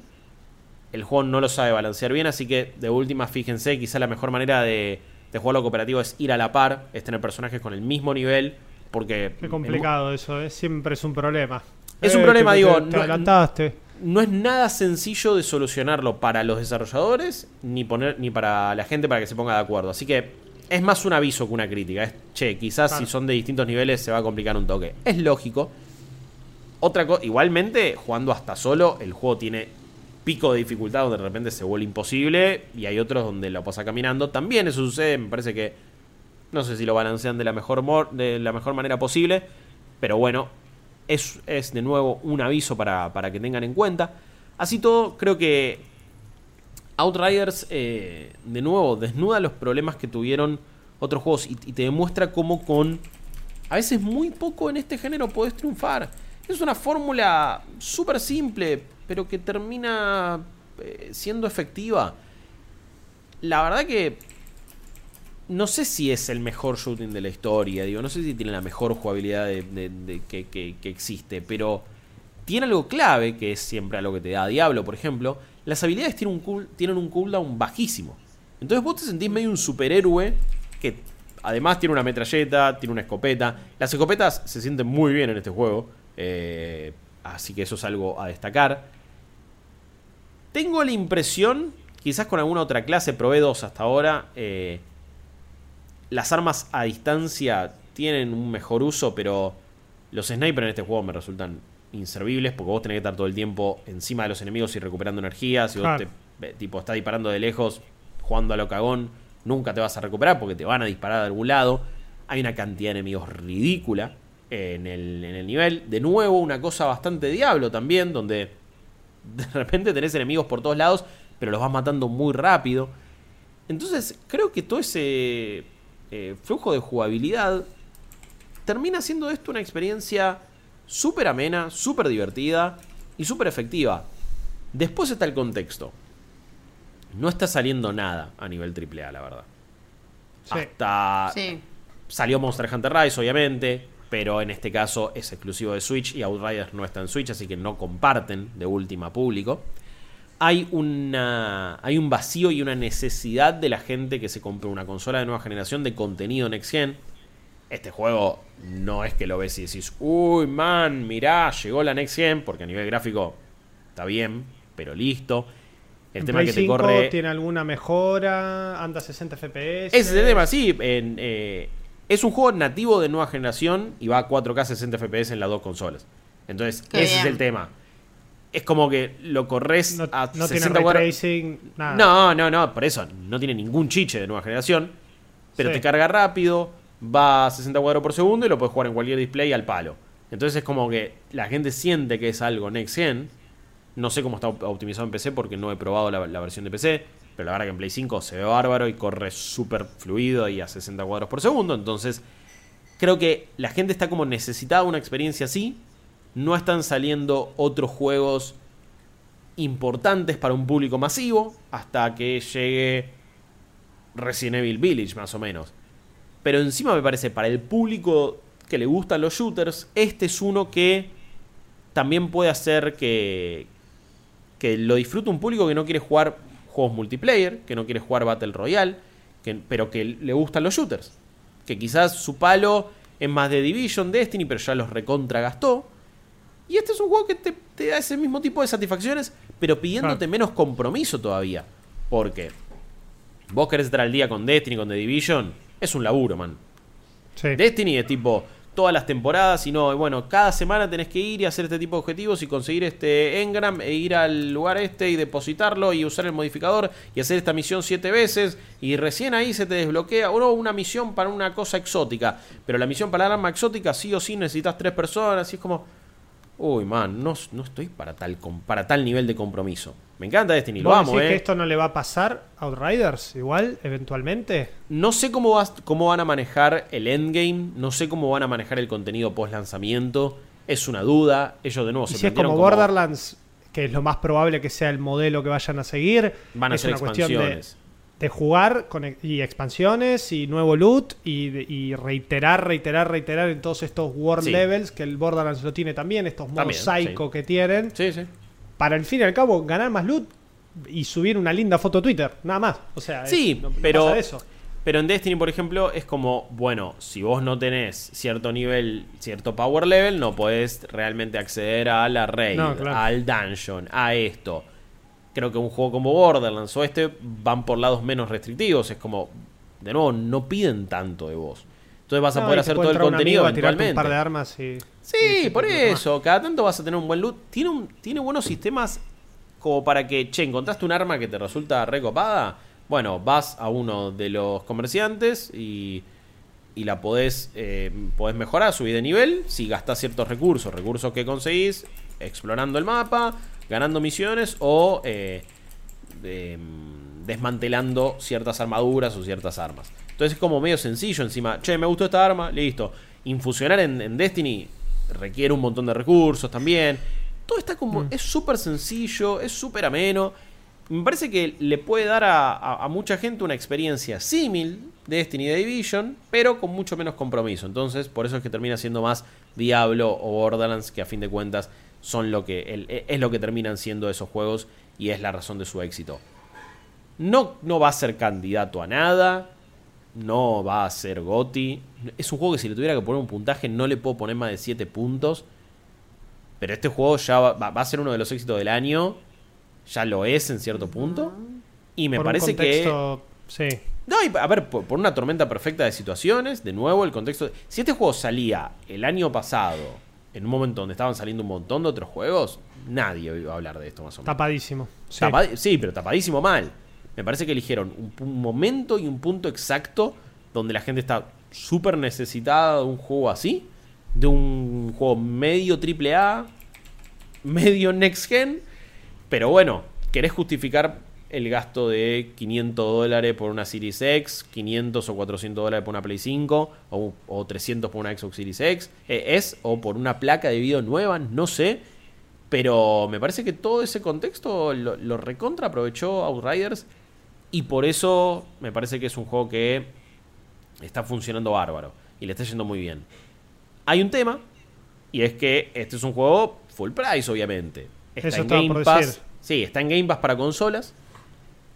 Speaker 4: el juego no lo sabe balancear bien. Así que de última, fíjense, quizá la mejor manera de, de jugarlo cooperativo es ir a la par, es tener personajes con el mismo nivel. Porque
Speaker 3: Qué complicado eso, ¿eh? siempre es un problema.
Speaker 4: Es un
Speaker 3: Eh,
Speaker 4: problema,
Speaker 3: te-
Speaker 4: digo,
Speaker 3: te- Te
Speaker 4: no-
Speaker 3: adelantaste.
Speaker 4: no es nada sencillo de solucionarlo para los desarrolladores ni poner ni para la gente para que se ponga de acuerdo. Así que es más un aviso que una crítica. Es, che, quizás
Speaker 3: Claro.
Speaker 4: si son de distintos niveles se va a complicar un toque. Es lógico. Otra cosa, igualmente, jugando hasta solo, el juego tiene pico de dificultad donde de repente se vuelve imposible y hay otros donde lo pasa caminando. También eso sucede, me parece que no sé si lo balancean de la mejor, mor- de la mejor manera posible, pero bueno, es, es de nuevo un aviso para, para que tengan en cuenta. Así todo, creo que Outriders eh, de nuevo desnuda los problemas que tuvieron otros juegos y, te demuestra cómo con a veces muy poco en este género podés triunfar. Es una fórmula súper simple, pero que termina eh, siendo efectiva. La verdad que no sé si es el mejor shooting de la historia, digo, no sé si tiene la mejor jugabilidad de- de- de- que, que- que existe, pero tiene algo clave, que es siempre algo que te da Diablo, por ejemplo. Las habilidades tienen un, cool- un cooldown bajísimo. Entonces vos te sentís medio un superhéroe que además tiene una metralleta, tiene una escopeta. Las escopetas se sienten muy bien en este juego, eh, así que eso es algo a destacar. Tengo la impresión, quizás con alguna otra clase, probé dos hasta ahora, eh, las armas a distancia tienen un mejor uso, pero los snipers en este juego me resultan inservibles porque vos tenés que estar todo el tiempo encima de los enemigos y recuperando energía. Si vos te, eh, tipo, estás disparando de lejos, jugando a lo cagón, nunca te vas a recuperar porque te van a disparar de algún lado. Hay una cantidad de enemigos ridícula en el, en el nivel. De nuevo, una cosa bastante diablo también, donde *laughs* de repente tenés enemigos por todos lados, pero los vas matando muy rápido. Entonces, creo que todo ese eh, flujo de jugabilidad termina siendo esto una experiencia súper amena, súper divertida y súper efectiva. Después está el contexto. No está saliendo nada a nivel AAA, la verdad.
Speaker 3: Sí.
Speaker 4: Hasta
Speaker 5: Sí.
Speaker 4: Salió Monster Hunter Rise, obviamente, pero en este caso es exclusivo de Switch y Outriders no está en Switch, así que no comparten de última público. Hay, una, hay un vacío y una necesidad de la gente que se compre una consola de nueva generación de contenido Next Gen. Este juego no es que lo ves y decís, uy, man, mirá, llegó la Next Gen, porque a nivel gráfico está bien, pero listo. El
Speaker 3: En
Speaker 4: tema
Speaker 3: Play
Speaker 4: es que te
Speaker 3: 5
Speaker 4: corre.
Speaker 3: ¿Tiene alguna mejora? ¿Anda a 60 FPS?
Speaker 4: Ese es el tema, sí. en, eh, es un juego nativo de nueva generación y va a 4K 60 FPS en las dos consolas. Entonces,
Speaker 5: Qué
Speaker 4: ese es el tema. Es como que lo corres
Speaker 3: No,
Speaker 4: a
Speaker 3: no tiene
Speaker 4: 60
Speaker 3: ray
Speaker 4: cuadros.
Speaker 3: tracing, nada.
Speaker 4: No, no, no, por eso. No tiene ningún chiche de nueva generación. Pero
Speaker 3: Sí.
Speaker 4: te carga rápido, va a 60 cuadros por segundo y lo puedes jugar en cualquier display al palo. Entonces es como que la gente siente que es algo next gen. No sé cómo está op- optimizado en PC porque no he probado la, versión de PC. Pero la verdad que en Play 5 se ve bárbaro y corre súper fluido y a 60 cuadros por segundo. Entonces creo que la gente está como necesitada una experiencia así. No están saliendo otros juegos importantes para un público masivo hasta que llegue Resident Evil Village más o menos. Pero encima me parece para el público que le gustan los shooters, este es uno que también puede hacer que que lo disfrute un público que no quiere jugar juegos multiplayer, que no quiere jugar Battle Royale, que, pero que le gustan los shooters. Que quizás su palo es más de Division, Destiny, pero ya los recontra gastó. Y este es un juego que te, te da ese mismo tipo de satisfacciones, pero pidiéndote menos compromiso todavía. Porque vos querés estar al día con Destiny, con The Division, es un laburo, man.
Speaker 3: Sí.
Speaker 4: Destiny es tipo todas las temporadas, sino, bueno, cada semana tenés que ir y hacer este tipo de objetivos y conseguir este engram e ir al lugar este y depositarlo y usar el modificador y hacer esta misión siete veces y recién ahí se te desbloquea o no, una misión para una cosa exótica, pero la misión para la arma exótica sí o sí necesitas tres personas y es como, uy, man, no, no estoy para tal, para tal nivel de compromiso. Me encanta Destiny, lo
Speaker 3: ¿Vos
Speaker 4: amo, eh.
Speaker 3: que esto no le va a pasar a Outriders igual, eventualmente?
Speaker 4: No sé cómo, vas- cómo van a manejar el endgame, no sé cómo van a manejar el contenido post lanzamiento. Es una duda. Ellos de nuevo se
Speaker 3: si es como Borderlands, que es lo más probable que sea el modelo que vayan a seguir,
Speaker 4: Van a
Speaker 3: es
Speaker 4: ser
Speaker 3: una cuestión de,
Speaker 4: expansiones.
Speaker 3: De jugar con, e- y expansiones y nuevo loot y, reiterar, reiterar, reiterar en todos estos world
Speaker 4: Sí.
Speaker 3: levels, que el Borderlands lo tiene también, estos modos
Speaker 4: También,
Speaker 3: psycho
Speaker 4: sí.
Speaker 3: que tienen,
Speaker 4: Sí, sí.
Speaker 3: para al fin y al cabo ganar más loot y subir una linda foto a Twitter, nada más. O sea, es-
Speaker 4: Sí,
Speaker 3: no
Speaker 4: pero,
Speaker 3: pasa eso.
Speaker 4: pero en Destiny, por ejemplo, es como, bueno, si vos no tenés cierto nivel, cierto power level, no podés realmente acceder a la raid,
Speaker 3: No, claro.
Speaker 4: al dungeon, a esto. Creo que un juego como Borderlands o este van por lados menos restrictivos. Es como, de nuevo, no piden tanto de vos. Entonces vas a poder hacer todo el contenido
Speaker 3: amigo
Speaker 4: eventualmente.
Speaker 3: un par de armas y...
Speaker 4: Sí,
Speaker 3: y-
Speaker 4: por eso. Cada tanto vas a tener un buen loot. Tiene, un, tiene buenos sistemas como para que, che, encontraste un arma que te resulta recopada. Bueno, vas a uno de los comerciantes y, y la podés, eh, podés mejorar, subir de nivel. Si gastás ciertos recursos, recursos que conseguís, explorando el mapa, ganando misiones o eh, de- desmantelando ciertas armaduras o ciertas armas. Entonces es como medio sencillo encima. Che, me gustó esta arma, listo. Infusionar en, en Destiny requiere un montón de recursos también. Todo está como... Es súper sencillo, es súper ameno. Me parece que le puede dar a, a- a mucha gente una experiencia símil de Destiny de Division, pero con mucho menos compromiso. Entonces, por eso es que termina siendo más Diablo o Borderlands, que a fin de cuentas son lo que el- es lo que terminan siendo esos juegos y es la razón de su éxito. No, no va a ser candidato a nada. No va a ser Goti. Es un juego que si le tuviera que poner un puntaje no le puedo poner más de 7 puntos. Pero este juego ya va, va- va a ser uno de los éxitos del año. Ya lo es en cierto punto. Y me
Speaker 3: por un
Speaker 4: parece que...
Speaker 3: Sí.
Speaker 4: No, y, a ver, por, por una tormenta perfecta de situaciones, de nuevo el contexto... Si este juego salía el año pasado, en un momento donde estaban saliendo un montón de otros juegos, nadie iba a hablar de esto más o menos.
Speaker 3: Tapadísimo. Sí.
Speaker 4: Pero tapadísimo mal. Me parece que eligieron un, un momento y un punto exacto donde la gente está súper necesitada de un juego así, de un juego medio triple A, medio next gen, pero bueno, querés justificar el gasto de 500 dólares por una Series X, 500 o 400 dólares por una Play 5, o, o 300 por una Xbox Series X, eh, es, o por una placa de video nueva, no sé. Pero me parece que todo ese contexto lo, lo recontra aprovechó Outriders. Y por eso me parece que es un juego que está funcionando bárbaro. Y le está yendo muy bien. Hay un tema. Y es que este es un juego full price, obviamente. Está
Speaker 3: Eso
Speaker 4: en Game
Speaker 3: por
Speaker 4: Pass.
Speaker 3: decir.
Speaker 4: Sí, está en Game Pass para consolas.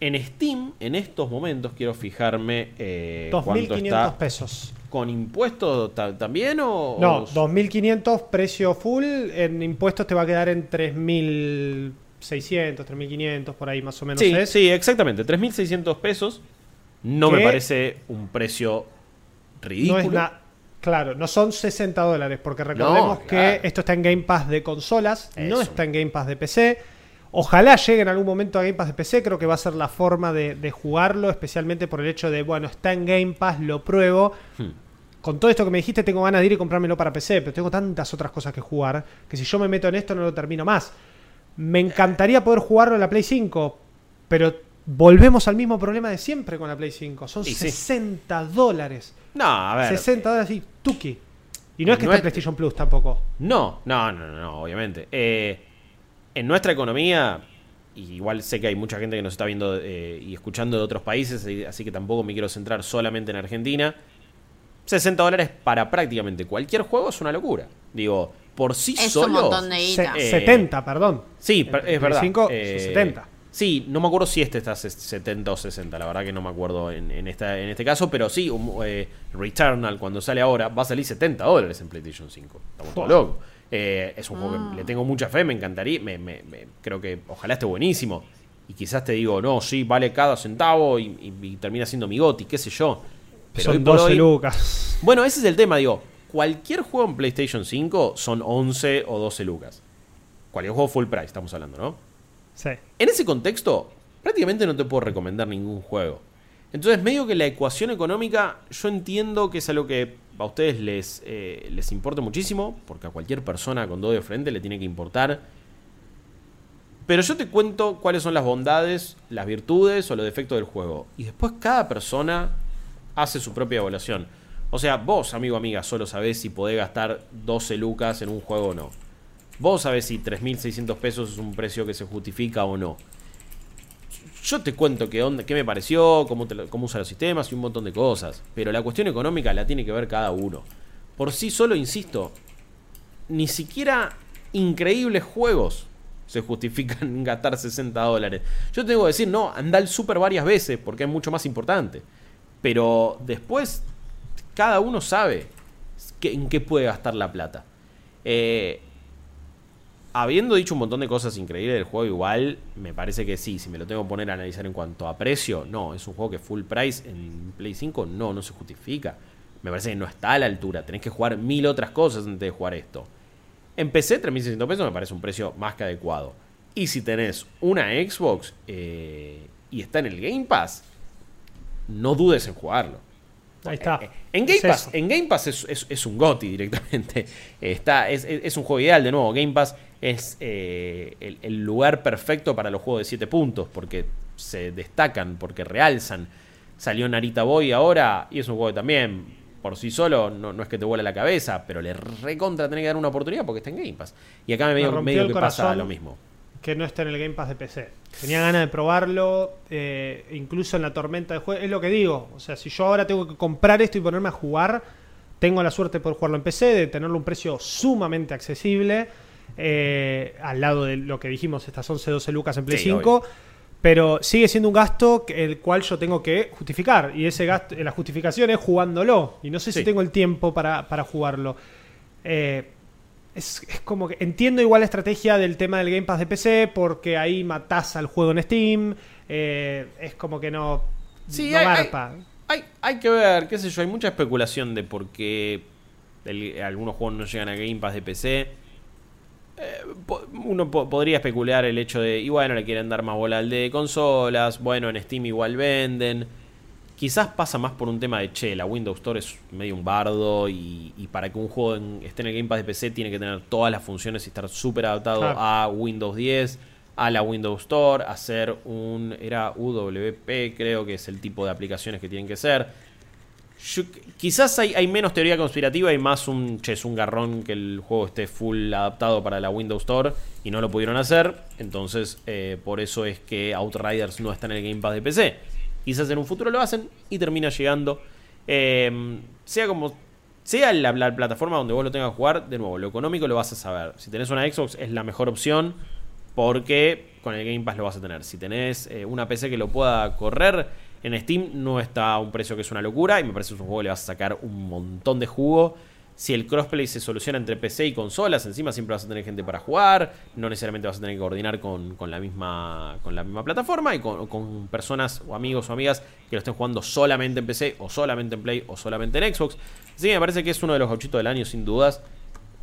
Speaker 4: En Steam, en estos momentos, quiero fijarme eh, cuánto
Speaker 3: 2.500
Speaker 4: está.
Speaker 3: pesos.
Speaker 4: ¿Con impuestos ta- también o...?
Speaker 3: No,
Speaker 4: o-
Speaker 3: 2.500 precio full. En impuestos te va a quedar en 3.600, 3.500, por ahí más o menos
Speaker 4: Sí,
Speaker 3: es.
Speaker 4: sí, exactamente. 3.600 pesos. No me parece un precio
Speaker 3: No
Speaker 4: ridículo.
Speaker 3: es nada. Claro, no son 60 dólares, porque recordemos
Speaker 4: No,
Speaker 3: que esto está en Game Pass de consolas, no está en Game Pass de PC. Ojalá llegue en algún momento a Game Pass de PC, creo que va a ser la forma de, de jugarlo, especialmente por el hecho de, bueno, está en Game Pass, lo pruebo.
Speaker 4: Hmm.
Speaker 3: Con todo esto que me dijiste, tengo ganas de ir y comprármelo para PC, pero tengo tantas otras cosas que jugar que si yo me meto en esto no lo termino más. Me encantaría poder jugarlo en la Play 5, pero volvemos al mismo problema de siempre con la Play 5. Son
Speaker 4: sí.
Speaker 3: 60 dólares.
Speaker 4: No, a ver.
Speaker 3: 60 dólares y tuki. Y no es que
Speaker 4: No
Speaker 3: está
Speaker 4: es-
Speaker 3: en PlayStation Plus tampoco.
Speaker 4: No, no, no, no, no, obviamente. Eh, en nuestra economía, y igual sé que hay mucha gente que nos está viendo eh, y escuchando de otros países, así que tampoco me quiero centrar solamente en Argentina. 60 dólares para prácticamente cualquier juego es una locura. Digo, por sí
Speaker 5: Es
Speaker 4: solo.
Speaker 5: un montón de
Speaker 3: Se-
Speaker 5: guita.
Speaker 4: Eh,
Speaker 3: 70, perdón.
Speaker 4: Sí, es verdad.
Speaker 3: 5,
Speaker 4: Eh,
Speaker 3: 70.
Speaker 4: Sí, no me acuerdo si este está ses- 70 o 60, la verdad que no me acuerdo en, en esta, en este caso, pero sí, un, eh, Returnal cuando sale ahora va a salir 70 dólares en PlayStation 5. Estamos todos locos. Eh, es un juego que le tengo mucha fe, me encantaría, me, me- me- creo que ojalá esté buenísimo. Y quizás te digo, no, sí, vale cada centavo y, y- y termina siendo mi goti, qué sé yo. Pero
Speaker 3: Son
Speaker 4: por
Speaker 3: 12
Speaker 4: hoy-
Speaker 3: lucas.
Speaker 4: bueno, ese es el tema, digo. cualquier juego en PlayStation 5 son 11 o 12 lucas. Cualquier juego full price, estamos hablando, ¿no?
Speaker 3: Sí.
Speaker 4: En ese contexto, prácticamente no te puedo recomendar ningún juego. Entonces, medio que la ecuación económica, yo entiendo que es algo que a ustedes les, eh, les importa muchísimo, porque a cualquier persona con dos de frente le tiene que importar. Pero yo te cuento cuáles son las bondades, las virtudes o los defectos del juego. Y después cada persona hace su propia evaluación. O sea, vos, amigo amiga, solo sabés si podés gastar 12 lucas en un juego o no. Vos sabés si 3.600 pesos es un precio que se justifica o no. Yo te cuento qué, onda, qué me pareció, cómo, cómo usa los sistemas y un montón de cosas. Pero la cuestión económica la tiene que ver cada uno. Por sí solo, insisto, ni siquiera increíbles juegos se justifican gastar 60 dólares. Yo tengo que decir, no, anda al super varias veces porque es mucho más importante. Pero después, cada uno sabe en qué puede gastar la plata. Eh, habiendo dicho un montón de cosas increíbles del juego, igual me parece que sí, si me lo tengo que poner a analizar en cuanto a precio, no, es un juego que full price en Play 5 no, no se justifica. Me parece que no está a la altura, tenés que jugar mil otras cosas antes de jugar esto. En PC, 3.600 pesos me parece un precio más que adecuado. Y si tenés una Xbox eh, y está en el Game Pass, no dudes en jugarlo.
Speaker 3: Ahí está.
Speaker 4: Eh, en Game Pass, en Game Pass es, un GOTI directamente. *laughs* Está, es, un juego ideal, de nuevo. Game Pass es eh, el, lugar perfecto para los juegos de 7 puntos, porque se destacan, porque realzan. Salió Narita Boy ahora, y es un juego que también, por sí solo, no, es que te vuela la cabeza, pero le recontra tener que dar una oportunidad porque está en Game Pass. Y acá me medio, medio que pasa lo mismo
Speaker 3: que no está en el Game Pass de PC. Tenía ganas de probarlo, eh, incluso en la tormenta de juego. Es lo que digo. O sea, si yo ahora tengo que comprar esto y ponerme a jugar, tengo la suerte de poder jugarlo en PC, de tenerlo a un precio sumamente accesible. Eh, al lado de lo que dijimos, estas 11, 12 lucas en Play 5. Pero sigue siendo un gasto el cual yo tengo que justificar. Y ese gasto, la justificación es jugándolo. Y no sé si tengo el tiempo para, para jugarlo. Eh, es, como que entiendo igual la estrategia del tema del Game Pass de PC porque ahí matás al juego en Steam. Eh, es como que no.
Speaker 4: Sí, hay, hay, hay, que ver, qué sé yo, hay mucha especulación de por qué algunos juegos no llegan a Game Pass de PC. Eh, uno podría especular el hecho de, y bueno, le quieren dar más bola al de consolas, bueno, en Steam igual venden. Quizás pasa más por un tema de, che, la Windows Store es medio un bardo y, para que un juego esté en el Game Pass de PC tiene que tener todas las funciones y estar súper adaptado a Windows 10, a la Windows Store, hacer un... Era UWP, creo que es el tipo de aplicaciones que tienen que ser. Quizás hay, menos teoría conspirativa y más un, che, es un garrón que el juego esté full adaptado para la Windows Store y no lo pudieron hacer. Entonces, eh, por eso es que Outriders no está en el Game Pass de PC Quizás en un futuro lo hacen y termina llegando. Em, sea como sea la, plataforma donde vos lo tengas que jugar, de nuevo, lo económico lo vas a saber. Si tenés una Xbox es la mejor opción porque con el Game Pass lo vas a tener. Si tenés eh, una PC que lo pueda correr en Steam, no está a un precio que es una locura y me parece que es un juego que le vas a sacar un montón de jugo si el crossplay se soluciona entre PC y consolas, encima siempre vas a tener gente para jugar, no necesariamente vas a tener que coordinar con, la, misma, con la misma plataforma y con, personas o amigos o amigas que lo estén jugando solamente en PC o solamente en Play o solamente en Xbox. Así que me parece que es uno de los gauchitos del año sin dudas.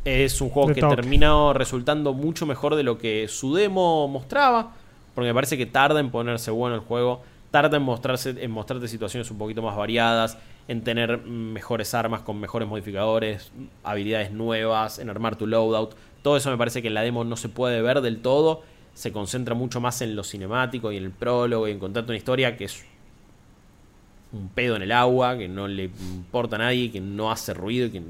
Speaker 4: Es un juego que terminó resultando mucho mejor de lo que su demo mostraba, porque me parece que tarda en ponerse bueno el juego, tarda en, mostrarse, en mostrarte situaciones un poquito más variadas, en tener mejores armas con mejores modificadores, habilidades nuevas, en armar tu loadout. Todo eso me parece que en la demo no se puede ver del todo. Se concentra mucho más en lo cinemático y en el prólogo y en contarte una historia que es un pedo en el agua, que no le importa a nadie, que no hace ruido y que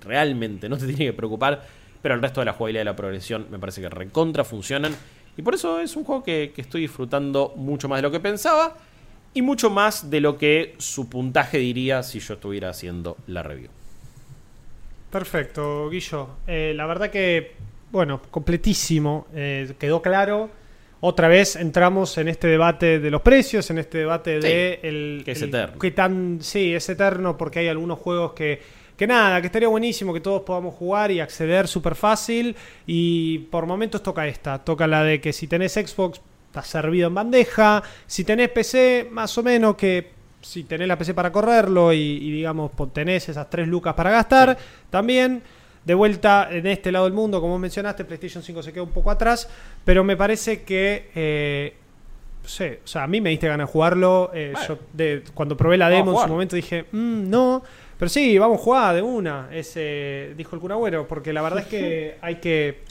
Speaker 4: realmente no te *laughs* tiene que preocupar. Pero el resto de la jugabilidad y la progresión me parece que recontra funcionan. Y por eso es un juego que, que estoy disfrutando mucho más de lo que pensaba y mucho más de lo que su puntaje diría si yo estuviera haciendo la review.
Speaker 3: Perfecto, Guillo. Eh, la verdad que, bueno, completísimo. Eh, quedó claro. Otra vez entramos en este debate de los precios, en este debate de el,
Speaker 4: que es eterno.
Speaker 3: Que tan, sí, es eterno porque hay algunos juegos que, que nada, que estaría buenísimo que todos podamos jugar y acceder súper fácil. Y por momentos toca esta, toca la de que si tenés Xbox está servido en bandeja. Si tenés PC, más o menos que si tenés la PC para correrlo y, y, digamos, tenés esas tres lucas para gastar, también. De vuelta en este lado del mundo, como mencionaste, PlayStation 5 se queda un poco atrás, pero me parece que eh, no sé, o sea, a mí me diste ganas de jugarlo. eh, yo de- cuando probé la demo en su momento dije, "Mm, no, pero sí, vamos a jugar de una. Ese, dijo el cura Agüero, porque la verdad es que *laughs* hay que.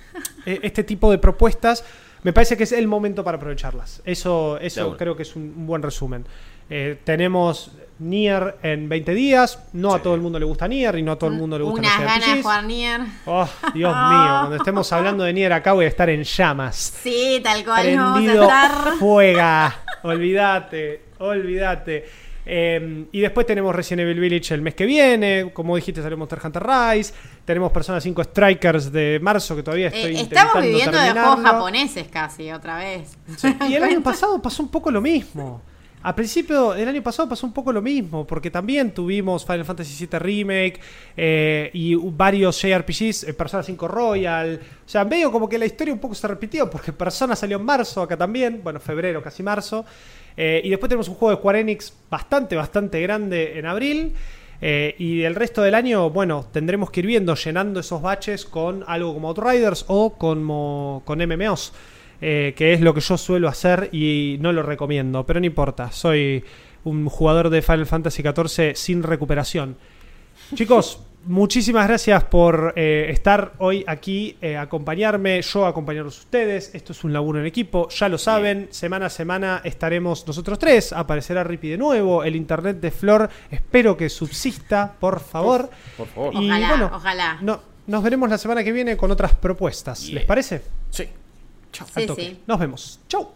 Speaker 3: e- Este tipo de propuestas, me parece que es el momento para aprovecharlas. Eso, eso creo que es un, buen resumen. Eh, tenemos Nier en 20 días. No a todo el mundo le gusta Nier y no a todo el mundo le gusta
Speaker 5: Unas ganas de jugar Nier.
Speaker 3: Oh, Dios *laughs* mío, cuando estemos hablando de Nier acá voy a estar en llamas
Speaker 5: Sí, tal cual vamos a
Speaker 3: prendido
Speaker 5: estar.
Speaker 3: fuega. Olvídate, olvídate. Eh, y después tenemos Resident Evil Village el mes que viene. Como dijiste, sale Monster Hunter Rise. Tenemos Persona 5 Strikers de marzo que todavía
Speaker 5: Eh,
Speaker 3: estoy
Speaker 5: estamos
Speaker 3: intentando
Speaker 5: viviendo de juegos japoneses casi, otra vez.
Speaker 3: Y el año *laughs* pasado pasó un poco lo mismo. A principio del año pasado pasó un poco lo mismo, porque también tuvimos Final Fantasy VII Remake eh, y varios JRPGs, eh, Persona 5 Royal. O sea, medio como que la historia un poco se repitió, porque Persona salió en marzo acá también, bueno, febrero, casi marzo. Eh, y después tenemos un juego de Square Enix bastante, bastante grande en abril. Eh, y el resto del año, bueno, tendremos que ir viendo, llenando esos baches con algo como Outriders o como, con MMOs eh, que es lo que yo suelo hacer y no lo recomiendo, pero no importa, soy un jugador de Final Fantasy XIV sin recuperación. Chicos, muchísimas gracias por eh, estar hoy aquí, eh, acompañarme, yo acompañarlos a ustedes. Esto es un laburo en equipo, ya lo saben. Semana a semana estaremos nosotros tres. Aparecerá Rippy de nuevo. El internet de Flor, espero que subsista, por favor.
Speaker 4: Por favor.
Speaker 3: Y
Speaker 5: Ojalá,
Speaker 3: bueno,
Speaker 5: ojalá.
Speaker 3: no- nos veremos la semana que viene con otras propuestas.
Speaker 4: Yeah.
Speaker 3: ¿Les parece?
Speaker 4: Sí.
Speaker 5: Sí.
Speaker 3: Nos vemos. Chau.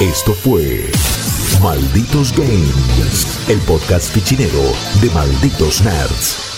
Speaker 1: Esto fue Malditos Games, el podcast fichinero de Malditos Nerds.